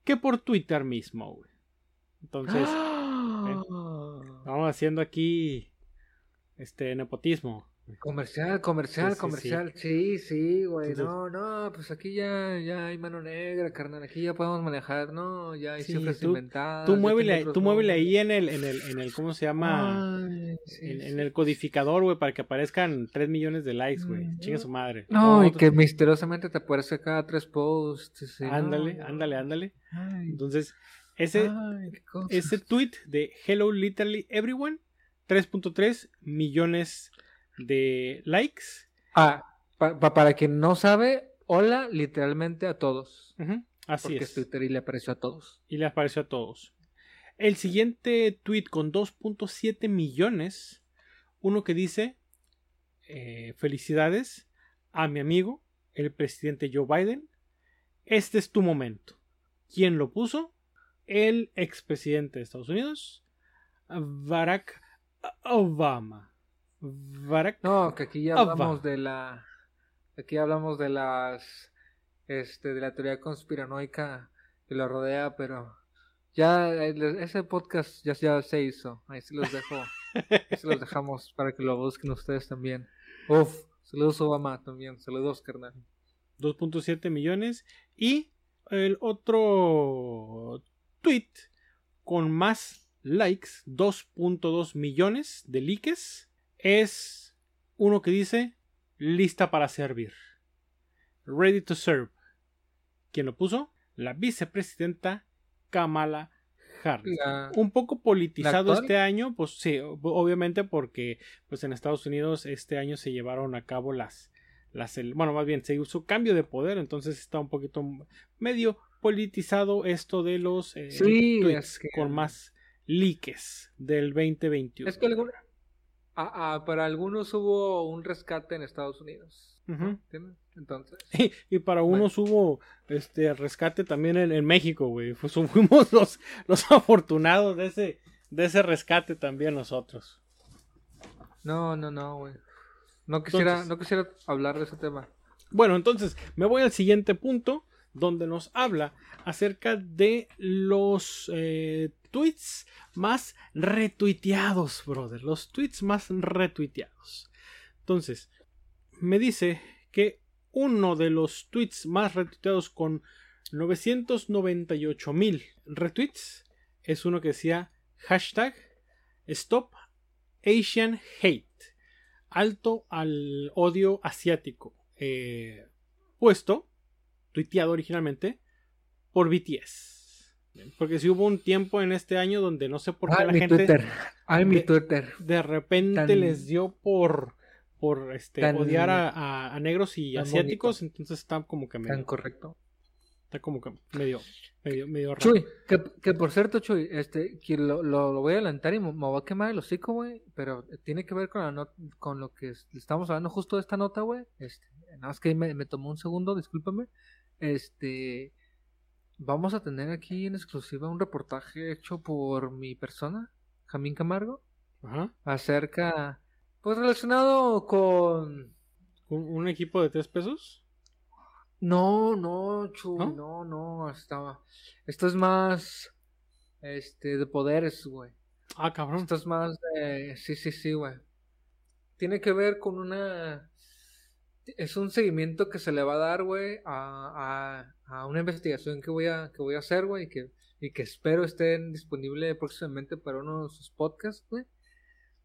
Speaker 1: que por Twitter mismo, güey. Entonces,
Speaker 3: ¡Ah!
Speaker 1: vamos haciendo aquí este nepotismo.
Speaker 3: Comercial, comercial,
Speaker 1: Sí, sí, sí.
Speaker 3: comercial. Sí, sí, güey.
Speaker 1: Entonces-
Speaker 3: No, no, pues aquí ya, ya hay mano negra, carnal. Aquí ya podemos manejar, no, ya hay cifras
Speaker 1: tú-
Speaker 3: inventadas.
Speaker 1: Tú muévele, tú ahí en el, en el, en el, ¿cómo se llama?
Speaker 3: Ay,
Speaker 1: en, el codificador, güey, para que aparezcan 3 millones de likes, güey.
Speaker 3: Mm,
Speaker 1: Chinga su madre.
Speaker 3: No, y que misteriosamente te aparece cada tres posts.
Speaker 1: Ándale,
Speaker 3: no.
Speaker 1: ándale, ándale.
Speaker 3: Ay,
Speaker 1: Entonces, ese,
Speaker 3: ay,
Speaker 1: ese tweet de Hello Literally Everyone, 3.3 millones de likes.
Speaker 3: Ah, pa- pa- para quien no sabe, hola literalmente a todos.
Speaker 1: Así
Speaker 3: porque
Speaker 1: es.
Speaker 3: es Twitter y le apareció a todos.
Speaker 1: Y le apareció a todos. El siguiente tweet con 2.7 millones, uno que dice, eh, felicidades a mi amigo, el presidente Joe Biden. Este es tu momento. ¿Quién lo puso? El expresidente de Estados Unidos, Barack Obama.
Speaker 3: No, que aquí ya
Speaker 1: Obama.
Speaker 3: hablamos de la. Aquí hablamos de las. Este, de la teoría conspiranoica que lo rodea, pero. Ya, eh, ese podcast ya, ya se hizo. Ahí se los dejo. ahí se los dejamos para que lo busquen ustedes también. Uf, saludos Obama también. Saludos, carnal.
Speaker 1: 2.7 millones. Y el otro tweet con más likes, 2.2 millones de likes, es uno que dice lista para servir. Ready to serve. ¿Quién lo puso? La vicepresidenta Kamala Harris.
Speaker 3: La-
Speaker 1: Un poco politizado este año, pues sí, ob- obviamente porque pues en Estados Unidos este año se llevaron a cabo las las bueno, más bien se usó cambio de poder, entonces está un poquito medio politizado esto de los eh,
Speaker 3: Sí,
Speaker 1: tweets
Speaker 3: es que-
Speaker 1: con más likes del 2021.
Speaker 3: Es que ah, ah, para algunos hubo un rescate en Estados Unidos. ¿Entiendes? Entonces.
Speaker 1: Y, y para
Speaker 3: Bueno.
Speaker 1: unos hubo este rescate también en, en México, güey. Pues fuimos los, los afortunados de ese, de ese rescate también nosotros.
Speaker 3: No, no, no, güey. No quisiera,
Speaker 1: Entonces-
Speaker 3: no quisiera hablar de ese tema.
Speaker 1: Bueno, entonces me voy al siguiente punto donde nos habla acerca de los eh, tweets más retuiteados, brother. Los tweets más retuiteados. Entonces, me dice que uno de los tweets más retuiteados con 998 mil retweets es uno que decía hashtag Stop Asian Hate. Alto al odio asiático. eh, puesto, tuiteado originalmente, por BTS. Porque si hubo un tiempo en este año donde no sé por qué
Speaker 3: Ay,
Speaker 1: la
Speaker 3: mi
Speaker 1: gente
Speaker 3: Twitter. Ay, mi
Speaker 1: de-
Speaker 3: Twitter.
Speaker 1: de repente
Speaker 3: Tan-
Speaker 1: les dio por por este
Speaker 3: Tan-
Speaker 1: odiar a, a- a negros y asiáticos, entonces está como que medio,
Speaker 3: Tan correcto.
Speaker 1: está como que medio, medio, medio raro.
Speaker 3: Chuy, que, que por cierto, Chuy, este, que lo, lo, lo voy a adelantar y me, me voy a quemar el hocico, güey, pero tiene que ver con, la not- con lo que es- estamos hablando justo de esta nota, güey. Este, nada más que me, me tomó un segundo, discúlpame. Este, vamos a tener aquí en exclusiva un reportaje hecho por mi persona, Jamín Camargo,
Speaker 1: Ajá.
Speaker 3: acerca, pues relacionado con...
Speaker 1: ¿Un, un equipo de tres pesos?
Speaker 3: No, no, Chuy,
Speaker 1: ¿No?
Speaker 3: no, no, estaba... Esto es más, este, de poderes, güey.
Speaker 1: Ah, cabrón.
Speaker 3: Esto es más de... Sí, sí, sí, güey. Tiene que ver con una... Es un seguimiento que se le va a dar, güey, a, a, a una investigación que voy a, que voy a hacer, güey, y que, y que espero estén disponible próximamente para uno de sus podcasts, güey.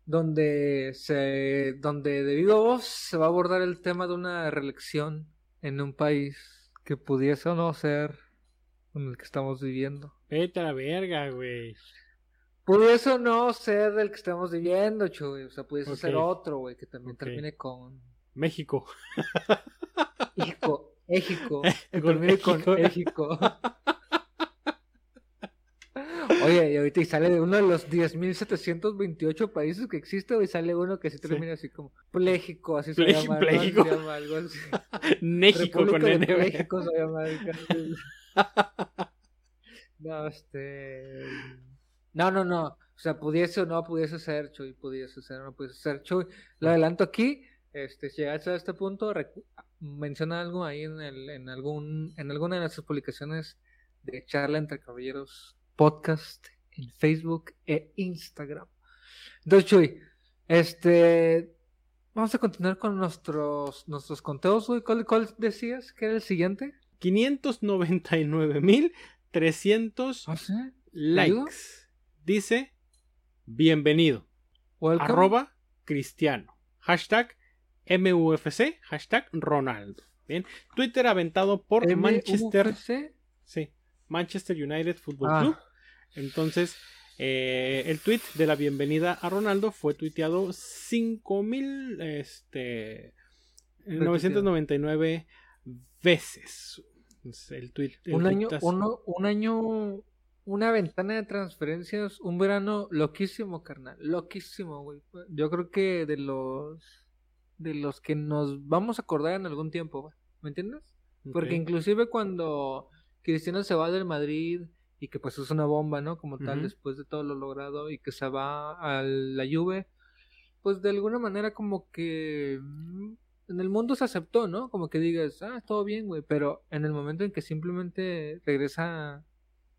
Speaker 3: Donde se... Donde de viva voz se va a abordar el tema de una reelección en un país que pudiese o no ser en el que estamos viviendo.
Speaker 1: Vete a la verga, güey.
Speaker 3: Pudiese o no ser del que estamos viviendo, Chuy. O sea, pudiese ser otro, güey, que también termine con
Speaker 1: México.
Speaker 3: México, México, que
Speaker 1: Con México.
Speaker 3: Oye, y ahorita y sale de uno de los 10.728 países que existe, y sale uno que se termina así como Pléjico, así se llama.
Speaker 1: Pléjico.
Speaker 3: Algo así.
Speaker 1: México
Speaker 3: República
Speaker 1: con N.
Speaker 3: México se llama. No, este. No, no, no. O sea, pudiese o no pudiese ser Chuy, pudiese ser o no pudiese ser Chuy. Lo adelanto aquí. Este, si llegaste a este punto, menciona algo ahí en, el, en, algún, en alguna de nuestras publicaciones de Charla entre Caballeros Podcast en Facebook e Instagram. Entonces, Chuy, este. Vamos a continuar con nuestros, nuestros conteos. ¿Cuál, ¿Cuál decías que era el siguiente?
Speaker 1: 599.300
Speaker 3: Ah, sí.
Speaker 1: likes. Dice, bienvenido.
Speaker 3: Welcome.
Speaker 1: Arroba cristiano. Hashtag MUFC. Hashtag Ronaldo. Bien. Twitter aventado por Manchester.
Speaker 3: MUFC.
Speaker 1: Sí. Manchester United Football
Speaker 3: Ah.
Speaker 1: Club. Entonces, eh, el tweet de la bienvenida a Ronaldo fue tuiteado 5000 este 999 veces. Es El tweet, el
Speaker 3: Un año, uno, un año, una ventana de transferencias, un verano loquísimo, carnal, loquísimo, güey. Yo creo que de los, de los que nos vamos a acordar en algún tiempo, güey. ¿me entiendes? Porque inclusive cuando Cristiano se va del Madrid y que pues es una bomba, ¿no? Como tal, después de todo lo logrado y que se va a la Juve, pues de alguna manera como que mm, en el mundo se aceptó, ¿no? Como que digas, ah, todo bien, güey, pero en el momento en que simplemente regresa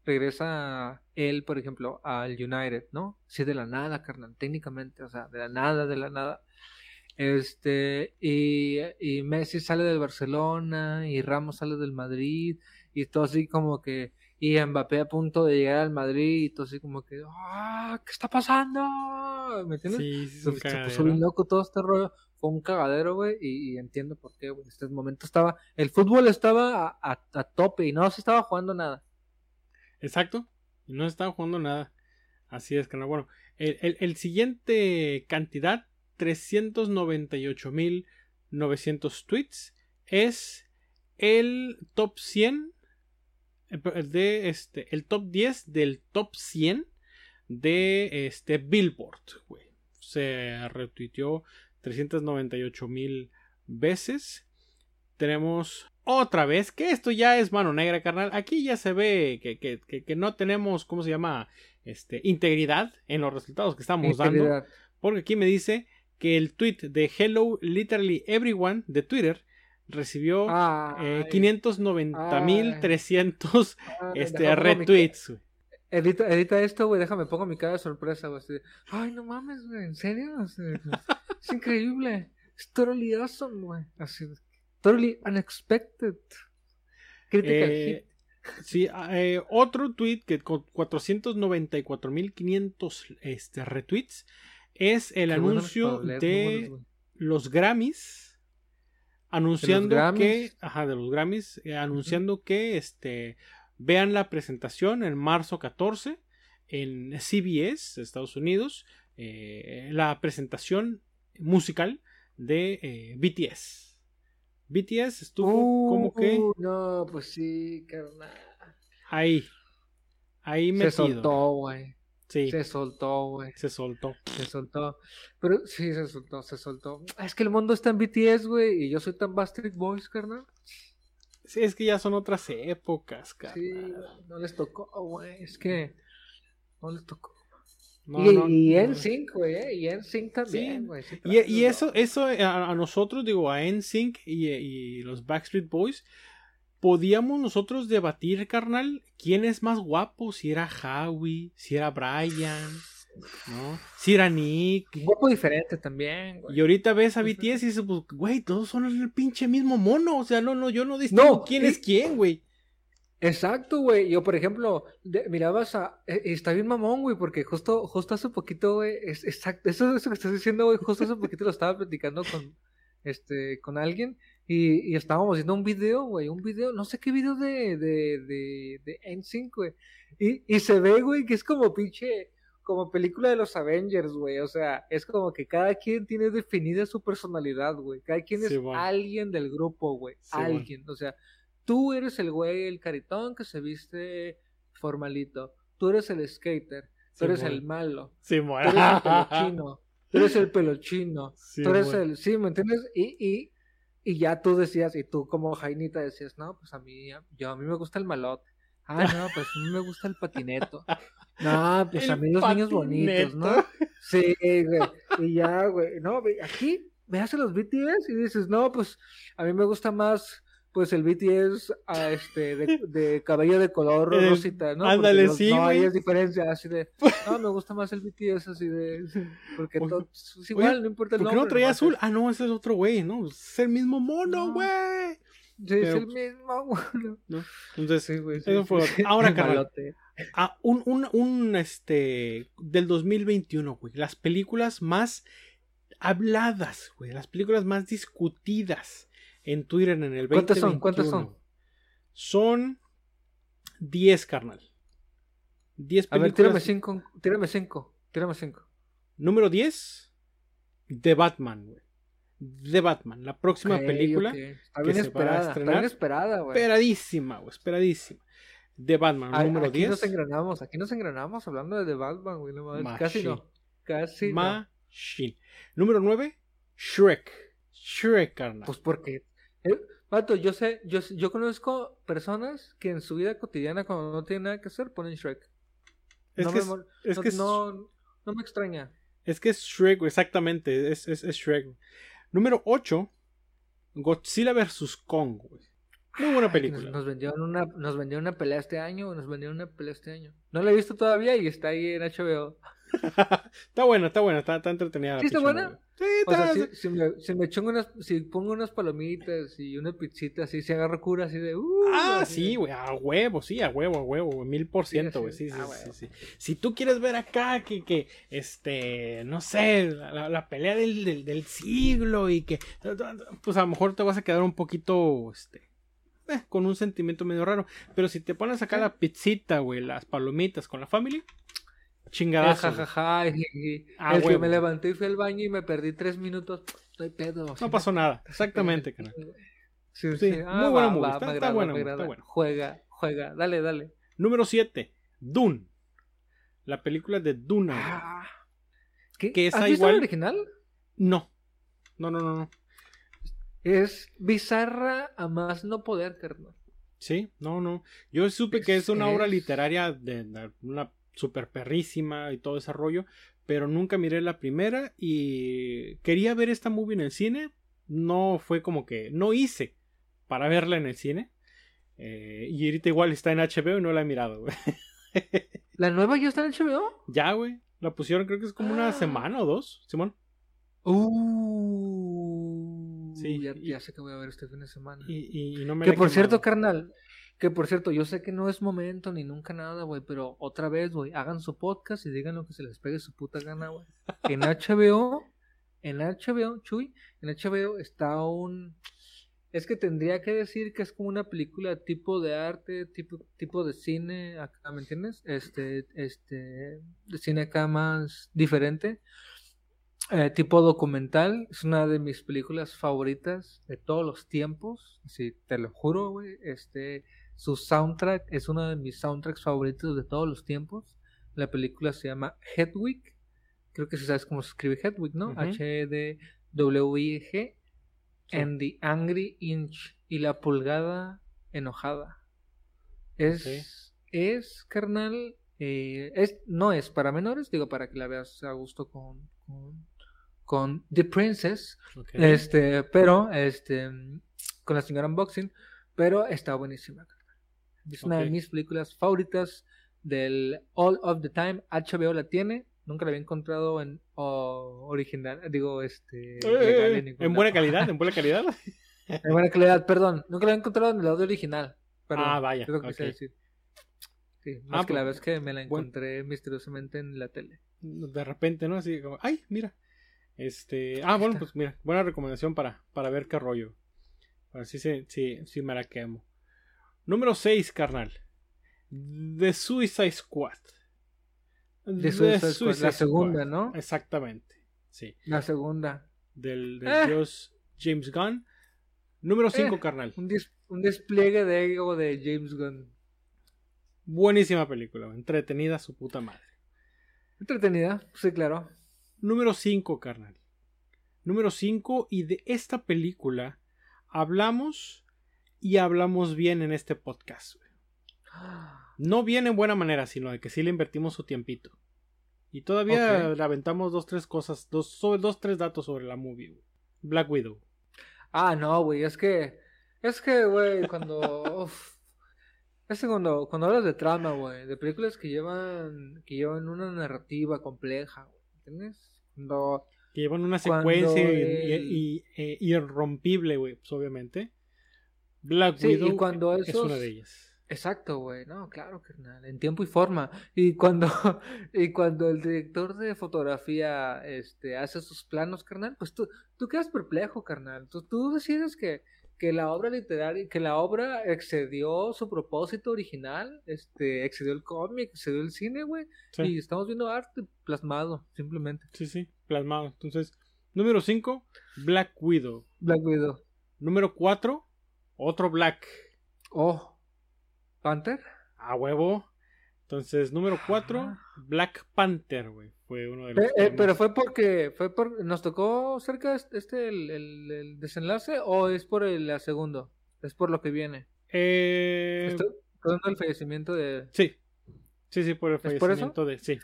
Speaker 3: regresa él, por ejemplo, al United, ¿no? Sí, de la nada, carnal, técnicamente, o sea, de la nada, de la nada. Este, y, y Messi sale del Barcelona, y Ramos sale del Madrid, y todo así como que, y Mbappé a punto de llegar al Madrid, y todo así como que, ¡ah! ¿Qué está pasando? ¿Me entiendes?
Speaker 1: Sí,
Speaker 3: se, se puso bien loco todo este rollo. Fue un cagadero, güey, y, y entiendo por qué, güey. En este momento estaba, el fútbol estaba a, a- a tope y no se estaba jugando nada.
Speaker 1: Exacto. No estaban jugando nada. Así es, que no. Bueno, el, el- el siguiente cantidad, 398.900 tweets, es el top 100 eh, de este, el top 10 del top 100 de este Billboard, güey. Se retuiteó 398.000 veces. Tenemos otra vez, que esto ya es mano negra, carnal. Aquí ya se ve que, que- que- que no tenemos, ¿cómo se llama? Este, integridad en los resultados que estamos dando.
Speaker 3: Integridad.
Speaker 1: Porque aquí me dice que el tweet de Hello Literally Everyone de Twitter recibió eh,
Speaker 3: Ay,
Speaker 1: 590.300
Speaker 3: ay,
Speaker 1: este,
Speaker 3: mi
Speaker 1: retweets.
Speaker 3: Edita, edita esto, güey, déjame pongo mi cara de sorpresa, güey. Ay, no mames, güey, ¿en serio? Sea, es increíble. Es totally awesome, güey. Así, totally unexpected. Critical
Speaker 1: Eh,
Speaker 3: hit.
Speaker 1: sí, eh, otro tweet que con 494.500 este, retweets es el
Speaker 3: Qué
Speaker 1: anuncio
Speaker 3: leer
Speaker 1: de los Grammys anunciando
Speaker 3: Grammys?
Speaker 1: que ajá de los Grammys eh, anunciando que este vean la presentación en marzo 14 en CBS Estados Unidos eh, la presentación musical de eh, BTS BTS estuvo como que
Speaker 3: Uh, No, pues sí, carnal.
Speaker 1: ahí ahí
Speaker 3: Se
Speaker 1: metido
Speaker 3: soltó, güey.
Speaker 1: Sí
Speaker 3: Se soltó, güey.
Speaker 1: se soltó
Speaker 3: Se soltó. Pero sí, se soltó, se soltó. Es que el mundo está en BTS, güey, y yo soy tan Backstreet Boys, carnal.
Speaker 1: sí es que ya son otras épocas
Speaker 3: Sí,
Speaker 1: carnal.
Speaker 3: no les tocó, güey. Es que no les tocó.
Speaker 1: No,
Speaker 3: y
Speaker 1: no,
Speaker 3: y
Speaker 1: no.
Speaker 3: en Sync, güey, eh, y en Sync también,
Speaker 1: Sí.
Speaker 3: güey. sí,
Speaker 1: Y, y eso, eso eh, a, a nosotros, digo, a NSYNC y, y los Backstreet Boys, podíamos nosotros debatir, carnal, quién es más guapo, si era Howie, si era Brian, ¿no? Si era Nick.
Speaker 3: Un guapo diferente también, güey.
Speaker 1: Y ahorita ves a. BTS y dices, pues, güey, todos son el pinche mismo mono. O sea, no, no, yo no distingo
Speaker 3: No,
Speaker 1: quién
Speaker 3: y-
Speaker 1: es quién, güey.
Speaker 3: Exacto, güey. Yo, por ejemplo, de- mirabas a. eh, está bien mamón, güey, porque justo, justo hace poquito, güey. Es, exacto, eso, eso que estás diciendo, güey, justo hace poquito lo estaba platicando con, este, con alguien. Y, y estábamos viendo un video, güey, un video, no sé qué video de, de, de, de NSYNC, güey. Y, y se ve, güey, que es como pinche, como película de los Avengers, güey. O sea, es como que cada quien tiene definida su personalidad, güey. Cada quien es
Speaker 1: bueno.
Speaker 3: alguien del grupo, güey.
Speaker 1: Sí, bueno.
Speaker 3: alguien. O sea, tú eres el güey, el caritón que se viste formalito. tú eres el skater, tú eres el malo,
Speaker 1: Sí,
Speaker 3: tú eres el pelochino, tú eres el pelochino,
Speaker 1: Sí,
Speaker 3: tú eres el, sí, ¿me entiendes? Y, y, y ya tú decías, y tú como Jainita decías, no, pues a mí, yo, a mí me gusta el malote. Ah, no, pues a mí me gusta el patineto. No, pues a mí los niños bonitos, ¿no? Sí, güey. Y ya, güey. No, güey, aquí veas a los BTS y dices, no, pues a mí me gusta más, pues el BTS a este, de, de cabello de color
Speaker 1: El-
Speaker 3: rosita, ¿no?
Speaker 1: Ándale,
Speaker 3: los-
Speaker 1: sí,
Speaker 3: No, ahí
Speaker 1: güey.
Speaker 3: es diferencia, así de, no, me gusta más el BTS así de, porque
Speaker 1: Oye,
Speaker 3: todo, es igual,
Speaker 1: oye,
Speaker 3: no importa el
Speaker 1: ¿Por qué no
Speaker 3: nombre.
Speaker 1: traía
Speaker 3: nomás
Speaker 1: azul?
Speaker 3: es-
Speaker 1: Ah, no, ese es otro güey, ¿no? Es el mismo mono,
Speaker 3: No.
Speaker 1: güey.
Speaker 3: Sí, es el mismo, güey.
Speaker 1: Entonces,
Speaker 3: Sí, güey. sí,
Speaker 1: eso fue
Speaker 3: sí.
Speaker 1: Ahora, carnal. ah, un, un, un, este, del 2021, güey. Las películas más habladas, güey. Las películas más discutidas en Twitter en el 2021.
Speaker 3: ¿Cuántas son? ¿Cuántas son?
Speaker 1: Son 10, carnal. 10
Speaker 3: A ver,
Speaker 1: películas.
Speaker 3: tírame cinco, tírame cinco, tírame cinco.
Speaker 1: Número 10, The Batman, güey. The Batman, la próxima
Speaker 3: Ok,
Speaker 1: película.
Speaker 3: ok. Está
Speaker 1: que
Speaker 3: bien
Speaker 1: se va a
Speaker 3: esperada, está
Speaker 1: estrenar.
Speaker 3: bien esperada, güey.
Speaker 1: Esperadísima, güey, esperadísima. The Batman,
Speaker 3: A-
Speaker 1: número
Speaker 3: aquí
Speaker 1: 10.
Speaker 3: nos engranamos, aquí nos engranamos hablando de The Batman, güey. No, casi no. Casi no.
Speaker 1: Machine. Número 9, Shrek. Shrek, carnal.
Speaker 3: Pues porque. Eh, yo sé, yo, yo conozco personas que en su vida cotidiana, cuando no tienen nada que hacer, ponen Shrek.
Speaker 1: es,
Speaker 3: no
Speaker 1: que
Speaker 3: me
Speaker 1: es,
Speaker 3: mol-
Speaker 1: es
Speaker 3: no,
Speaker 1: que es,
Speaker 3: no, no me extraña.
Speaker 1: es que es Shrek, exactamente. Es, es, es Shrek. Número 8, Godzilla vs. Kong, güey. Muy buena
Speaker 3: Ay,
Speaker 1: película.
Speaker 3: Nos, nos vendieron una, nos vendieron una pelea este año, nos vendieron una pelea este año. No la he visto todavía y está ahí en HBO.
Speaker 1: está buena, está buena, está, está entretenida. la
Speaker 3: ¿Sí está buena?
Speaker 1: Sí,
Speaker 3: O sea,
Speaker 1: está-
Speaker 3: si, si me, si me unas, si pongo unas palomitas y una pizzita así, se agarra cura así de. Uh,
Speaker 1: Ah,
Speaker 3: así
Speaker 1: sí, güey, a huevo, sí, a huevo, a huevo, mil por ciento, güey, sí,
Speaker 3: sí.
Speaker 1: sí,
Speaker 3: Ah,
Speaker 1: sí. Si tú quieres ver acá que, que este, no sé, la, la- la pelea del, del, del siglo y que, pues a lo mejor te vas a quedar un poquito, este, eh, con un sentimiento medio raro, pero si te pones acá
Speaker 3: Sí.
Speaker 1: la pizzita, güey, las palomitas con la family, Chingadazo.
Speaker 3: ja, ja, ja, y- y-
Speaker 1: Ah,
Speaker 3: el que me levanté y fui al baño y me perdí tres minutos. No hay pedo.
Speaker 1: No pasó nada, exactamente, carnal.
Speaker 3: Sí,
Speaker 1: Sí.
Speaker 3: Ah,
Speaker 1: muy buena movie, está- está
Speaker 3: me
Speaker 1: está.
Speaker 3: Juega, juega. Dale, dale.
Speaker 1: Número 7, Dune. La película de Duna. güey.
Speaker 3: Ah, ¿qué?
Speaker 1: Que
Speaker 3: ¿Has visto
Speaker 1: igual-
Speaker 3: la original?
Speaker 1: No. No, no, no, no.
Speaker 3: Es bizarra a más no poder, carnal.
Speaker 1: Sí, no, no. Yo supe que es una
Speaker 3: Es-
Speaker 1: obra literaria de, de una super perrísima y todo ese rollo, pero nunca miré la primera y quería ver esta movie en el cine. No fue como que no hice para verla en el cine. Eh, y ahorita igual está en HBO y no la he mirado, güey.
Speaker 3: ¿La nueva ya está en HBO?
Speaker 1: ya, güey. La pusieron creo que es como una
Speaker 3: Ah.
Speaker 1: semana o dos, Simón.
Speaker 3: Uh,
Speaker 1: Sí,
Speaker 3: ya,
Speaker 1: y-
Speaker 3: sé que voy a ver este fin de semana.
Speaker 1: Y, y- y no me
Speaker 3: Que por cierto, carnal, que por cierto, yo sé que no es momento ni nunca nada, güey, pero otra vez, güey, hagan su podcast y digan lo que se les pegue su puta gana, güey. En HBO, en HBO, Chuy, en HBO está un... Es que tendría que decir que es como una película tipo de arte, tipo, tipo de cine, acá, ¿me entiendes? Este, este, de cine acá más diferente. Eh, tipo documental, es una de mis películas favoritas de todos los tiempos. Sí, te lo juro, güey. Este, su soundtrack es uno de mis soundtracks favoritos de todos los tiempos. La película se llama Hedwig. Creo que si sabes cómo se escribe Hedwig, ¿no?
Speaker 1: Sí.
Speaker 3: And the Angry Inch. Y la pulgada enojada. Es, es carnal. eh, es, no es para menores, digo, para que la veas a gusto con, con, con The Princess. Este, pero, este, con la señora Unboxing, pero está buenísima. Es una de mis películas favoritas del All of the Time. HBO la tiene. Nunca la había encontrado en original, digo, este,
Speaker 1: Eh,
Speaker 3: legal
Speaker 1: eh,
Speaker 3: en
Speaker 1: buena calidad, en buena calidad.
Speaker 3: En buena calidad, perdón. Nunca la había encontrado en el audio original. Perdón,
Speaker 1: Ah, vaya,
Speaker 3: es lo que quise
Speaker 1: ok.
Speaker 3: decir. Sí, más
Speaker 1: Ah,
Speaker 3: que la
Speaker 1: pues,
Speaker 3: vez que me la encontré misteriosamente en la tele.
Speaker 1: de repente, ¿no? Así como, ay, mira. Este, ah, bueno, pues mira, buena recomendación para, para ver qué rollo. Para si sí, sí, sí me la quemo. Número 6, carnal. The Suicide Squad.
Speaker 3: De
Speaker 1: The
Speaker 3: Suicide Squad,
Speaker 1: Suicide
Speaker 3: la segunda,
Speaker 1: Squad.
Speaker 3: ¿no?
Speaker 1: Exactamente. Sí.
Speaker 3: La segunda.
Speaker 1: Del, del
Speaker 3: Eh.
Speaker 1: dios James Gunn. Número 5,
Speaker 3: Eh.
Speaker 1: carnal.
Speaker 3: Un, des- un despliegue de ego de James Gunn.
Speaker 1: Buenísima película, entretenida su puta madre.
Speaker 3: Entretenida, sí, claro.
Speaker 1: Número 5, carnal. Número 5, y de esta película hablamos y hablamos bien en este podcast. No bien en buena manera, sino de que sí le invertimos su tiempito. Y todavía
Speaker 3: Ok.
Speaker 1: le aventamos dos, tres cosas, dos, sobre, dos, tres datos sobre la movie. Black Widow.
Speaker 3: Ah, no, güey, es que, es que, güey, cuando, uf, es que cuando, cuando hablas de trama, güey, de películas que llevan, que llevan una narrativa compleja, güey, ¿entiendes? Cuando,
Speaker 1: Que llevan una secuencia y-
Speaker 3: el-
Speaker 1: y- y- eh, irrompible, güey, pues obviamente. Black
Speaker 3: Sí, y
Speaker 1: Widow
Speaker 3: cuando
Speaker 1: es
Speaker 3: esos-
Speaker 1: una de ellas.
Speaker 3: exacto, güey, no, claro, carnal, en tiempo y forma, y cuando, y cuando el director de fotografía, este, hace sus planos, carnal, pues tú, tú quedas perplejo, carnal, tú, tú decides que, que la obra literaria, que la obra excedió su propósito original, este, excedió el cómic, excedió el cine, güey,
Speaker 1: Sí.
Speaker 3: y estamos viendo arte plasmado, simplemente.
Speaker 1: Sí, sí, plasmado. Entonces, número 5, Black Widow.
Speaker 3: Black Widow.
Speaker 1: Número 4, otro Black.
Speaker 3: Oh, Panther.
Speaker 1: A huevo. Entonces, número 4,
Speaker 3: Ah.
Speaker 1: Black Panther, güey. Fue uno de los.
Speaker 3: Eh, eh, pero fue porque fue por nos tocó cerca este el, el- el desenlace o es por el la segundo es por lo que viene
Speaker 1: Eh,
Speaker 3: Estoy hablando del fallecimiento de
Speaker 1: Sí. Sí, sí, por el
Speaker 3: por
Speaker 1: fallecimiento de. Sí.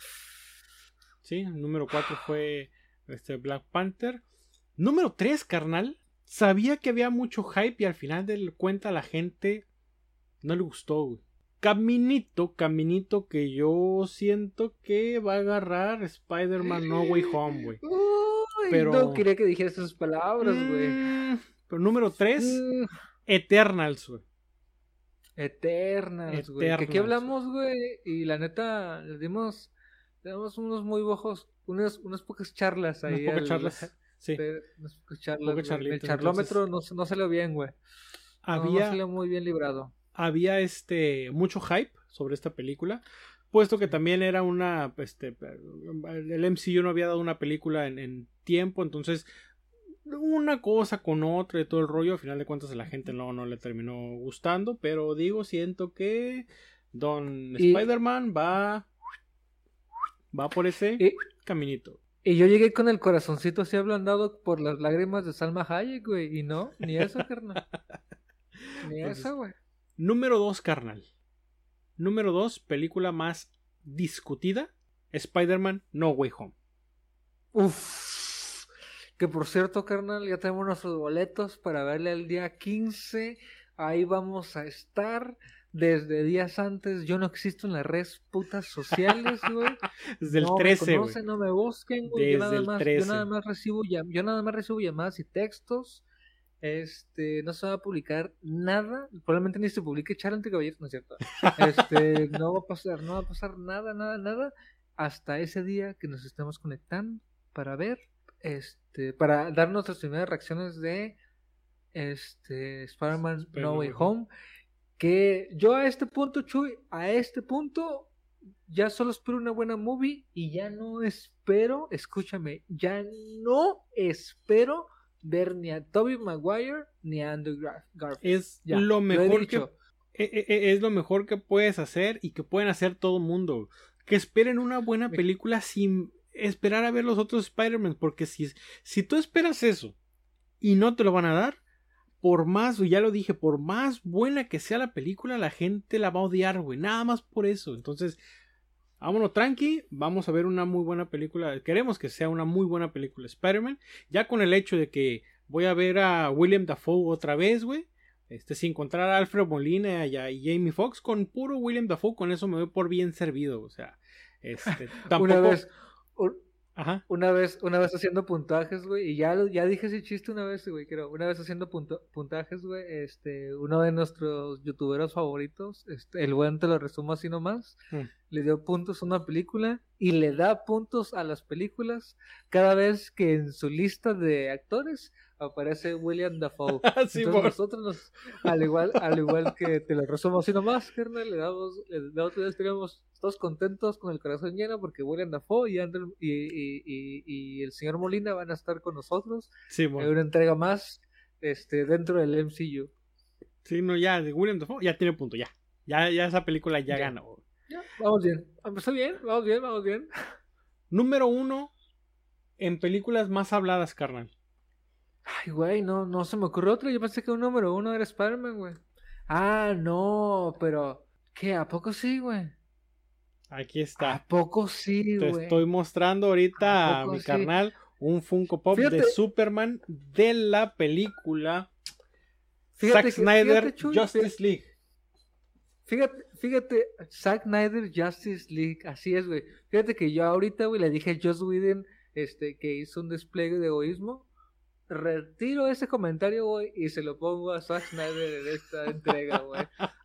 Speaker 1: Sí, el número 4 fue este Black Panther. Número 3, carnal. Sabía que había mucho hype y al final del cuenta a la gente no le gustó, güey. Caminito, caminito que yo siento que va a agarrar Spider-Man No Way Home, güey.
Speaker 3: Uy,
Speaker 1: Pero-
Speaker 3: no quería que dijeras esas palabras güey
Speaker 1: Mm, pero número 3,
Speaker 3: Mm,
Speaker 1: Eternals, güey.
Speaker 3: Eternals güey que aquí hablamos güey y la neta le dimos le dimos unos muy bajos unas unas pocas charlas
Speaker 1: Unas
Speaker 3: ahí
Speaker 1: pocas
Speaker 3: al-
Speaker 1: charlas. Sí.
Speaker 3: de- güey. el charlómetro no, no salió bien güey No, no
Speaker 1: Había,
Speaker 3: salió muy bien librado
Speaker 1: había este mucho hype sobre esta película puesto que también era una este el MCU no había dado una película en, en tiempo entonces una cosa con otra y todo el rollo al final de cuentas a la gente no, no le terminó gustando pero digo siento que Don
Speaker 3: Y-
Speaker 1: Spider-Man va va por ese
Speaker 3: Y-
Speaker 1: caminito
Speaker 3: Y yo llegué con el corazoncito así ablandado por las lágrimas de Salma Hayek, güey. Y no, ni eso, carnal. Ni
Speaker 1: Entonces,
Speaker 3: eso, güey.
Speaker 1: Número 2, carnal. Número 2, película más discutida. Spider-Man No Way Home.
Speaker 3: Uf. Que por cierto, carnal, ya tenemos nuestros boletos para verle el día 15. Ahí vamos a estar. Desde días antes, yo no existo en las redes putas sociales, güey.
Speaker 1: Desde el
Speaker 3: no
Speaker 1: 13,
Speaker 3: me
Speaker 1: güey.
Speaker 3: no me busquen, güey. Yo nada, más,
Speaker 1: 13.
Speaker 3: yo nada más recibo yo nada más recibo llamadas y textos. Este, no se va a publicar nada. Probablemente ni se publique Charla entre Caballeros, ¿no es cierto? Este, no va a pasar, no va a pasar nada, nada, nada. Hasta ese día que nos estemos conectando para ver, este, para dar nuestras primeras reacciones de este Spider-Man No
Speaker 1: Spider-Man
Speaker 3: Way
Speaker 1: No Way
Speaker 3: Home. Que yo a este punto, Chuy, a este punto ya solo espero una buena movie y ya no espero, escúchame, ya no espero ver ni a Tobey Maguire ni a Andrew Gar- Garfield.
Speaker 1: Es
Speaker 3: Ya,
Speaker 1: lo mejor que e- e- e- es lo mejor que puedes hacer y que pueden hacer todo mundo. Que esperen una buena película sin esperar a ver los otros Spider-Man. Porque si, si tú esperas eso y no te lo van a dar, por más, ya lo dije, por más buena que sea la película, la gente la va a odiar, güey. Nada más por eso. Entonces, vámonos tranqui, vamos a ver una muy buena película. Queremos que sea una muy buena película Spider-Man. Ya con el hecho de que voy a ver a William Dafoe otra vez, güey. Este, sin encontrar a Alfred Molina y, a, Jamie Foxx, con puro William Dafoe, con eso me voy por bien servido. O sea, este, tampoco.
Speaker 3: Una vez, un-
Speaker 1: Ajá.
Speaker 3: una vez, una vez haciendo puntajes, güey, y ya, ya dije ese chiste una vez, güey, creo, una vez haciendo punto- puntajes, güey, este, uno de nuestros youtuberos favoritos, este, el buen te lo resumo así nomás,
Speaker 1: Mm.
Speaker 3: le dio puntos a una película y le da puntos a las películas cada vez que en su lista de actores aparece William Dafoe.
Speaker 1: Sí,
Speaker 3: Entonces
Speaker 1: por-
Speaker 3: nosotros nos, al igual, al igual que te lo resumo así nomás, carnal, le damos, le, la otra vez teníamos todos contentos con el corazón lleno porque William Dafoe y, Andrew- y, y, y, y el señor Molina van a estar con nosotros
Speaker 1: Sí, mon.
Speaker 3: una entrega más este dentro del MCU.
Speaker 1: Sí, no, ya, de William Dafoe ya tiene punto, ya. Ya, ya esa película ya,
Speaker 3: Ya.
Speaker 1: ganó.
Speaker 3: Ya, vamos bien. Empezó bien, vamos bien, vamos bien.
Speaker 1: Número uno en películas más habladas, carnal.
Speaker 3: Ay, güey, no, no se me ocurrió otro. Yo pensé que un número uno era Spider-Man, güey. Ah, no, pero. ¿Qué? ¿A poco sí, güey?
Speaker 1: Aquí
Speaker 3: ¿A
Speaker 1: está.
Speaker 3: poco sí,
Speaker 1: Te
Speaker 3: güey?
Speaker 1: estoy mostrando ahorita
Speaker 3: ¿A
Speaker 1: a mi
Speaker 3: sí?
Speaker 1: carnal un Funko Pop de. Superman de la película
Speaker 3: Fíjate
Speaker 1: Zack Snyder
Speaker 3: fíjate, Chuy,
Speaker 1: Justice League.
Speaker 3: Fíjate, fíjate, Zack Snyder Justice League, así es, güey. Fíjate que yo ahorita, güey, le dije a Joss Whedon, este, que hizo un despliegue de egoísmo. Retiro ese comentario, güey, y se lo pongo a Zack Snyder en esta entrega, güey.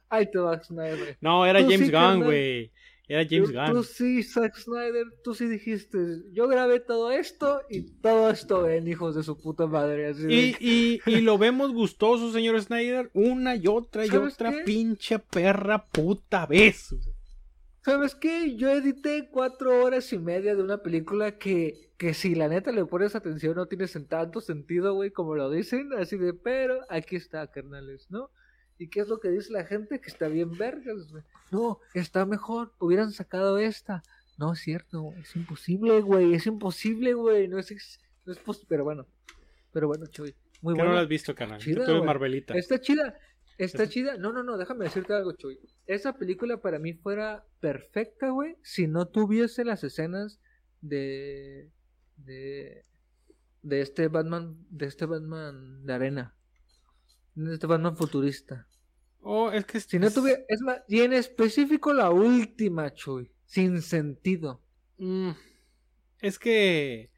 Speaker 3: Ay, te Zack Snyder.
Speaker 1: No, era
Speaker 3: Tú
Speaker 1: James
Speaker 3: sí,
Speaker 1: Gunn, güey. Era James Gunn.
Speaker 3: tú sí, Zack Snyder, tú sí dijiste, yo grabé todo esto y todo esto ven, hijos de su puta madre. Así de-
Speaker 1: Y, y, y lo vemos gustoso, señor Snyder, una y otra y
Speaker 3: ¿Sabes
Speaker 1: otra
Speaker 3: qué?
Speaker 1: pinche perra puta vez.
Speaker 3: ¿Sabes qué? Yo edité cuatro horas y media de una película que, que si la neta le pones atención no tiene tanto sentido, güey, como lo dicen, así de, pero aquí está, carnales, ¿no? ¿Y qué es lo que dice la gente? Que está bien vergas, güey. No, está mejor, hubieran sacado esta. No es cierto, güey, es imposible, güey, es imposible, güey, no es, no es pos- pero bueno, pero bueno, Chuy, muy
Speaker 1: Que no
Speaker 3: bueno.
Speaker 1: lo has visto, canal.
Speaker 3: Chida,
Speaker 1: Tú eres
Speaker 3: güey.
Speaker 1: Marvelita.
Speaker 3: Está chida. Está
Speaker 1: Está-
Speaker 3: chida. No, no, no, déjame decirte algo, Chuy. Esa película para mí fuera perfecta, güey, si no tuviese las escenas de de de este Batman, de este Batman de arena. De este Batman futurista.
Speaker 1: Oh, es que
Speaker 3: Si no tuviera, es más, y en específico la última, Chuy, sin sentido.
Speaker 1: Mm, es que.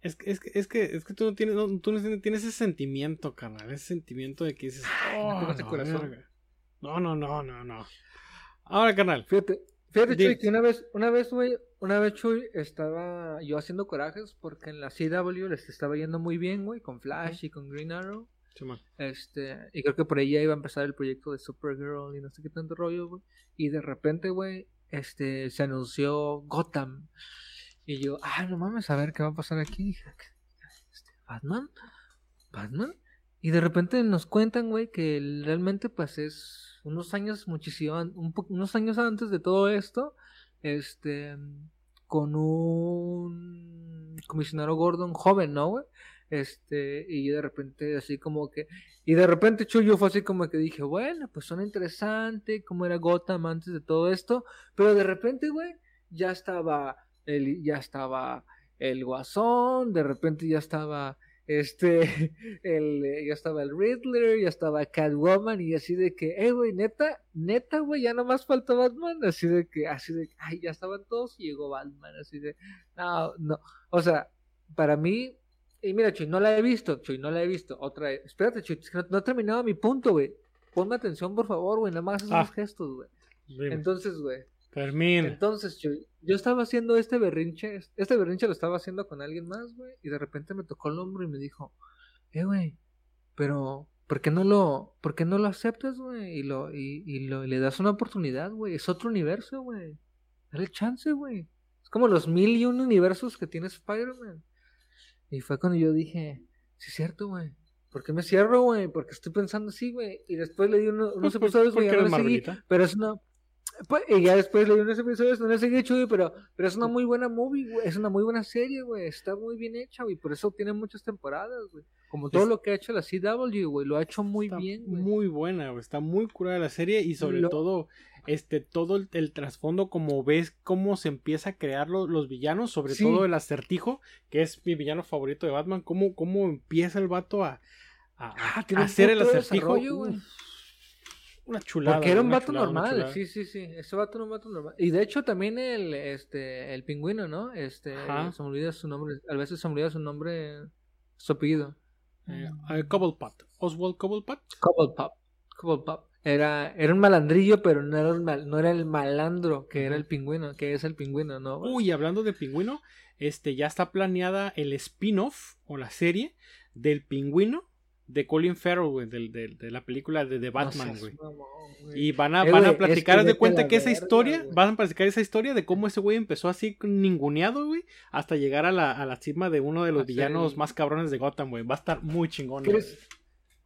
Speaker 1: Es que, es que, es que, es que tú no tienes, no, tú no tienes ese sentimiento, carnal. Ese sentimiento de que dices.
Speaker 3: no
Speaker 1: "Oh, la
Speaker 3: corazón".
Speaker 1: verga". No, no, no, no, no. Ahora, carnal.
Speaker 3: Fíjate, fíjate, Chuy, que una vez, una vez, güey, una vez, Chuy, estaba yo haciendo corajes porque en la CW les estaba yendo muy bien, güey, con Flash y con Green Arrow. Este, y creo que por ahí ya iba a empezar el proyecto de Supergirl y no sé qué tanto rollo, güey. Y de repente, güey, este, se anunció Gotham. Y yo, ah, no mames, a ver qué va a pasar aquí. Dije, este, ¿Batman? ¿Batman? Y de repente nos cuentan, güey, que realmente, pues es unos años, muchísimo, unos años antes de todo esto, este, con un comisionado Gordon joven, ¿no, güey? Este, y de repente así como que, y de repente Chuyo fue así como que dije, bueno, pues suena interesante, cómo era Gotham antes de todo esto, pero de repente, güey, ya estaba el, ya estaba el Guasón, de repente ya estaba este, el, eh, ya estaba el Riddler, ya estaba Catwoman y así de que, eh, güey, neta, neta, güey, ya nomás falta Batman, así de que, así de, ay, ya estaban todos y llegó Batman, así de, no, no, o sea, para mí, y mira, Chuy, no la he visto, Chuy, no la he visto, otra vez, espérate, Chuy, es que no, no he terminado mi punto, güey, ponme atención, por favor, güey, nada más haces
Speaker 1: Ah.
Speaker 3: unos gestos, güey, entonces, güey, Entonces, yo estaba haciendo este berrinche, este berrinche lo estaba haciendo con alguien más, güey, y de repente me tocó el hombro y me dijo, eh, güey, pero, ¿por qué no lo, por qué no lo aceptas, güey? Y lo, y, y lo, y le das una oportunidad, güey, es otro universo, güey, dale chance, güey, es como los mil y un universos que tiene Spider-Man. Y fue cuando yo dije, sí es cierto, güey. ¿Por qué me cierro, güey? Porque estoy pensando así, güey. Y después le di uno- unos
Speaker 1: pues,
Speaker 3: episodios, güey, no. Pero es una. Pues, y ya después le di unos episodios, no le seguí chido, pero, pero es una muy buena movie, güey. Es una muy buena serie, güey. Está muy bien hecha, güey. Por eso tiene muchas temporadas, güey. Como todo
Speaker 1: Es-
Speaker 3: lo que ha hecho la CW, güey. Lo ha hecho muy
Speaker 1: Está
Speaker 3: bien, güey.
Speaker 1: muy buena, güey. Está muy curada la serie y sobre
Speaker 3: Lo-
Speaker 1: todo, este, todo el, el trasfondo, como ves cómo se empieza a crear lo- los villanos, sobre
Speaker 3: Sí.
Speaker 1: todo el acertijo, que es mi villano favorito de Batman, cómo, cómo empieza el vato a,
Speaker 3: Ah,
Speaker 1: hacer el acertijo. Una chulada.
Speaker 3: Porque era un vato
Speaker 1: chulada,
Speaker 3: normal, sí, sí, sí. Ese vato era un vato normal. Y de hecho también el, este, el pingüino, ¿no? Este,
Speaker 1: Ajá.
Speaker 3: se me olvida su nombre. A veces se me olvida su nombre, su apellido.
Speaker 1: Eh, eh, Cobblepot. Oswald Cobblepot.
Speaker 3: Cobblepot. Cobblepot. Era, era un malandrillo, pero no era, un mal- no era el malandro que era el pingüino, que es el pingüino, ¿no?
Speaker 1: Uy, hablando de pingüino, este ya está planeada el spin-off o la serie del pingüino de Colin Farrell, güey, del- del- de la película de The
Speaker 3: No
Speaker 1: Batman, güey. Y van a,
Speaker 3: Eh,
Speaker 1: van a
Speaker 3: es
Speaker 1: platicar,
Speaker 3: que
Speaker 1: de cuenta
Speaker 3: a la
Speaker 1: que esa
Speaker 3: verga,
Speaker 1: historia, van a platicar esa historia de cómo ese güey empezó así ninguneado, güey, hasta llegar a la, a la cima de uno de los
Speaker 3: A
Speaker 1: villanos más cabrones de Gotham, güey. Va a estar muy chingón, güey.
Speaker 3: ¿Crees,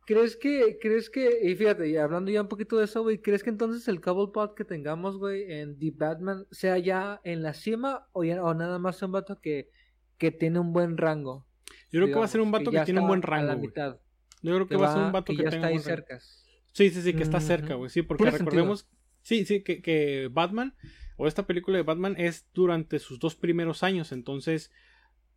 Speaker 3: ¿Crees que, crees que, y fíjate, y hablando ya un poquito de eso, güey, ¿crees que entonces el Cobblepot que tengamos, güey, en The Batman sea ya en la cima o, ya, o nada más un vato que, que tiene un buen rango?
Speaker 1: Yo creo que va a ser un vato que,
Speaker 3: ya
Speaker 1: tiene un buen
Speaker 3: a
Speaker 1: rango.
Speaker 3: la
Speaker 1: güey.
Speaker 3: mitad.
Speaker 1: Yo creo que, va, a ser un vato que,
Speaker 3: ya
Speaker 1: tenga
Speaker 3: está ahí
Speaker 1: buen
Speaker 3: cerca.
Speaker 1: Sí, sí, sí, que está cerca, güey. Sí, porque recordemos. Sí, sí, que, que Batman, o esta película de Batman, es durante sus dos primeros años. Entonces,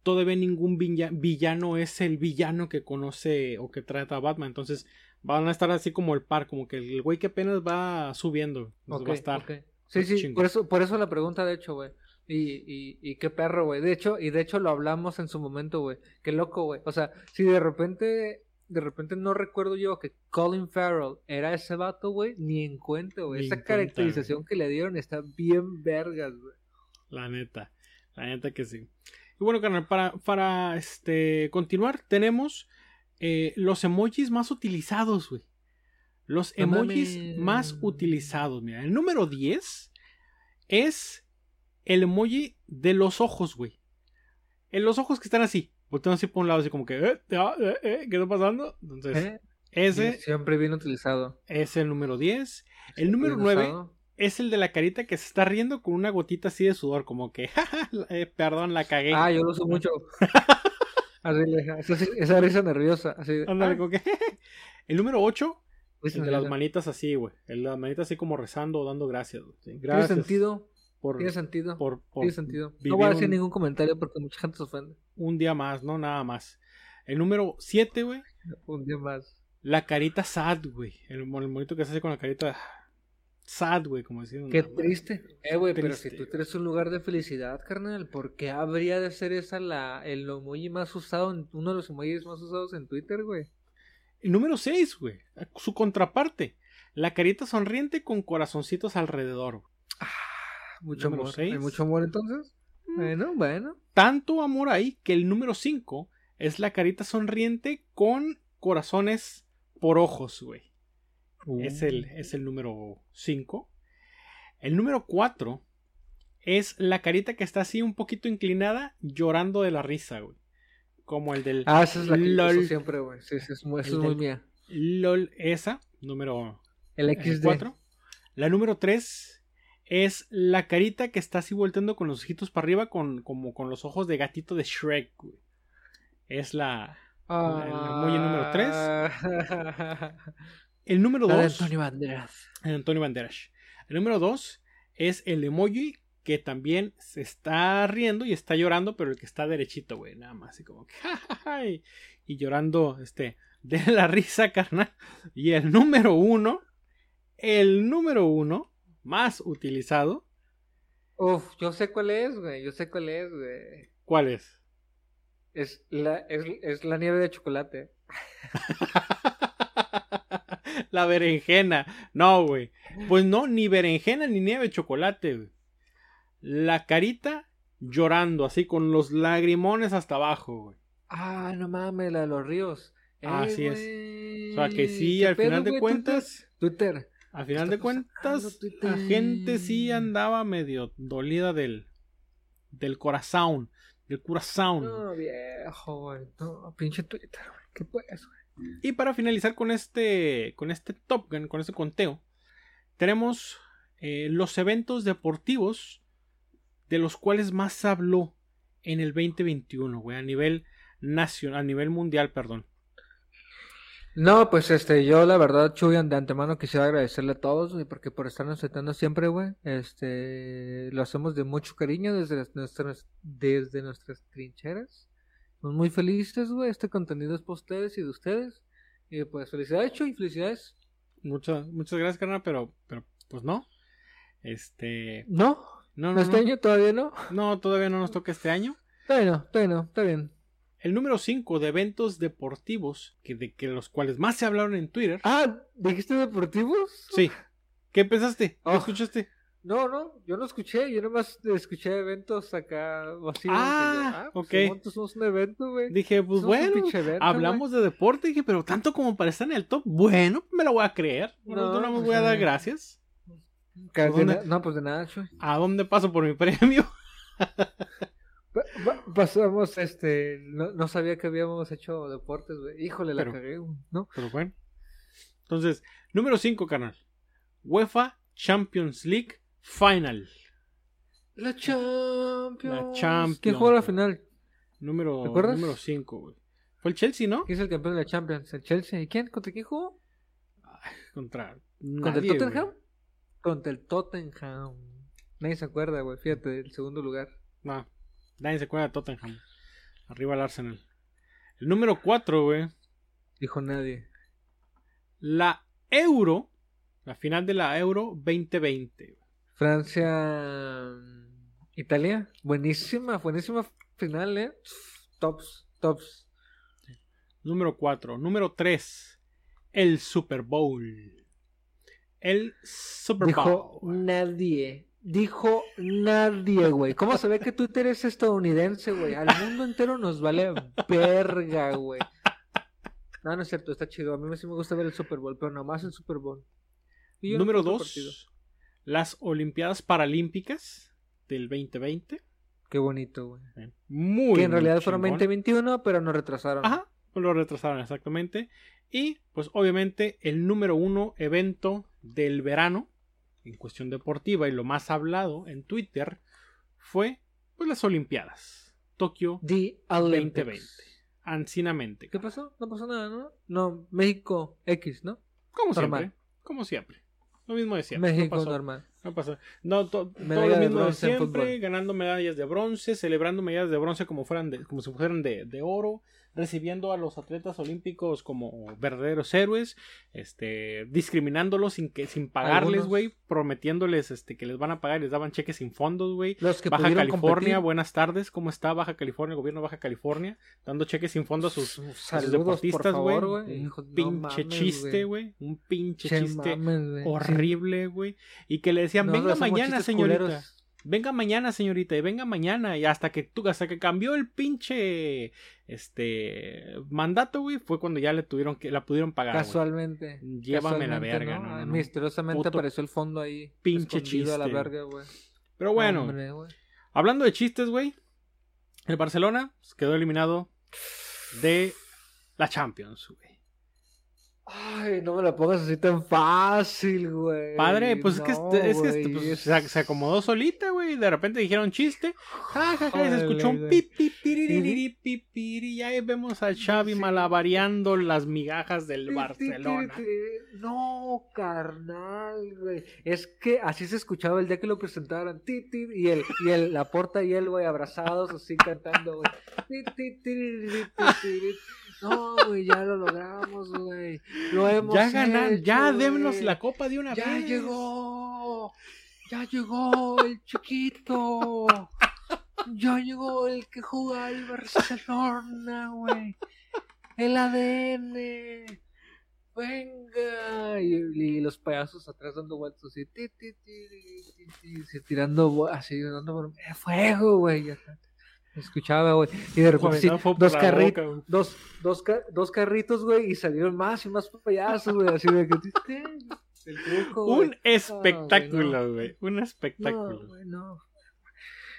Speaker 1: todavía ningún villa- villano es el villano que conoce o que trata a Batman. Entonces, van a estar así como el par, como que el güey que apenas va subiendo. Entonces
Speaker 3: Ok,
Speaker 1: va a estar.
Speaker 3: Sí, sí, por eso, por eso la pregunta, de hecho, güey. Y, y, y qué perro, güey. De hecho, y de hecho lo hablamos en su momento, güey. Qué loco, güey. O sea, si de repente, de repente no recuerdo yo que Colin Farrell era ese vato, güey, ni en cuenta, güey. Esa caracterización que le dieron está bien vergas, güey.
Speaker 1: La neta. La neta que sí. Y bueno, carnal, para, para este, continuar, tenemos eh, los emojis más utilizados, güey. Los emojis más utilizados. Mira, el número 10 es el emoji de los ojos, güey. En los ojos que están así, volteando así por un lado, así como que, eh, eh, eh, ¿qué está pasando? Entonces, ese
Speaker 3: Siempre bien utilizado.
Speaker 1: es el número 10. El número
Speaker 3: Bien
Speaker 1: 9
Speaker 3: usado.
Speaker 1: es el de la carita que se está riendo con una gotita así de sudor, como que, "Jaja, eh, perdón, la cagué.
Speaker 3: Ah, yo lo uso mucho. así, esa, esa risa nerviosa. Así de,
Speaker 1: Ándale,
Speaker 3: ah,
Speaker 1: como que- El número 8,
Speaker 3: risa
Speaker 1: el de las manitas así, güey. El de las manitas así como rezando o dando gracias. güey. Sí,
Speaker 3: Tiene
Speaker 1: Gracias
Speaker 3: sentido.
Speaker 1: Por,
Speaker 3: Tiene sentido.
Speaker 1: por, por
Speaker 3: Tiene sentido. No voy a decir
Speaker 1: un-
Speaker 3: ningún comentario porque mucha gente se ofende.
Speaker 1: un día más, no nada más. El número 7, güey.
Speaker 3: Un día más.
Speaker 1: La carita sad, güey. El, el monito que se hace con la carita sad, güey, como decir.
Speaker 3: Qué triste. Eh, güey, pero si tú tienes un lugar de felicidad, carnal, ¿por qué habría de ser esa la, el emoji más usado, en- uno de los emojis más usados en Twitter, güey?
Speaker 1: El número 6, güey. Su contraparte. La carita sonriente con corazoncitos alrededor. güey.
Speaker 3: Mucho
Speaker 1: Número
Speaker 3: amor.
Speaker 1: seis.
Speaker 3: ¿Hay mucho amor entonces? Bueno, bueno.
Speaker 1: Tanto amor ahí que el número 5 es la carita sonriente con corazones por ojos, güey. Es el, es el número 5. El número 4 es la carita que está así un poquito inclinada, llorando de la risa, güey. Como el del
Speaker 3: Ah, esa es la que
Speaker 1: LOL.
Speaker 3: uso siempre, güey. Sí, sí, es muy, es muy mía.
Speaker 1: LOL, esa, número
Speaker 3: El XD.
Speaker 1: 4. La número 3 es la carita que está así volteando con los ojitos para arriba, con, como con los ojos de gatito de Shrek, güey. Es la. el emoji número
Speaker 3: Ah.
Speaker 1: El número
Speaker 3: La de
Speaker 1: 2.
Speaker 3: Antonio Banderas.
Speaker 1: Antonio Banderas. El número 2 es el emoji que también se está riendo y está llorando, pero el que está derechito, güey, nada más, así como que, "Ja, y, y llorando, este, de la risa, carnal. Y el número 1, el número 1 más utilizado,
Speaker 3: Uf, yo sé cuál es, güey. Yo sé cuál es, güey.
Speaker 1: ¿cuál es?
Speaker 3: Es la, es, es la nieve de chocolate.
Speaker 1: la berenjena. No, güey. Pues no, ni berenjena ni nieve de chocolate, güey. La carita llorando, así con los lagrimones hasta abajo, güey.
Speaker 3: Ah, no mames, la de los ríos. Eh,
Speaker 1: Así es.
Speaker 3: güey,
Speaker 1: O sea que sí,
Speaker 3: ¿qué
Speaker 1: al final de cuentas,
Speaker 3: Twitter. Twitter.
Speaker 1: Al final de cuentas, la gente sí andaba medio dolida del, del corazón, del corazón.
Speaker 3: No, viejo, güey. No, pinche Twitter, güey. ¿Qué pues, güey?
Speaker 1: Y para finalizar con este, con este Top Gun, con este conteo, tenemos eh, los eventos deportivos de los cuales más se habló en el 2021, güey, a nivel nacional, a nivel mundial, perdón.
Speaker 3: No, pues este, yo la verdad, Chuy, de antemano quisiera agradecerle a todos, güey, porque por estarnos aceptando siempre, güey. Este, lo hacemos de mucho cariño desde las- nuestras, desde nuestras trincheras. Estamos muy felices, güey. Este contenido es para ustedes y de ustedes. Y pues felicidades, Chuy, felicidades.
Speaker 1: Muchas, muchas gracias, carnal, pero, pero pues no. Este,
Speaker 3: No,
Speaker 1: no, no,
Speaker 3: este
Speaker 1: no.
Speaker 3: año todavía no.
Speaker 1: No, todavía no nos toca este año.
Speaker 3: Todavía no, todavía no, está bien.
Speaker 1: El número 5 de eventos deportivos, que de que los cuales más se hablaron en Twitter.
Speaker 3: Ah, ¿dijiste deportivos?
Speaker 1: Sí. ¿Qué pensaste? ¿Qué
Speaker 3: Oh.
Speaker 1: escuchaste?
Speaker 3: No, no, yo no escuché, yo nomás escuché eventos acá vacíos.
Speaker 1: Ah,
Speaker 3: yo, pues,
Speaker 1: ok.
Speaker 3: Somos un evento, güey.
Speaker 1: Dije, pues bueno,
Speaker 3: evento,
Speaker 1: hablamos de deporte. Dije, pero tanto como para estar en el top, bueno, me lo voy a creer. Bueno,
Speaker 3: No,
Speaker 1: no, me
Speaker 3: pues,
Speaker 1: voy a dar gracias.
Speaker 3: No, pues de nada, Chuy.
Speaker 1: ¿A dónde paso por mi premio?
Speaker 3: Pasamos, este, no, no sabía que habíamos hecho deportes, güey. Híjole, la
Speaker 1: Pero-
Speaker 3: cagué, güey, ¿no?
Speaker 1: Pero bueno. Entonces, número 5, canal. UEFA Champions League Final.
Speaker 3: La Champions.
Speaker 1: La Champions,
Speaker 3: ¿Quién jugó la final?
Speaker 1: Número
Speaker 3: ¿Te acuerdas?
Speaker 1: número 5, güey. Fue el Chelsea, ¿no?
Speaker 3: ¿Quién es el campeón de la Champions? ¿El Chelsea? ¿Y quién? ¿Contra quién jugó?
Speaker 1: Contra
Speaker 3: ¿Contra
Speaker 1: nadie,
Speaker 3: el Tottenham? Contra el Tottenham. Nadie se acuerda, güey. Fíjate, del segundo lugar.
Speaker 1: No, nadie se acuerda de Tottenham. Arriba el Arsenal. El número 4, güey.
Speaker 3: Dijo nadie.
Speaker 1: La Euro. La final de la Euro 2020. güey.
Speaker 3: Francia. Italia. Buenísima, buenísima final, ¿eh? Tops, tops.
Speaker 1: Número 4. Número 3. El Super Bowl. El Super
Speaker 3: Dijo
Speaker 1: Bowl.
Speaker 3: nadie. Dijo nadie, güey. ¿Cómo se ve que Twitter es estadounidense, güey? Al mundo entero nos vale verga, güey. No, no es cierto, está chido. A mí sí me gusta ver el Super Bowl, pero nomás el Super Bowl. Y
Speaker 1: Número
Speaker 3: otro
Speaker 1: 2.
Speaker 3: partido.
Speaker 1: Las Olimpiadas Paralímpicas del 2020.
Speaker 3: Qué bonito, güey.
Speaker 1: Muy
Speaker 3: Que en realidad fueron
Speaker 1: chingón.
Speaker 3: 2021, pero nos retrasaron.
Speaker 1: Ajá, pues lo retrasaron exactamente. Y pues obviamente el número uno evento del verano en cuestión deportiva y lo más hablado en Twitter fue pues las Olimpiadas. Tokio
Speaker 3: The Olympics.
Speaker 1: 2020. Ancinamente.
Speaker 3: ¿Qué pasó? No pasó nada, ¿no? No, México X, ¿no?
Speaker 1: Como
Speaker 3: Normal.
Speaker 1: siempre. Como siempre. Lo mismo de siempre. no
Speaker 3: México
Speaker 1: pasó.
Speaker 3: normal.
Speaker 1: No pasa. No, to- todo lo
Speaker 3: de
Speaker 1: mismo de,
Speaker 3: en
Speaker 1: siempre, ganando medallas de bronce, celebrando medallas de bronce como fueran de, como si fueran de, de oro, recibiendo a los atletas olímpicos como verdaderos héroes, este, discriminándolos sin que, sin pagarles, güey, prometiéndoles este que les van a pagar y les daban cheques sin fondos, güey. Baja California,
Speaker 3: competir.
Speaker 1: buenas tardes, ¿cómo está Baja California, el gobierno de Baja California? Dando cheques sin fondos a sus, a sus
Speaker 3: Saludos,
Speaker 1: deportistas,
Speaker 3: por
Speaker 1: güey. Un
Speaker 3: no
Speaker 1: pinche
Speaker 3: mames,
Speaker 1: chiste, güey. Un pinche
Speaker 3: Che,
Speaker 1: chiste
Speaker 3: mames,
Speaker 1: horrible, güey. Y que le decían, venga mañana, señorita.
Speaker 3: culeros.
Speaker 1: Venga mañana, señorita, y venga mañana. Y hasta que tú, hasta que cambió el pinche este mandato, güey, fue cuando ya le tuvieron que, la pudieron pagar. güey.
Speaker 3: Casualmente.
Speaker 1: Llévame la verga,
Speaker 3: ¿no?
Speaker 1: no, no, no.
Speaker 3: Misteriosamente apareció el fondo ahí.
Speaker 1: pinche
Speaker 3: escondido a la
Speaker 1: chiste.
Speaker 3: verga, güey.
Speaker 1: Pero bueno,
Speaker 3: Hombre, güey.
Speaker 1: hablando de chistes, güey. El Barcelona pues, quedó eliminado de la Champions, güey.
Speaker 3: Ay, no me la pongas así tan fácil, güey.
Speaker 1: Padre, pues es que,
Speaker 3: No,
Speaker 1: es que
Speaker 3: güey,
Speaker 1: pues,
Speaker 3: es-
Speaker 1: se, se acomodó solita, güey. De repente dijeron chiste. Ja, ja, ja, y se escuchó un
Speaker 3: güey.
Speaker 1: pi, pi, piririri, pi, piri, Y ahí vemos a Xavi
Speaker 3: Sí.
Speaker 1: malabareando las migajas del Barcelona.
Speaker 3: No, carnal, güey. Es que así se escuchaba el día que lo ti, y el, y el, la porta y él, güey, abrazados así cantando, güey. No, güey, ya lo logramos, güey. Lo hemos
Speaker 1: Ya ganan, ya
Speaker 3: güey.
Speaker 1: démonos la copa de una
Speaker 3: Ya
Speaker 1: vez.
Speaker 3: llegó. Ya llegó el chiquito. Ya llegó el que juega al Barcelona, güey. El ADN. Venga. Y, y los payasos atrás dando vueltas así. ti, ti, ti, tirando así, dando eh, fuego, güey. Escuchaba, güey. Y de repente sí, dos
Speaker 1: boca, güey.
Speaker 3: dos, dos, ca- dos carritos, güey, y salieron más y más payasos, güey, así de que... El truco.
Speaker 1: Un espectáculo, güey. Un
Speaker 3: No,
Speaker 1: espectáculo.
Speaker 3: güey, no.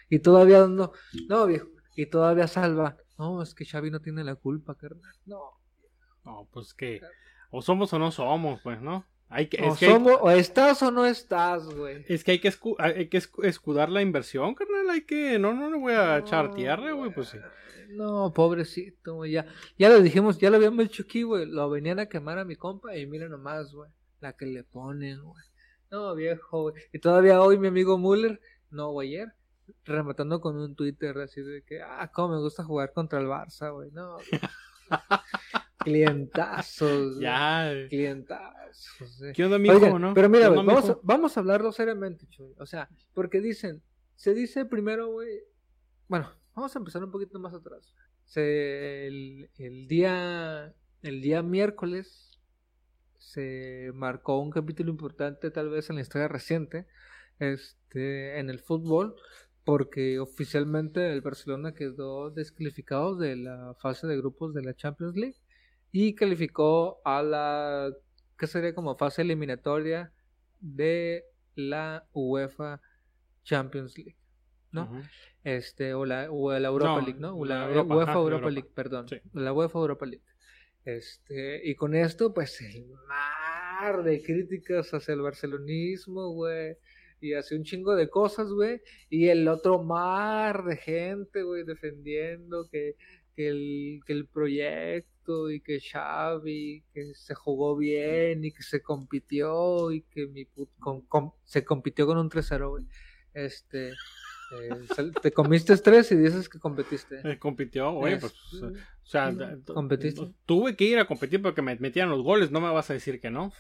Speaker 3: Y todavía no, no, viejo, y todavía salva. No, es que Xavi no tiene la culpa, carnal. No.
Speaker 1: No, pues que o somos o no somos, pues, ¿no? Hay que,
Speaker 3: O,
Speaker 1: es, que hay,
Speaker 3: somos- o estás o no estás, güey.
Speaker 1: es que hay que escu- hay que escu- escudar la inversión, carnal. Hay que. No, no le voy a echar
Speaker 3: No,
Speaker 1: tierra, güey. Pues sí.
Speaker 3: No, pobrecito, güey. Ya, ya lo dijimos, ya lo habíamos dicho aquí, güey. Lo venían a quemar a mi compa y mira nomás, güey. La que le ponen, güey. No, viejo, güey. Y todavía hoy mi amigo Müller, no, güey, ayer, rematando con un Twitter así de que, ah, cómo me gusta jugar contra el Barça, güey. No. Clientazos.
Speaker 1: Ya.
Speaker 3: Clientazos. eh.
Speaker 1: ¿Qué onda, mijo,
Speaker 3: Oigan,
Speaker 1: no?
Speaker 3: Pero mira,
Speaker 1: ¿Qué
Speaker 3: güey,
Speaker 1: onda,
Speaker 3: vamos, a, vamos a hablarlo seriamente, Chuy. O sea, porque dicen, se dice primero, güey. Bueno, vamos a empezar un poquito más atrás. Se, el, el día, el día miércoles se marcó un capítulo importante, tal vez en la historia reciente, este, en el fútbol, porque oficialmente el Barcelona quedó descalificado de la fase de grupos de la Champions League y calificó a la que sería como fase eliminatoria de la UEFA Champions League. ¿no? Este, o la, o la Europa
Speaker 1: No,
Speaker 3: League, ¿no? O
Speaker 1: la
Speaker 3: la,
Speaker 1: Europa,
Speaker 3: UEFA
Speaker 1: ajá,
Speaker 3: Europa,
Speaker 1: Europa.
Speaker 3: League, perdón.
Speaker 1: Sí.
Speaker 3: La UEFA Europa League. Este, y con esto, pues, el mar de críticas hacia el barcelonismo, güey. Y hacia un chingo de cosas, güey. Y el otro mar de gente, güey, defendiendo que, que, el, que el proyecto y que Xavi, que se jugó bien y que se compitió y que mi put- con- com- se compitió con un 3-0, güey. Este, eh, te comiste tres y dices que competiste.
Speaker 1: Eh, compitió, oye,
Speaker 3: Es-
Speaker 1: pues, o sea,
Speaker 3: competiste.
Speaker 1: tuve que ir a competir porque me metían los goles, no me vas a decir que no.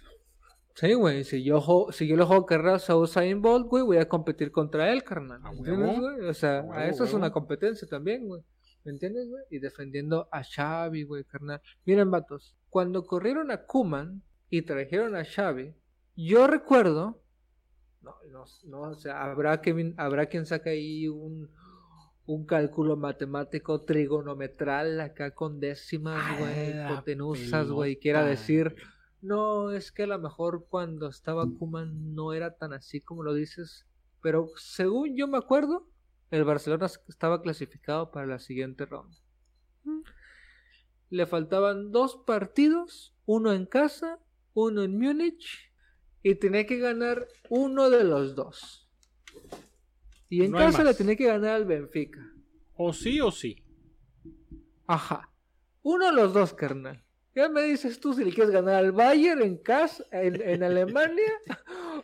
Speaker 3: Sí, güey, si yo, si yo le juego carreras a Usain Bolt, güey, voy a competir contra él, carnal.
Speaker 1: A
Speaker 3: ¿Me
Speaker 1: huevo.
Speaker 3: entiendes, güey? O sea,
Speaker 1: A
Speaker 3: eso es una competencia también, güey. ¿Me entiendes, güey? Y defendiendo a Xavi, güey, carnal. Miren, vatos, cuando corrieron a Kuman y trajeron a Xavi, yo recuerdo, no, no, no, o sea, habrá, que, habrá quien saque ahí un, un cálculo matemático trigonometral acá con décimas, güey, hipotenusas, güey, quiera decir... No, es que a lo mejor cuando estaba Kuman no era tan así como lo dices. Pero según yo me acuerdo, el Barcelona estaba clasificado para la siguiente ronda. Le faltaban dos partidos, uno en casa, uno en Múnich, y tenía que ganar uno de los dos. Y en
Speaker 1: No
Speaker 3: casa le tenía que ganar al Benfica.
Speaker 1: O sí o sí.
Speaker 3: Ajá. Uno de los dos, carnal. Ya me dices tú si le quieres ganar al Bayern en casa, en, en Alemania,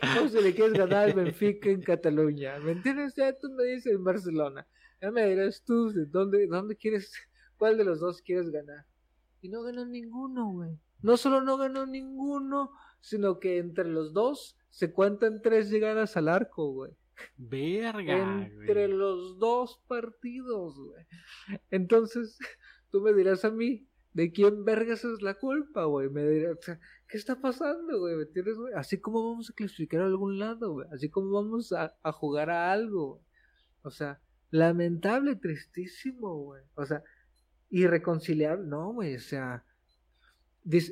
Speaker 3: o si le quieres ganar al Benfica en Cataluña. ¿Me entiendes? Ya tú me dices en Barcelona. Ya me dirás tú de dónde, dónde quieres, cuál de los dos quieres ganar. Y no ganó ninguno, güey. No solo no ganó ninguno, sino que entre los dos se cuentan tres llegadas al arco, güey
Speaker 1: Verga,
Speaker 3: entre
Speaker 1: güey.
Speaker 3: los dos partidos, güey. Entonces, tú me dirás a mí, ¿de quién vergas es la culpa, güey? Me dirás, o sea, ¿qué está pasando, güey? ¿Me entiendes, güey? Así como vamos a clasificar a algún lado, güey. Así como vamos a, a jugar a algo, güey. O sea, lamentable, tristísimo, güey. O sea, irreconciliable, no, güey. O sea,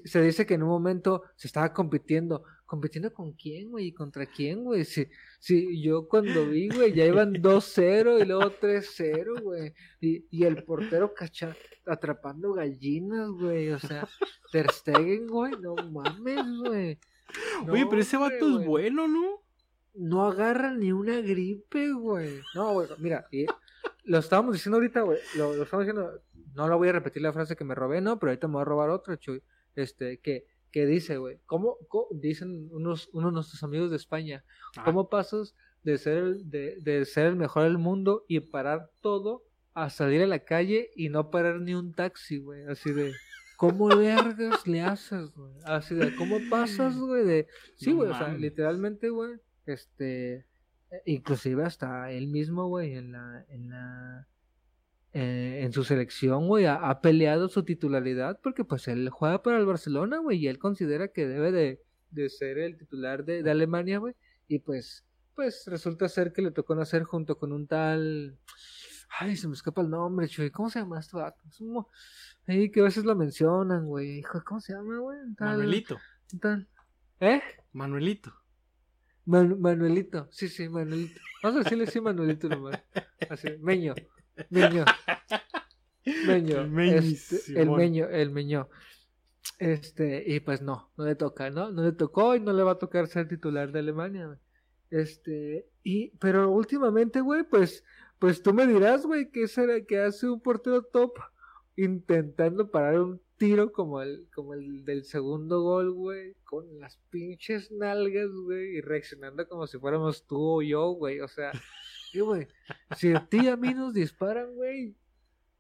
Speaker 3: se dice que en un momento se estaba compitiendo. ¿Compitiendo con quién, güey? ¿Y contra quién, güey? Si, si yo cuando vi, güey, ya iban 2-0 y luego 3-0, güey. Y, y el portero cacha, atrapando gallinas, güey. O sea, Ter Stegen, güey, no mames, güey.
Speaker 1: Oye, pero ese vato
Speaker 3: hombre,
Speaker 1: es bueno, ¿no?
Speaker 3: No agarra ni una gripe, güey. No, güey, mira, y lo estábamos diciendo ahorita, güey. Lo, lo estamos diciendo, no la voy a repetir la frase que me robé, no, pero ahorita me voy a robar otra, Chuy. Este, que, que dice, güey, ¿cómo, cómo- dicen unos, unos de nuestros amigos de España,
Speaker 1: Ah.
Speaker 3: ¿cómo pasas de ser, el, de, de ser el mejor del mundo y parar todo a salir a la calle y no parar ni un taxi, güey? Así de, ¿cómo vergas le haces, güey? Así de, ¿cómo pasas, güey? De, sí,
Speaker 1: No
Speaker 3: güey, o sea, literalmente, güey, este, eh, inclusive hasta él mismo, güey, en la, en la, eh, en su selección, güey, ha, ha peleado su titularidad porque pues él juega para el Barcelona, güey, y él considera que debe de, de ser el titular de, de Alemania, güey, y pues, pues resulta ser que le tocó nacer junto con un tal, ay, se me escapa el nombre, chuy, ¿cómo se llama este vato? Es un ahí que a veces lo mencionan, güey, ¿cómo se llama, güey? Tal-
Speaker 1: Manuelito.
Speaker 3: tal- ¿Eh?
Speaker 1: Manuelito.
Speaker 3: Manu- Manuelito, sí, sí, Manuelito. Vamos a decirle sí, Manuelito nomás. Así, Meño, Meño. Meño,
Speaker 1: El Meño,
Speaker 3: este, el. Meño, el Meño. Este, y pues no, no le toca, ¿no? No le tocó y no le va a tocar ser titular de Alemania, güey. Este, y, pero últimamente, güey, pues, pues tú me dirás, güey, que será que hace un portero top intentando parar un tiro como el, como el del segundo gol, güey, con las pinches nalgas, güey, y reaccionando como si fuéramos tú o yo, güey, o sea, sí, güey, si a ti y a mí nos disparan, güey,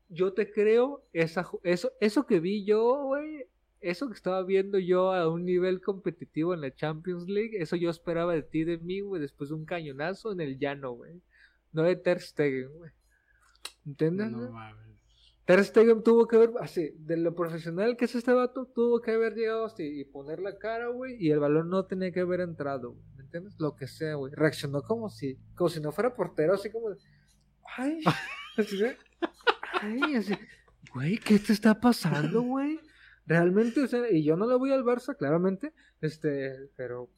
Speaker 3: yo te creo, esa, eso, eso que vi yo, güey, eso que estaba viendo yo a un nivel competitivo en la Champions League, eso yo esperaba de ti, de mí, güey, después de un cañonazo en el llano, güey, no de Ter Stegen, güey, ¿entiendes?
Speaker 1: No mames.
Speaker 3: Ter Stegen tuvo que ver, así, de lo profesional que es este vato, tuvo que haber llegado así y poner la cara, güey, y el balón no tenía que haber entrado, güey, ¿me entiendes? Lo que sea, güey. Reaccionó como si, como si no fuera portero, así como, ay, así de, ay, así, güey, ¿qué te está pasando, güey? Realmente, o sea, y yo no le voy al Barça, claramente, este, pero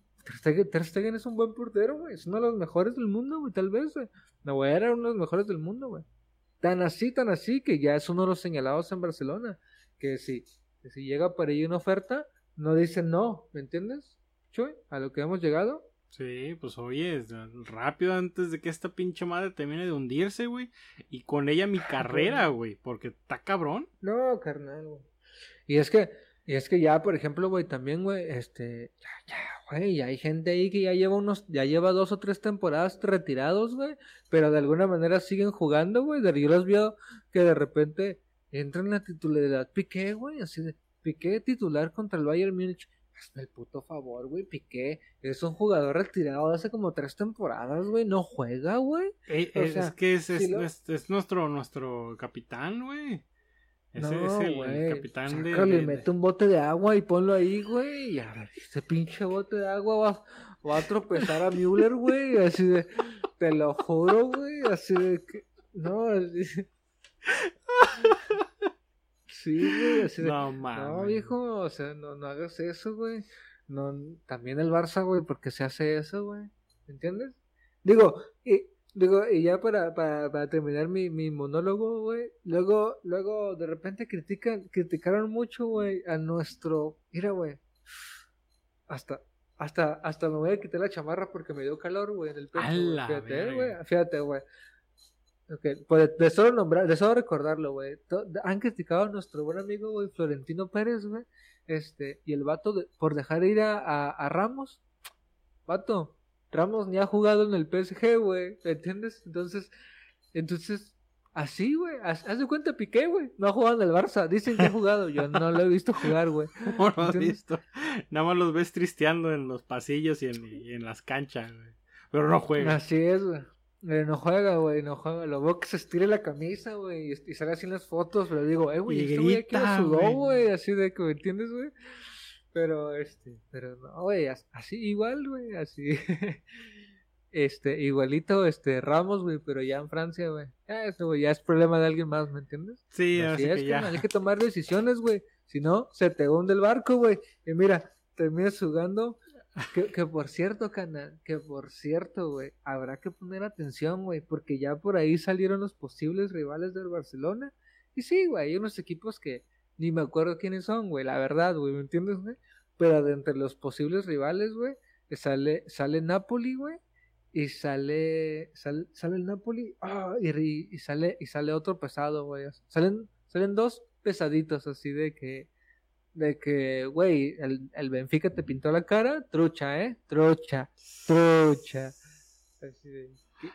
Speaker 3: Ter Stegen, es un buen portero, güey. Es uno de los mejores del mundo, güey, tal vez, güey. No, güey, era uno de los mejores del mundo, güey. Tan así, tan así, que ya es uno de los señalados en Barcelona. Que si, que si llega para ahí una oferta, no dicen no, ¿me entiendes? Chuy, a lo que hemos llegado.
Speaker 1: Sí, pues oye, rápido antes de que esta pinche madre termine de hundirse, güey. Y con ella mi carrera, güey. Porque está cabrón.
Speaker 3: No, carnal, güey. Y es que, y es que ya, por ejemplo, güey, también, güey, este, ya, ya, güey, ya hay gente ahí que ya lleva unos, ya lleva dos o tres temporadas retirados, güey, pero de alguna manera siguen jugando, güey. De- Yo los veo que de repente entran en la titularidad Piqué, güey, así de, Piqué titular contra el Bayern Múnich. Hazme el puto favor, güey, Piqué es un jugador retirado de hace como tres temporadas, güey, no juega, güey.
Speaker 1: Eh,
Speaker 3: O
Speaker 1: es,
Speaker 3: sea,
Speaker 1: que es, es,
Speaker 3: si lo-
Speaker 1: es- es nuestro, nuestro capitán, güey. Ese
Speaker 3: No,
Speaker 1: es el
Speaker 3: güey,
Speaker 1: capitán de,
Speaker 3: sácalo
Speaker 1: de- de-
Speaker 3: mete un bote de agua y ponlo ahí, güey. Y a ver, ese pinche bote de agua va, va a tropezar a Müller, güey. Así de, te lo juro, güey. Así de que, no, así. Sí, güey, así de,
Speaker 1: No mames.
Speaker 3: no, viejo, o sea, no, no hagas eso, güey. No, también el Barça, güey, porque se hace eso, güey. ¿Entiendes? Digo, y, digo, y ya para, para, para terminar mi, mi monólogo, güey. Luego, luego, de repente critican, criticaron mucho, güey, a nuestro. Mira, güey. Hasta, hasta, hasta me voy a quitar la chamarra porque me dio calor, güey, en el pecho.
Speaker 1: La
Speaker 3: Fíjate, güey. Fíjate, güey. Ok, pues de solo nombrar, de solo recordarlo, güey. Han criticado a nuestro buen amigo, güey, Florentino Pérez, güey. Este, y el vato de- por dejar ir a, a, a Ramos. Vato, Ramos ni ha jugado en el PSG, güey. ¿Me entiendes? Entonces, entonces, así, güey. Haz, haz de cuenta Piqué, güey. No ha jugado en el Barça. Dicen que ha jugado. Yo no lo he visto jugar, güey.
Speaker 1: ¿Cómo lo has visto? Nada más los ves tristeando en los pasillos y en, y en las canchas, güey. Pero no juega.
Speaker 3: Así es, güey. No juega, güey, no juega. Lo veo que se estire la camisa, güey, y, sale así en las fotos, pero digo, eh, güey, este güey aquí
Speaker 1: grita,
Speaker 3: sudó,
Speaker 1: güey.
Speaker 3: así de que, ¿me entiendes, güey? Pero, este, pero no, güey, as- así, igual, güey, así. Este, igualito, este, Ramos, güey, pero ya en Francia, güey. Ya, eso, güey, ya es problema de alguien más, ¿me entiendes?
Speaker 1: Sí,
Speaker 3: Así
Speaker 1: así
Speaker 3: es,
Speaker 1: que ya.
Speaker 3: hay que tomar decisiones, güey. Si no, se te hunde el barco, güey. Y mira, terminas jugando. Que, por cierto, canal, que por cierto, güey, habrá que poner atención, güey, porque ya por ahí salieron los posibles rivales del Barcelona. Y sí, güey, hay unos equipos que ni me acuerdo quiénes son, güey, la verdad, güey, ¿me entiendes, güey? Pero de entre los posibles rivales, güey, sale, sale Napoli, güey, y sale, sale, sale el Napoli, y, y- y sale, y sale otro pesado, güey. Salen, salen dos pesaditos así de que, de que, güey, el, el Benfica te pintó la cara, trucha, eh, trucha, trucha.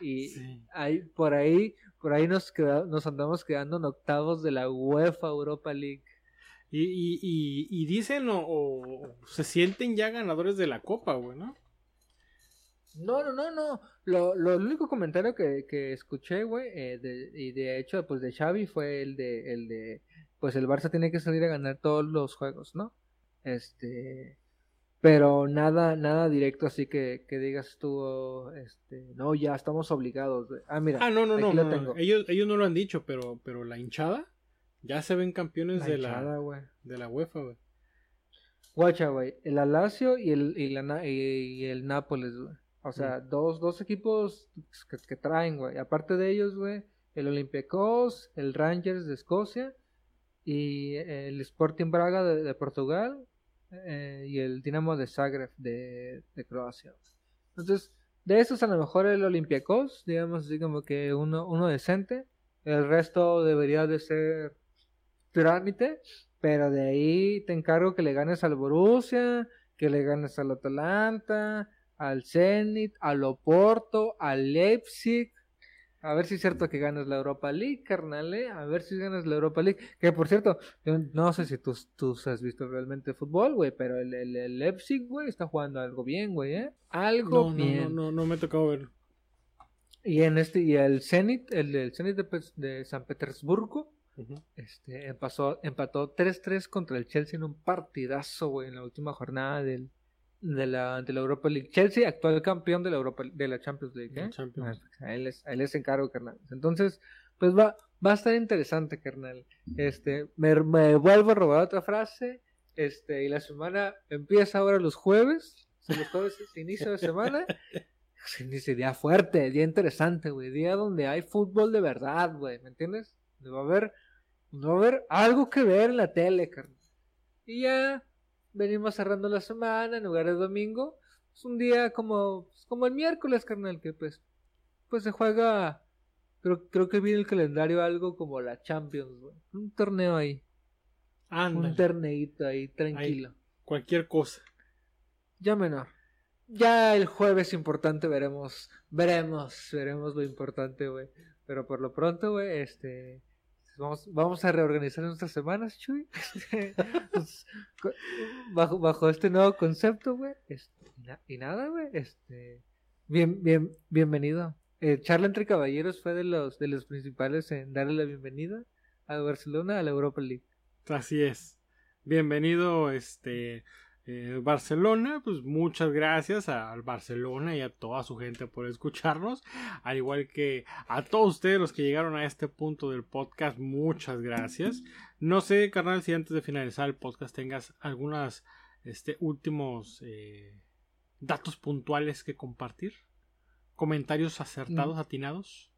Speaker 3: Y
Speaker 1: Sí.
Speaker 3: ahí, por ahí, por ahí nos queda, nos andamos quedando en octavos de la UEFA Europa League.
Speaker 1: Y, y, y, y dicen o, o se sienten ya ganadores de la copa, güey, ¿no?
Speaker 3: No, no, no, no. Lo, lo el único comentario que, que escuché, güey, eh, de- y de hecho, pues de Xavi fue el de, el de, pues el Barça tiene que salir a ganar todos los juegos, ¿no? Este, pero nada, nada directo, así que, que digas tú, este, no, ya estamos obligados. Ah, mira,
Speaker 1: Ah, no, no, no. no,
Speaker 3: tengo.
Speaker 1: Ellos, ellos no lo han dicho, pero, pero la hinchada ya se ven campeones
Speaker 3: La
Speaker 1: de,
Speaker 3: hinchada,
Speaker 1: la, de la UEFA, güey.
Speaker 3: Guacha, güey. El Alacio y el, y, la, Na- y, y el Nápoles, güey. O sea, dos, dos equipos que, que traen, güey. Aparte de ellos, güey, el Olympiacos, el Rangers de Escocia y el Sporting Braga de, Portugal eh, y el Dinamo de Zagreb de, de Croacia. Entonces, de esos a lo mejor el Olympiacos, digamos así como que uno, uno decente. El resto debería de ser trámite. Pero de ahí te encargo que le ganes al Borussia, que le ganes al Atalanta, al Zenit, al Oporto, al Leipzig. A ver si es cierto que ganas la Europa League, carnal, ¿eh? A ver si ganas la Europa League. Que por cierto, yo no sé si tú, tú has visto realmente fútbol, güey, pero el, el, el Leipzig, güey, está jugando algo bien, güey, ¿eh? Algo
Speaker 1: No, no,
Speaker 3: bien.
Speaker 1: no, no, no me ha tocado ver.
Speaker 3: Y en este, y el Zenit, el del Zenit de, de San Petersburgo, este, empató, empató 3-3 contra el Chelsea en un partidazo, güey, en la última jornada del, de, la, de la Europa League. Chelsea, actual campeón de la, Europa, de la Champions League, ¿eh?
Speaker 1: Champions.
Speaker 3: Ah, Ahí les, ahí les encargo, carnal. Entonces, pues va, va a estar interesante, carnal. Este, me, me vuelvo a robar otra frase. Este, y la semana empieza ahora los jueves. los jueves es inicio de semana. Se día fuerte, día interesante, güey. Día donde hay fútbol de verdad, güey. ¿Me entiendes? Va a haber, va a haber algo que ver en la tele, carnal. Y ya venimos cerrando la semana en lugar de domingo. Es un día como, como el miércoles, carnal, que pues, pues se juega. Creo, creo que viene el calendario algo como la Champions, güey. Un torneo ahí.
Speaker 1: Ándale,
Speaker 3: Un torneito ahí, tranquilo.
Speaker 1: cualquier cosa.
Speaker 3: Ya menor. Ya el jueves importante veremos, veremos, veremos lo importante, güey. Pero por lo pronto, güey, este, vamos, vamos a reorganizar nuestras semanas, Chuy. Este, pues, bajo, bajo este nuevo concepto, güey. este, y nada, güey, este, bien, bien, bienvenido. Eh, charla entre caballeros fue de los, de los principales en darle la bienvenida a Barcelona a la Europa League.
Speaker 1: Así es. Bienvenido, este eh, Barcelona. Pues muchas gracias al Barcelona y a toda su gente por escucharnos. Al igual que a todos ustedes los que llegaron a este punto del podcast, muchas gracias. No sé, carnal, si antes de finalizar el podcast tengas algunas este, últimos eh, datos puntuales que compartir. Comentarios acertados,
Speaker 3: Mm.
Speaker 1: atinados.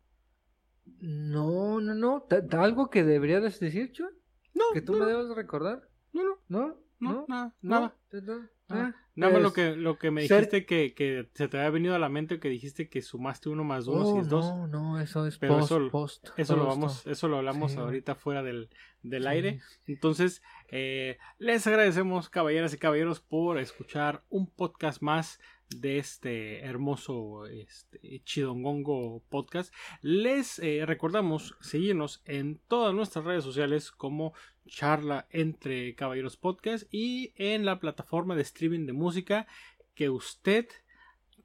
Speaker 3: No, no, no. ¿Ta- ta- ¿Algo que deberías decir, Chuy?
Speaker 1: No,
Speaker 3: ¿Que tú
Speaker 1: no,
Speaker 3: me debes recordar?
Speaker 1: no, no,
Speaker 3: ¿No?
Speaker 1: No, nada,
Speaker 3: ¿No?
Speaker 1: nada.
Speaker 3: ¿No?
Speaker 1: Nada.
Speaker 3: Ah,
Speaker 1: Nada más
Speaker 3: pues,
Speaker 1: lo que, lo que me
Speaker 3: ser-
Speaker 1: dijiste que, que se te había venido a la mente que dijiste que sumaste uno más uno si
Speaker 3: oh,
Speaker 1: es dos.
Speaker 3: No, no, eso es
Speaker 1: Pero
Speaker 3: post,
Speaker 1: eso-
Speaker 3: post.
Speaker 1: Eso lo vamos, eso lo hablamos
Speaker 3: Sí,
Speaker 1: ahorita fuera del, del
Speaker 3: Sí.
Speaker 1: aire. Entonces, eh, les agradecemos, caballeras y caballeros, por escuchar un podcast más de este hermoso este, Chidongongo podcast. Les eh, recordamos seguirnos en todas nuestras redes sociales como Charla entre Caballeros Podcast y en la plataforma de streaming de música que usted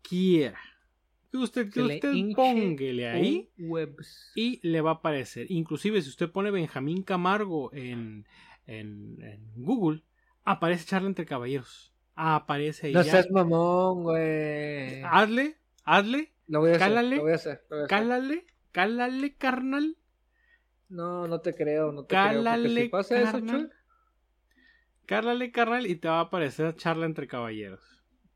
Speaker 1: quiera. Que usted, que usted póngale ahí y le va a aparecer. Inclusive si usted pone Benjamín Camargo en, en, en Google, aparece charla entre caballeros. Aparece ahí.
Speaker 3: No
Speaker 1: ya.
Speaker 3: seas mamón, güey.
Speaker 1: Hazle, hazle,
Speaker 3: Lo voy a hacer.
Speaker 1: cálale,
Speaker 3: Lo voy a hacer. lo voy a hacer.
Speaker 1: cálale, cálale, carnal.
Speaker 3: No, no te creo, no te creo.
Speaker 1: Cálale,
Speaker 3: si pasa eso,
Speaker 1: carnal.
Speaker 3: Chuy,
Speaker 1: Cálale, carnal, y te va a aparecer charla entre caballeros.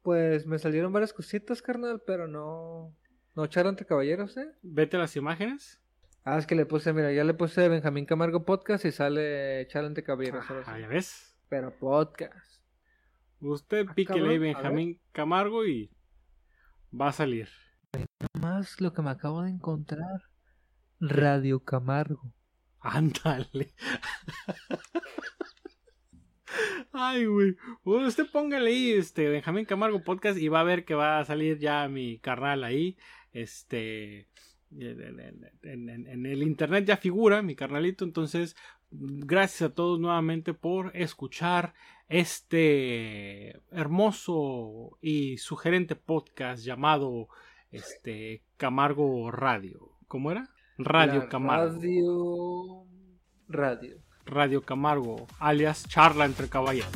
Speaker 3: pues me salieron varias cositas, carnal, pero no. No charla entre caballeros, ¿eh?
Speaker 1: Vete a las imágenes.
Speaker 3: Ah, es que le puse, mira, ya le puse Benjamín Camargo Podcast y sale charla entre caballeros.
Speaker 1: Ah, ya ves.
Speaker 3: Pero podcast.
Speaker 1: Usted
Speaker 3: Ah,
Speaker 1: píquele ahí Benjamín Camargo y va a salir.
Speaker 3: Más lo que me acabo de encontrar. Radio Camargo.
Speaker 1: Ándale. Ay, güey. Bueno, usted póngale ahí, este, Benjamín Camargo Podcast y va a ver que va a salir ya mi carnal ahí. Este. En- en el internet ya figura mi carnalito. Entonces, gracias a todos nuevamente por escuchar este hermoso y sugerente podcast llamado este Camargo Radio. ¿Cómo era? Radio
Speaker 3: La
Speaker 1: Camargo.
Speaker 3: Radio. Radio.
Speaker 1: Radio Camargo, alias Charla entre Caballeros.